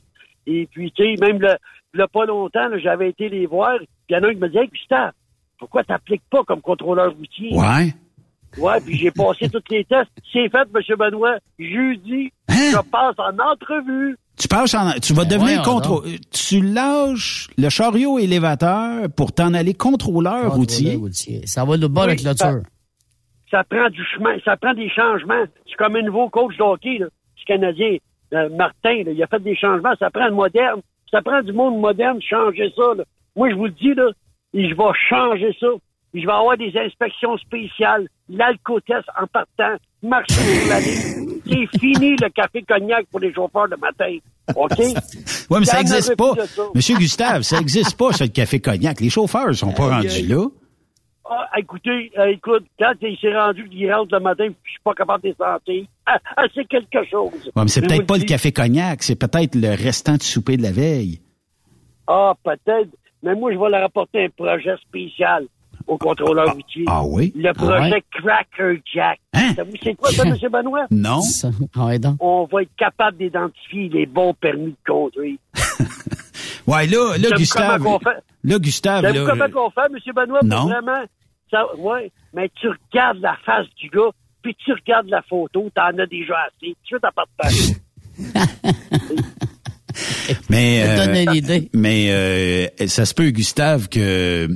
Speaker 17: Et puis, tu sais, même le, le pas longtemps, j'avais été les voir, il y en a un qui me disait, hey, Gustave, pourquoi t'appliques pas comme contrôleur routier?
Speaker 7: Ouais.
Speaker 17: Ouais, puis j'ai passé tous les tests. C'est fait, M. Benoît. Jeudi,
Speaker 7: Hein?
Speaker 17: je passe en entrevue.
Speaker 7: Tu passes en, tu vas
Speaker 17: Ben
Speaker 7: devenir
Speaker 17: voyons
Speaker 7: contrôle. Tu lâches le chariot élévateur pour t'en aller contrôleur routier.
Speaker 8: Ça va de bas
Speaker 17: Oui,
Speaker 8: la clôture.
Speaker 17: Ça prend du chemin, ça prend des changements. C'est comme un nouveau coach de hockey, là, du Canadien, euh, Martin, là, il a fait des changements. Ça prend le moderne. Ça prend du monde moderne, changer ça. là. Moi, je vous le dis, là, et je vais changer ça. Et je vais avoir des inspections spéciales, l'alcotest en partant, marcher sur la ligne. C'est fini le café cognac pour les chauffeurs le matin. OK?
Speaker 7: Ouais, mais ça
Speaker 17: Il y en
Speaker 7: existe
Speaker 17: avait
Speaker 7: pas. Monsieur Gustave, ça existe pas, le café cognac. Les chauffeurs sont pas rendus là.
Speaker 17: Ah, écoutez, euh, écoute, quand il s'est rendu qu'il rentre le matin, je suis pas capable de les sentir, ah, ah, c'est quelque chose.
Speaker 7: Ouais, mais c'est peut-être pas le café cognac, c'est peut-être le restant du souper de la veille.
Speaker 17: Ah, peut-être. Mais moi, je vais leur apporter un projet spécial au contrôleur routier.
Speaker 7: Ah oui?
Speaker 17: Le
Speaker 7: Ah
Speaker 17: projet
Speaker 7: ouais?
Speaker 17: Cracker Jack. Savez-vous c'est quoi ça, M. Benoît?
Speaker 7: Non.
Speaker 17: On va être capable d'identifier les bons permis de conduire.
Speaker 7: Ouais, là, là, Gustave.
Speaker 17: comment qu'on fait?
Speaker 7: Là, Gustave, là.
Speaker 17: comment qu'on fait, M. Benoît,
Speaker 7: Non.
Speaker 17: vraiment... Ça, ouais, mais tu regardes la face du gars, puis tu regardes la photo, t'en as déjà assez. Tu veux t'en pas de
Speaker 7: mais
Speaker 8: Ça donne une
Speaker 7: euh,
Speaker 8: idée.
Speaker 7: mais euh, ça se peut, Gustave, que euh,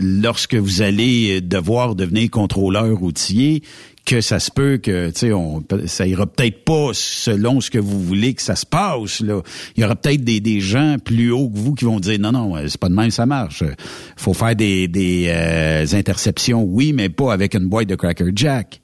Speaker 7: lorsque vous allez devoir devenir contrôleur routier, que ça se peut que, tu sais, on, ça ira peut-être pas selon ce que vous voulez que ça se passe, là. Il y aura peut-être des, des gens plus hauts que vous qui vont dire, non, non, euh, c'est pas de même, ça marche. Faut faire des, des euh, interceptions, oui, mais pas avec une boîte de Cracker Jack.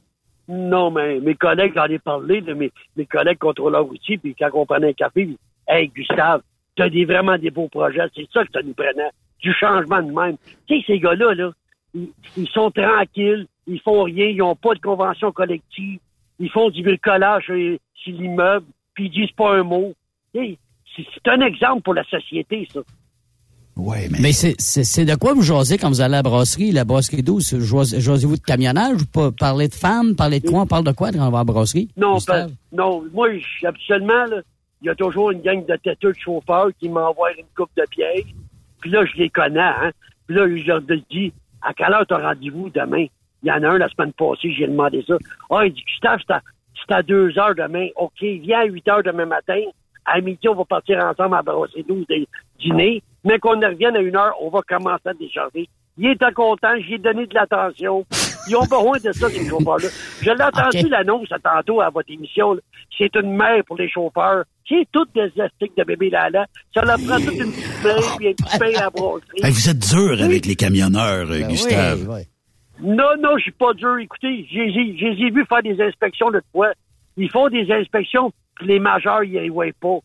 Speaker 17: Non, mais mes collègues, j'en ai parlé, de mes, mes collègues contrôleurs routiers, puis quand on prenait un café, Hey, Gustave, t'as des, vraiment des beaux projets, c'est ça que ça nous prenait, du changement de même. Tu sais, ces gars-là, là, ils, ils sont tranquilles, ils font rien, ils ont pas de convention collective, ils font du bricolage sur, sur l'immeuble, puis ils disent pas un mot. Tu sais, C'est c'est un exemple pour la société, ça.
Speaker 7: Ouais,
Speaker 8: mais, c'est, c'est, c'est de quoi vous jasez quand vous allez à la brasserie, la brasserie douce? Jasez- Jasez-vous de camionnage ou pas? Parler de femmes? Parler de quoi? On parle de quoi quand on va à la brasserie?
Speaker 17: Non, ben, non, moi, je- habituellement, là, il y a toujours une gang de têteux de chauffeurs qui m'envoient une coupe de pièces. Puis là, je les connais, hein. Puis là, je leur dis, à quelle heure t'as rendez-vous demain? Il y en a un la semaine passée, j'ai demandé ça. Ah, il dit, Gustave, c'est à, 2 heures demain. OK, viens à 8 heures demain matin. À midi, on va partir ensemble à brasser 12 de dîner. Mais qu'on revienne à une heure, on va commencer à décharger. Il était content, j'ai donné de l'attention. Ils ont besoin de ça, ces chauffeurs-là. Je l'ai entendu l'annonce à tantôt à votre émission. là. C'est une mère pour les chauffeurs. C'est toutes des astiques de bébé Lala. Ça leur prend toute une petite main puis un petit pain à brasserie.
Speaker 7: Hey, vous êtes dur avec les camionneurs, euh, Gustave.
Speaker 17: Non, non, je suis pas dur. Écoutez, j'ai j'ai- j'ai j'ai vu faire des inspections de fois. Ils font des inspections, puis les majeurs, ils ne voient pas.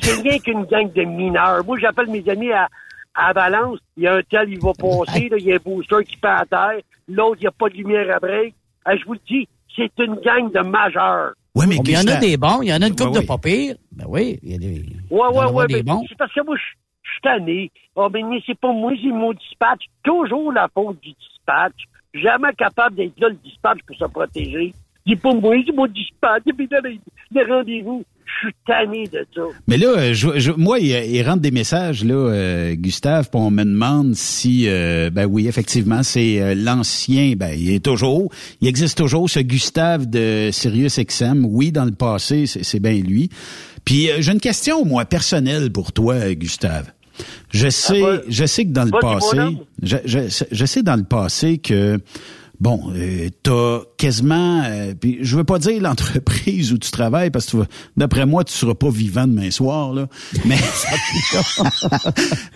Speaker 17: C'est rien qu'une gang de mineurs. Moi, j'appelle mes amis à, à Valence. Il y a un tel, il va passer. là, il y a un booster qui pend à terre. L'autre, il n'y a pas de lumière à break. Ah, je vous le dis, c'est une gang de majeurs.
Speaker 7: Ouais, mais
Speaker 8: Oh, il y en a des bons, il y en a une couple
Speaker 7: Ouais,
Speaker 8: de pas pires. Ben oui, il y a des. Avoir
Speaker 17: ouais.
Speaker 8: des
Speaker 17: mais
Speaker 8: bons.
Speaker 17: C'est parce que moi, je suis tanné. Oh, mais c'est pas moi, c'est mon dispatch. Toujours la faute du dispatch. Jamais capable d'être là, le dispatch, pour se protéger. C'est pas moi, c'est mon dispatch. Et puis là, les, les rendez-vous, je suis tanné de ça.
Speaker 7: Mais là, euh, je, je- moi, il, il rentre des messages, là, euh, Gustave, puis on me demande si, euh, ben oui, effectivement, c'est euh, l'ancien, ben il est toujours, il existe toujours, ce Gustave de Sirius XM. Oui, dans le passé, c'est c'est bien lui. Puis euh, j'ai une question, moi, personnelle pour toi, Gustave. Je sais,
Speaker 17: va-
Speaker 7: je sais que dans le passé, je, je, je sais dans le passé que bon, euh, t'as quasiment, euh, puis je veux pas dire l'entreprise où tu travailles parce que d'après moi tu seras pas vivant demain soir là,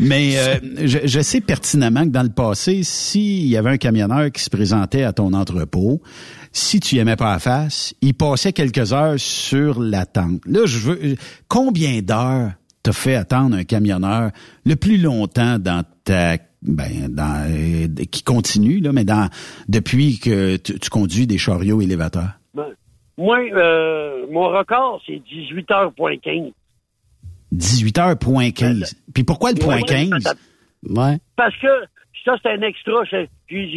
Speaker 7: mais euh, je, sais pertinemment que dans le passé, s'il y avait un camionneur qui se présentait à ton entrepôt, si tu aimais pas la face, il passait quelques heures sur l'attente. Là, je veux combien d'heures t'as fait attendre un camionneur le plus longtemps dans ta ben dans euh, qui continue là mais dans depuis que tu, tu conduis des chariots élévateurs.
Speaker 17: Ben, moi, euh, mon record, c'est 18h15.
Speaker 7: 18 heures point 15. Puis pourquoi le point
Speaker 17: Ouais,
Speaker 7: 15
Speaker 8: Ouais.
Speaker 17: Parce que ça, c'est un extra. Je,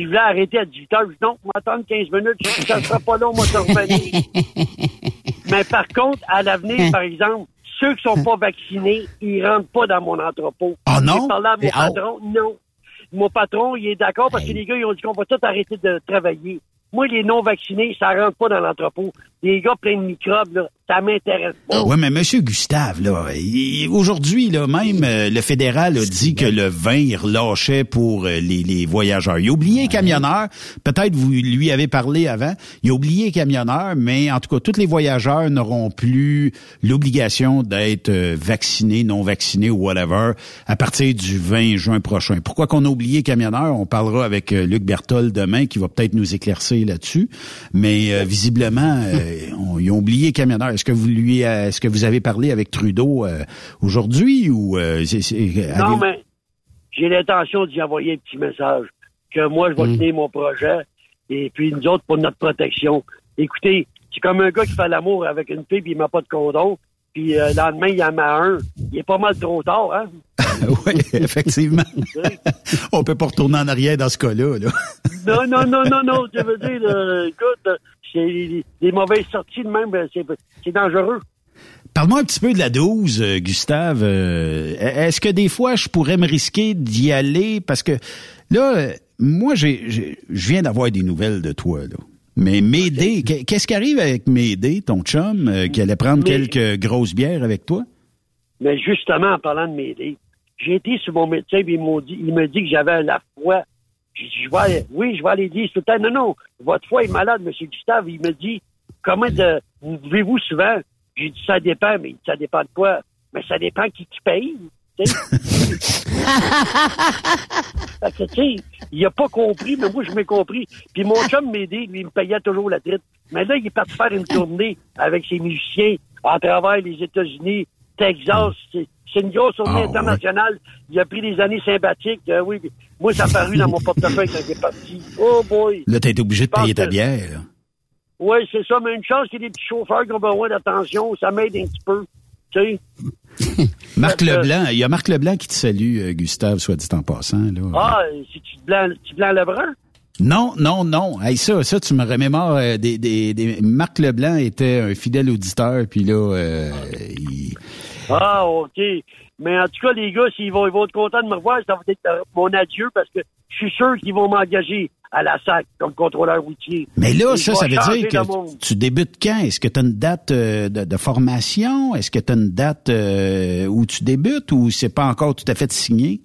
Speaker 17: voulais arrêter à 18h. Je dis non, on va attendre 15 minutes. Ça sera pas long, moi, ça revenir. Mais par contre, à l'avenir, par exemple, ceux qui sont pas vaccinés, ils rentrent pas dans mon entrepôt.
Speaker 7: Ah non?
Speaker 17: J'ai parlé à mon
Speaker 8: Et-
Speaker 17: patron. Non. Mon patron, il est d'accord parce que les gars, ils ont dit qu'on va tout arrêter de travailler. Moi, les non-vaccinés, ça rentre pas dans l'entrepôt. Les gars pleins de microbes, là, ça m'intéresse pas.
Speaker 7: Ouais, mais Monsieur Gustave, là, il- aujourd'hui, là, même euh, le fédéral a dit que le vin il relâchait pour euh, les, les voyageurs. Il a oublié les camionneurs. Peut-être vous lui avez parlé avant. Il a oublié les camionneurs, mais en tout cas, tous les voyageurs n'auront plus l'obligation d'être euh, vaccinés, non vaccinés ou whatever à partir du 20 juin prochain. Pourquoi qu'on a oublié camionneurs? On parlera avec euh, Luc Berthold demain qui va peut-être nous éclaircir là-dessus. Mais euh, visiblement, euh, on, ils ont oublié camionneurs. Est-ce que vous lui, euh, est-ce que vous avez parlé avec Trudeau euh, aujourd'hui ou euh,
Speaker 17: Non,
Speaker 7: avez-
Speaker 17: mais j'ai l'intention d'y envoyer un petit message que moi, je vais
Speaker 7: Mm.
Speaker 17: tenir mon projet et puis nous autres pour notre protection. Écoutez, c'est comme un gars qui fait l'amour avec une fille puis il met pas de condom. Puis euh, le lendemain, il en met un. Il est pas mal trop tard, hein?
Speaker 7: oui, effectivement. on peut pas retourner en arrière dans ce cas-là. Là.
Speaker 17: Non, non, non, non, non. Je veux dire, euh, écoute, c'est des mauvaises sorties de même, ben, c'est dangereux.
Speaker 7: Parle-moi un petit peu de la 12, euh, Gustave. Euh, Est-ce que des fois, je pourrais me risquer d'y aller? Parce que là, moi, je viens d'avoir des nouvelles de toi. Là. Mais Médé, qu'est- qu'est-ce qui arrive avec Médé, ton chum, euh, qui allait prendre
Speaker 17: Mais-
Speaker 7: quelques grosses bières avec toi?
Speaker 17: Mais justement, en parlant de m'aider, j'ai été sur mon médecin, puis il m'a dit, il me dit que j'avais la foi. J'ai dit, je vais oui, je vais aller dire tout le temps, non, non, votre foi est malade, M. Gustave. Il me dit, comment de, vous vivez-vous souvent? J'ai dit, ça dépend, mais ça dépend de quoi? Mais ça dépend qui qui paye. tu sais. Fait que, tu sais, il a pas compris, mais moi, je m'ai compris. Puis mon chum m'aidait, lui, il me payait toujours la traite. Mais là, il est parti faire une tournée avec ses musiciens à travers les États-Unis, Texas. C'est c'est une grosse tournée
Speaker 7: Ah,
Speaker 17: internationale. Il a pris des années sympathiques. euh, oui, moi, ça a paru dans mon portefeuille quand il est parti. Oh boy!
Speaker 7: Là, t'as été obligé de payer ta bière.
Speaker 17: Oui, c'est ça, mais une chance qu'il y ait des petits chauffeurs qui ont besoin d'attention, ça m'aide un petit peu. Tu sais?
Speaker 7: Marc
Speaker 17: Euh,
Speaker 7: Leblanc, il y a Marc Leblanc qui te salue, euh, Gustave, soit dit en passant. Là.
Speaker 17: Ah, c'est-tu de blanc, tu blanc Lebrun?
Speaker 7: Non, non, non. Hey, ça, ça, tu me remémores euh, des, des, des- Marc Leblanc était un fidèle auditeur, puis là, euh, il-
Speaker 17: Ah, OK. Mais en tout cas, les gars, s'ils vont, ils vont être contents de me revoir, ça va être euh, mon adieu parce que je suis sûr qu'ils vont m'engager à la SAC comme contrôleur routier.
Speaker 7: Mais là,
Speaker 17: Et
Speaker 7: ça, ça veut dire que tu débutes quand? Est-ce que tu as une date euh, de, de formation? Est-ce que tu as une date euh, où tu débutes ou c'est pas encore tout à fait signé?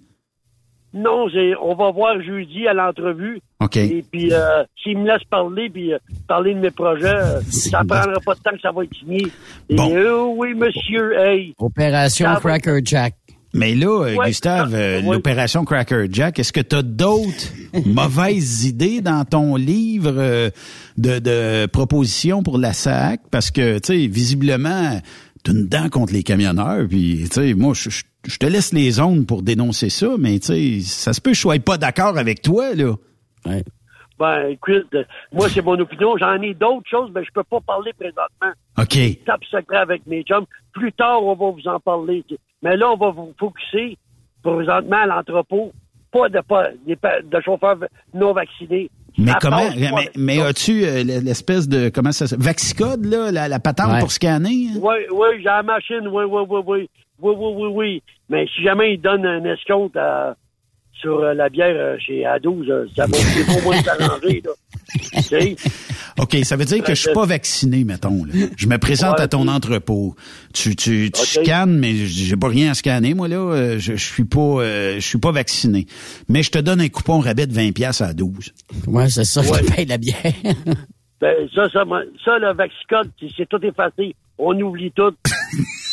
Speaker 17: Non, on va voir jeudi à l'entrevue.
Speaker 7: OK.
Speaker 17: Et puis, euh, s'ils me laissent parler, puis euh, parler de mes projets, euh, ça prendra pas de temps que ça va être signé. Et euh, oui, monsieur, hey.
Speaker 8: Opération
Speaker 17: Ça va-
Speaker 8: Cracker Jack.
Speaker 7: Mais là,
Speaker 17: Ouais,
Speaker 7: Gustave, euh,
Speaker 17: ouais.
Speaker 7: l'opération Cracker Jack, est-ce que tu as d'autres mauvaises idées dans ton livre euh, de, de propositions pour la SAC? Parce que, tu sais, visiblement, tu une dent contre les camionneurs. Puis, tu sais, moi, je, je- je te laisse les zones pour dénoncer ça, mais, tu sais, ça se peut que je sois pas d'accord avec toi, là.
Speaker 17: Ben, écoute, moi, c'est mon opinion. J'en ai d'autres choses, mais je peux pas parler présentement.
Speaker 7: OK.
Speaker 17: Tape secret avec mes chums. Plus tard, on va vous en parler. Mais là, on va vous focuser présentement à l'entrepôt. Pas de, pas, de chauffeurs non vaccinés.
Speaker 7: Mais
Speaker 17: À
Speaker 7: comment,
Speaker 17: part-
Speaker 7: mais, mais as-tu euh, l'espèce de, comment ça s'appelle, Vaxicode, là, la, la patente
Speaker 17: Ouais.
Speaker 7: pour scanner? hein?
Speaker 17: Oui, oui, j'ai la machine, oui, oui, oui, oui. Oui, oui, oui, oui. Mais si jamais ils donnent un escompte à- sur euh, la bière euh, chez A12, euh, ça va c'est pas moins s'arranger, là.
Speaker 7: OK, ça veut dire que je suis pas vacciné, mettons. Là. Je me présente
Speaker 17: Ouais,
Speaker 7: à ton entrepôt. Tu, tu, tu scannes, mais j'ai pas rien à scanner, moi, là. Je, je suis pas euh, je suis pas vacciné. Mais je te donne un coupon rabais de 20 pièces à 12.
Speaker 8: Ouais, c'est ça
Speaker 17: Ouais.
Speaker 8: qui paye la bière.
Speaker 17: Ben, ça, ça, moi- ça, le Vaxicode, c'est tout effacé. On oublie tout.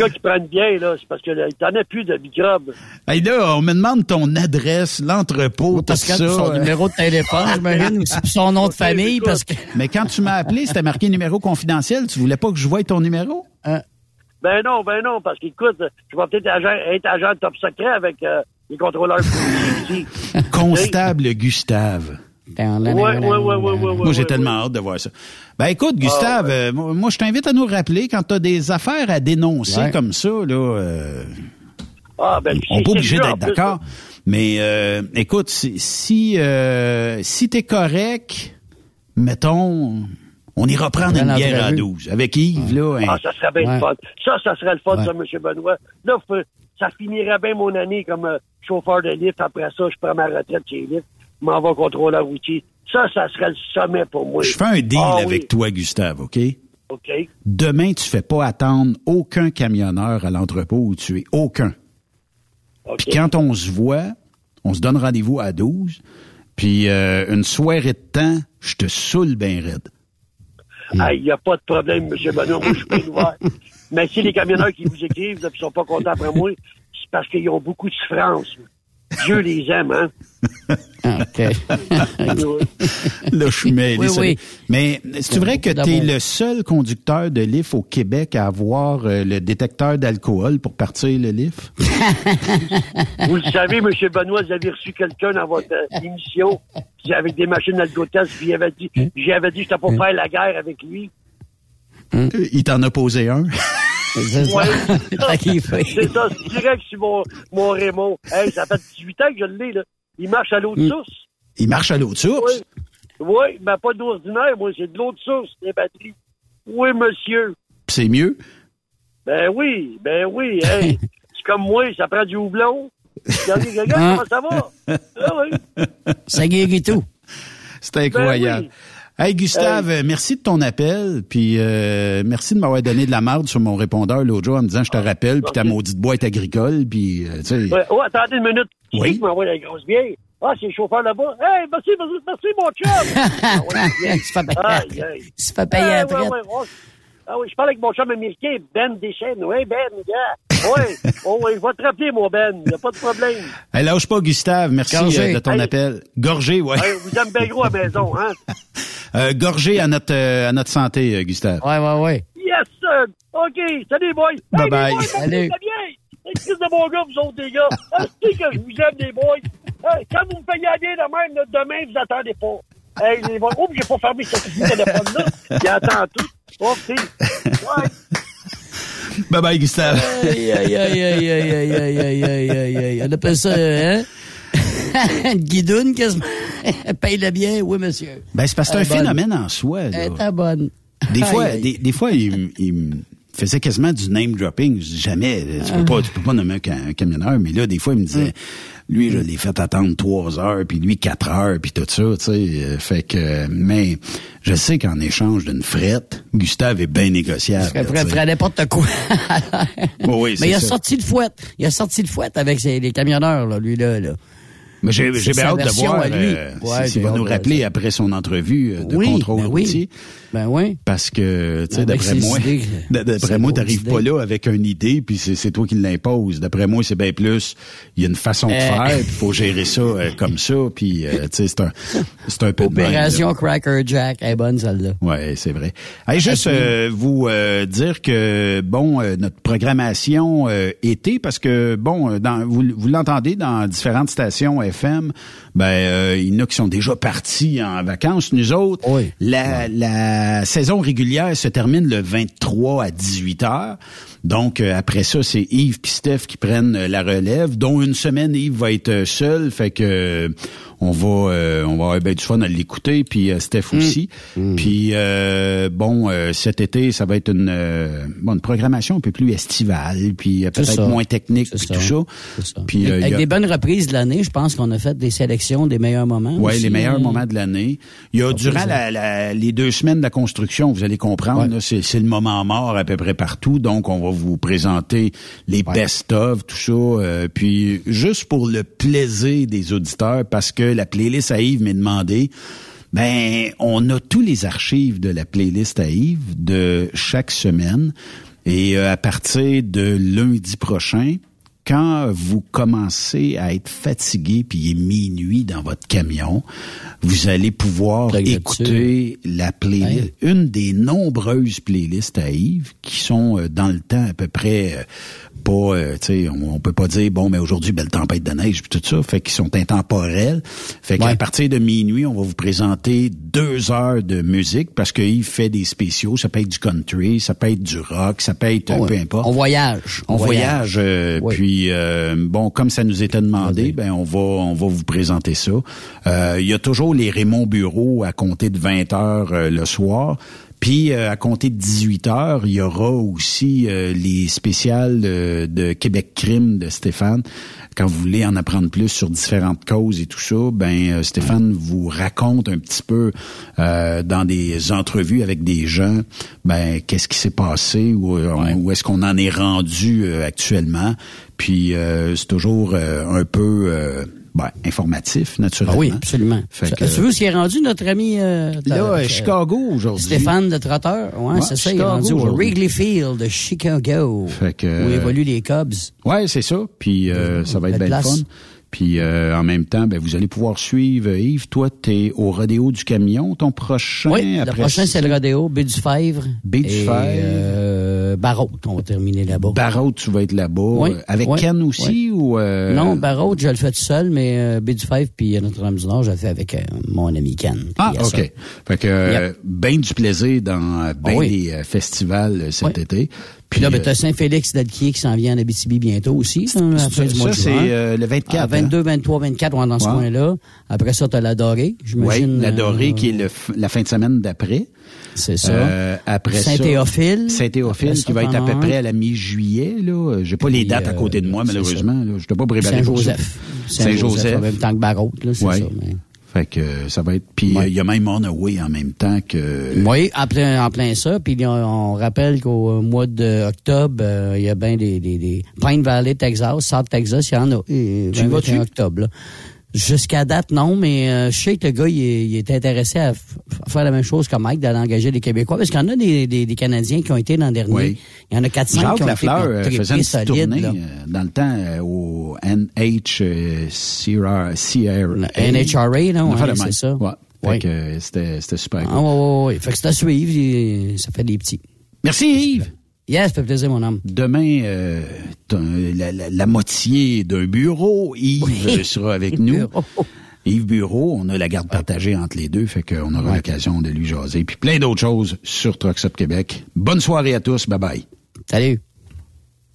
Speaker 17: gars qui prend une bière, là, c'est parce que là, t'en a plus de microbes.
Speaker 7: Hey, là, on me demande ton adresse, l'entrepôt, tout
Speaker 8: Parce que
Speaker 7: ça.
Speaker 8: son
Speaker 7: euh.
Speaker 8: numéro de téléphone, j'imagine, son nom de famille, parce que...
Speaker 7: Mais quand tu m'as appelé, c'était marqué numéro confidentiel. Tu voulais pas que je voie ton numéro?
Speaker 17: Ben non, ben non, parce qu'écoute, je vais peut-être agent- être agent top secret avec euh, les contrôleurs policiers ici.
Speaker 7: Constable Gustave.
Speaker 17: Ouais, ouais, ouais, ouais, ouais, ouais.
Speaker 7: Moi, j'ai tellement hâte de voir ça. Ben écoute, Gustave, euh, moi, je t'invite à nous rappeler quand tu as des affaires à dénoncer
Speaker 17: Ouais.
Speaker 7: comme ça, là. euh,
Speaker 17: Ah, ben,
Speaker 7: on n'est pas obligé d'être d'accord. Mais euh, écoute, si si, euh, si t'es correct, mettons, on ira prendre une bière à
Speaker 17: l'entrevue.
Speaker 7: 12 avec Yves là. hein.
Speaker 17: Ah, ça serait bien
Speaker 7: Ouais.
Speaker 17: le fun. Ça, ça serait le fun,
Speaker 7: Ouais.
Speaker 17: ça, M. Benoît. Là, ça finirait bien mon année comme euh, chauffeur de lift. Après ça, je prends ma retraite chez Lift. M'en vais contrôleur routier. Ça, ça serait le sommet pour moi.
Speaker 7: Je fais un deal
Speaker 17: Ah,
Speaker 7: avec
Speaker 17: oui.
Speaker 7: toi, Gustave, OK?
Speaker 17: OK.
Speaker 7: Demain, tu fais pas attendre aucun camionneur à l'entrepôt où tu es. Aucun. Puis quand on se voit, on se donne rendez-vous à 12. Puis euh, une soirée de temps, je te saoule bien raide.
Speaker 17: Ah, Il n'y a pas de problème, M. Benoît. Moi, je suis ouvert. Mais si les camionneurs qui vous écrivent et qui sont pas contents après moi, c'est parce qu'ils ont beaucoup de souffrance. Dieu les aime, hein?
Speaker 8: OK.
Speaker 7: Là, je suis mêlé.
Speaker 8: Oui, oui.
Speaker 7: Mais c'est vrai que tu es le seul conducteur de LIF au Québec à avoir euh, le détecteur d'alcool pour partir le LIF?
Speaker 17: Vous le savez, M. Benoît, vous avez reçu quelqu'un dans votre euh, émission avec des machines alcotest, puis dit, j'avais dit que j'étais pas faire la guerre avec lui.
Speaker 7: Il t'en a posé un.
Speaker 17: C'est ça, c'est ça, direct sur mon, mon Raymond. Hey, ça fait 18 ans que je l'ai, là. Il marche à l'eau de
Speaker 7: Mm.
Speaker 17: source.
Speaker 7: Il marche à l'autre source?
Speaker 17: Oui, oui, mais pas d'eau ordinaire, moi, c'est de l'eau de source, les batteries. Oui, monsieur.
Speaker 7: C'est mieux?
Speaker 17: Ben oui, ben oui, hey. c'est comme moi, ça prend du houblon. Regardez, regarde,
Speaker 8: Hein?
Speaker 17: comment ça va? Ah oui.
Speaker 8: Ça guérit tout.
Speaker 7: C'est incroyable.
Speaker 17: Ben
Speaker 7: Hey Gustave, merci de ton appel, puis euh, merci de m'avoir donné de la marde sur mon répondeur l'autre jour en me disant je te rappelle, puis ta maudite boîte agricole, puis euh, tu sais.
Speaker 17: Ouais, oh, attendez une minute.
Speaker 7: Oui.
Speaker 17: Qui m'envoie la grosse vieille? Ah, c'est le chauffeur là-bas. Hey, merci, merci, merci, mon chum! ah, ouais,
Speaker 8: Il se fait payer. Il se fait payer
Speaker 17: Ah,
Speaker 8: après.
Speaker 17: ouais, ouais, ouais. Ah oui, je parle avec mon chum américain, Ben Deschênes. Oui, Ben, gars. Oui, oh, oui, je vais te rappeler, mon Ben. Il n'y a pas de problème.
Speaker 7: Hey, lâche pas Gustave, merci
Speaker 17: Gorgé.
Speaker 7: euh, de ton
Speaker 17: Hey.
Speaker 7: appel. Gorgé, ouais.
Speaker 17: Hey, vous aime bien gros à la maison, hein?
Speaker 7: Euh, gorgé à notre euh, à notre santé, euh, Gustave.
Speaker 8: Ouais, ouais, ouais.
Speaker 17: Yes, sir. OK, salut, boys.
Speaker 7: Bye
Speaker 17: hey,
Speaker 7: bye.
Speaker 17: Boys,
Speaker 8: Salut.
Speaker 17: bien? Christ de bon gars, vous autres, les gars. Est-ce que je vous aime, les boys? Hey, quand vous me payez bien de même, là, demain, vous attendez pas. Hey, les boys. Oh, j'ai pas fermé ce petit téléphone-là. Il attend tout. Oh, tu sais. Ouais.
Speaker 7: Bye bye, Gustave.
Speaker 8: Aïe, aïe, aïe, aïe, aïe, aïe, aïe, aïe, aïe, aïe, aïe. On appelle ça, hein? Une guidoune, quasiment. Paye-le bien, oui, monsieur.
Speaker 7: Ben, c'est parce que c'est un phénomène en soi. là.
Speaker 8: Elle est bonne.
Speaker 7: Des fois,
Speaker 8: Aïe, aïe.
Speaker 7: des, des fois, il, il me faisait quasiment du name dropping. Je dis jamais, tu peux pas, tu peux pas nommer un camionneur, mais là, des fois, il me disait, lui, je l'ai fait attendre trois heures, puis lui, quatre heures, puis tout ça, tu sais. euh, Fait que, mais je sais qu'en échange d'une frette, Gustave est bien négociable. Là,
Speaker 8: ferait, ferait n'importe quoi.
Speaker 7: Oui,
Speaker 8: Mais il a
Speaker 7: ça.
Speaker 8: sorti le fouette. Il a sorti le fouette avec ses- les camionneurs, là, lui, là. là.
Speaker 7: Mais j'ai bien hâte de voir euh,
Speaker 8: Ouais,
Speaker 7: s'il va nous rappeler après son entrevue euh, de
Speaker 8: Oui,
Speaker 7: contrôle
Speaker 8: ben oui. Ben oui.
Speaker 7: Parce que, tu sais,
Speaker 8: Avec
Speaker 7: d'après
Speaker 8: ses
Speaker 7: moi, d'après moi, t'arrives pas là avec une idée, puis c'est toi qui l'imposes. D'après moi, c'est bien plus, il y a une façon de
Speaker 8: Euh.
Speaker 7: faire, puis il faut gérer ça euh, comme ça, puis euh, tu sais, c'est un, c'est un peu de même, là.
Speaker 8: Opération Cracker Jack. Elle est bonne, celle-là.
Speaker 7: Ouais, c'est vrai. Hey, juste euh, vous euh, dire que bon, euh, notre programmation euh, été, parce que bon, dans, vous, vous l'entendez dans différentes stations FM, ben euh, il y en a qui sont déjà partis en vacances. Nous autres, la, la saison régulière se termine le 23 à 18 heures. Donc euh, après ça, c'est Yves puis Steph qui prennent euh, la relève, dont une semaine Yves va être euh, seul, fait que euh, on va euh, on va avoir ben du fun à l'écouter, puis euh, Steph aussi. Puis euh, bon, euh, cet été, ça va être une euh, bon, une programmation un peu plus estivale, puis euh, peut-être moins technique, puis
Speaker 8: ça.
Speaker 7: tout ça. Puis euh,
Speaker 8: Avec des bonnes reprises de l'année, je pense qu'on a fait des sélections des meilleurs moments.
Speaker 7: Ouais,
Speaker 8: aussi,
Speaker 7: les meilleurs moments de l'année. Il y a durant la, la- les deux semaines de la construction, vous allez comprendre, là, c'est, c'est le moment mort à peu près partout. Donc, on va vous présenter les best-of, tout ça. euh, puis, juste pour le plaisir des auditeurs, parce que la playlist à Yves m'est demandé, ben, on a tous les archives de la playlist à Yves de chaque semaine. Et euh, à partir de lundi prochain, quand vous commencez à être fatigué puis il est minuit dans votre camion, vous allez pouvoir écouter la playlist, une des nombreuses playlists à Yves qui sont euh, dans le temps à peu près euh, pas, euh, tu sais, on, on peut pas dire bon, mais aujourd'hui belle tempête de neige puis tout ça, fait qu'ils sont intemporels. Fait qu'à partir de minuit, on va vous présenter deux heures de musique parce Yves fait des spéciaux. Ça peut être du country, ça peut être du rock, ça peut être
Speaker 8: Ouais.
Speaker 7: peu importe.
Speaker 8: On voyage.
Speaker 7: On voyage, euh, puis euh, bon, comme ça nous était demandé, ben on va on va vous présenter ça. Euh, Il y a toujours les Raymond Bureau à compter de 20 heures le soir. Puis euh, à compter de 18 heures, il y aura aussi euh, les spéciales euh, de Québec Crime de Stéphane. Quand vous voulez en apprendre plus sur différentes causes et tout ça, ben euh, Stéphane vous raconte un petit peu euh, dans des entrevues avec des gens, ben qu'est-ce qui s'est passé ou euh, où est-ce qu'on en est rendu euh, actuellement. Puis euh, c'est toujours euh, un peu euh, ben, informatif naturellement.
Speaker 8: Ah oui, absolument.
Speaker 7: Fait que-
Speaker 8: Tu veux ce qui est rendu notre ami euh,
Speaker 7: Là,
Speaker 8: euh,
Speaker 7: à Chicago aujourd'hui.
Speaker 8: Stéphane de Trotteur. Ouais,
Speaker 7: Ouais,
Speaker 8: c'est ça, il est rendu au. Wrigley Field de Chicago.
Speaker 7: Fait que,
Speaker 8: où évoluent les Cubs.
Speaker 7: Ouais, c'est ça. Puis euh, ça va être
Speaker 8: belle
Speaker 7: fun. Puis euh, en même temps, ben, vous allez pouvoir suivre euh, Yves. Toi, t'es au rodéo du camion. Ton prochain.
Speaker 8: Oui, le prochain, c'est le rodéo, Baie du Fèvre.
Speaker 7: Baie du
Speaker 8: Et,
Speaker 7: Fèvre.
Speaker 8: Euh, Barrault, on va terminer là-bas.
Speaker 7: Barrault, tu vas être là-bas.
Speaker 8: Oui,
Speaker 7: Euh, Avec
Speaker 8: oui,
Speaker 7: Ken aussi
Speaker 8: oui.
Speaker 7: ou euh,
Speaker 8: Non, Barrault, je le fais tout seul, mais euh, Baie du Fèvre puis euh, Notre-Dame-du-Nord, je le fais avec euh, mon ami Ken.
Speaker 7: Ah,
Speaker 8: a ça.
Speaker 7: ok. Fait que euh, ben du plaisir dans euh, ben des euh, festivals euh, cet été.
Speaker 8: Puis là, ben,
Speaker 7: euh,
Speaker 8: t'as Saint-Félix d'Alquier qui s'en vient en Abitibi bientôt aussi. Mois
Speaker 7: ça, c'est euh, le 24.
Speaker 8: Ah, 22, 23, 24, on est dans ce coin-là. Après ça, t'as la Dorée,
Speaker 7: Oui,
Speaker 8: j'imagine.
Speaker 7: la Dorée
Speaker 8: euh,
Speaker 7: qui est le la fin de semaine d'après.
Speaker 8: C'est ça.
Speaker 7: Euh, après
Speaker 8: Saint-Théophile.
Speaker 7: Saint-Théophile qui va être à peu
Speaker 8: as
Speaker 7: près à la mi-juillet. là. J'ai pas les dates à
Speaker 8: euh,
Speaker 7: côté de moi,
Speaker 8: c'est
Speaker 7: malheureusement. là. Je n'étais pas ça.
Speaker 8: Saint-Joseph. Saint-Joseph, en même temps que Barrault, là, c'est
Speaker 7: Ouais.
Speaker 8: ça. mais-
Speaker 7: Fait que ça va être. Puis il y a même Runaway en même temps que.
Speaker 8: Oui, en plein, en plein ça. Puis on, on rappelle qu'au mois d'octobre, euh, il y a bien des, des, des Pine Valley, Texas, South Texas, il y en a. Et,
Speaker 7: Tu vas-tu?
Speaker 8: octobre. là. Jusqu'à date, non, mais euh, je sais que le gars, il est, il est intéressé à, faire la même chose que Mike, d'aller engager des Québécois. Parce qu'il y en a des, des, des Canadiens qui ont été l'an dernier.
Speaker 7: Oui.
Speaker 8: Il y en a 4-5 qui ont été
Speaker 7: Lafleur euh,
Speaker 8: trippés
Speaker 7: faisait une tournée
Speaker 8: là.
Speaker 7: euh, dans le temps euh, au NH euh, CR, CRA.
Speaker 8: NHRA, non, ouais, c'est ça.
Speaker 7: Ouais. Fait
Speaker 8: Ouais.
Speaker 7: que euh, c'était super
Speaker 8: Ah,
Speaker 7: cool.
Speaker 8: ouais. Fait que c'est à suivre, ça fait des petits.
Speaker 7: Merci Yves.
Speaker 8: Yes, ça fait plaisir, mon homme.
Speaker 7: Demain, euh, la, la, la moitié d'un bureau. Yves
Speaker 8: Oui.
Speaker 7: euh, sera avec nous. Yves Bureau, on a la garde partagée entre les deux, fait qu'on aura l'occasion de lui jaser. Puis plein d'autres choses sur Trucks Up Québec. Bonne soirée à tous. Bye bye.
Speaker 8: Salut.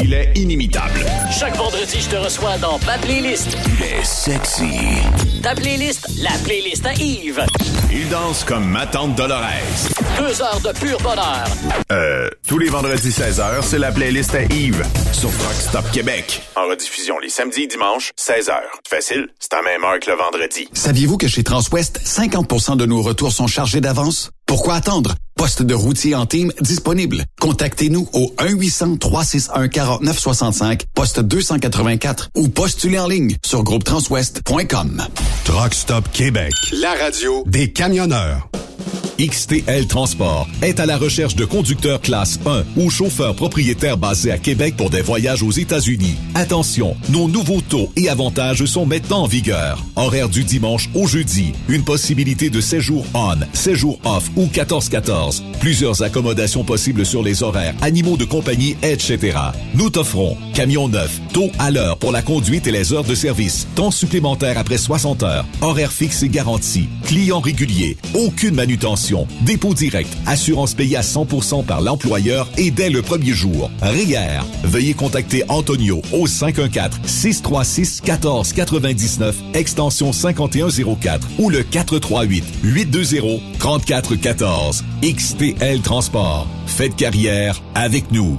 Speaker 9: Il est inimitable.
Speaker 18: Chaque vendredi, je te reçois dans ma playlist.
Speaker 9: Il est sexy.
Speaker 18: Ta playlist, la playlist à Yves.
Speaker 9: Il danse comme ma tante Dolores.
Speaker 18: Deux heures de pur bonheur.
Speaker 9: Euh, tous les vendredis 16h, c'est la playlist à Yves sur Truck Stop Québec. En rediffusion les samedis et dimanches, 16h. Facile, c'est à même heure que le vendredi.
Speaker 15: Saviez-vous que chez Transwest, 50% de nos retours sont chargés d'avance? Pourquoi attendre? Poste de routier en team disponible. Contactez-nous au 1-800-361-4965, poste 284 ou postulez en ligne sur groupetranswest.com.
Speaker 1: Truck Stop Québec.
Speaker 11: La radio
Speaker 1: Des camionneurs.
Speaker 6: XTL Transport est à la recherche de conducteurs classe 1 ou chauffeurs propriétaires basés à Québec pour des voyages aux États-Unis. Attention, nos nouveaux taux et avantages sont maintenant en vigueur. Horaire du dimanche au jeudi. Une possibilité de séjour on, séjour off ou 14-14. Plusieurs accommodations possibles sur les horaires, animaux de compagnie, etc. Nous t'offrons camion neuf, taux à l'heure pour la conduite et les heures de service, temps supplémentaire après 60 heures, horaire fixe et garanti, client régulier, aucune manutention, dépôt direct, assurance payée à 100% par l'employeur et dès le premier jour. RIER. Veuillez contacter Antonio au 514-636-1499, extension 5104 ou le 438-820-3414. XTL Transport. Faites carrière avec nous.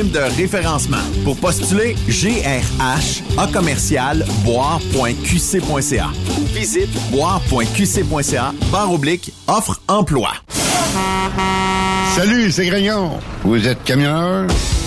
Speaker 3: de référencement. Pour postuler, GRH A commercial boire.qc.ca visite boire.qc.ca barre oblique offre emploi.
Speaker 5: Salut, c'est Grignon. Vous êtes camionneur?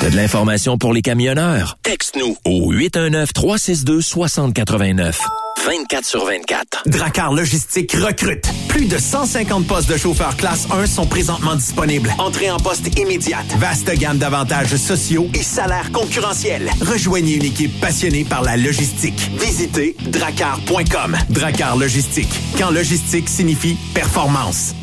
Speaker 19: T'as de l'information pour les camionneurs? Texte-nous au 819-362-6089. 24 sur 24.
Speaker 3: Dracar Logistique recrute. Plus de 150 postes de chauffeurs classe 1 sont présentement disponibles. Entrée en poste immédiate. Vaste gamme d'avantages sociaux et salaires concurrentiels. Rejoignez une équipe passionnée par la logistique. Visitez dracar.com. Dracar Logistique. Quand logistique signifie performance.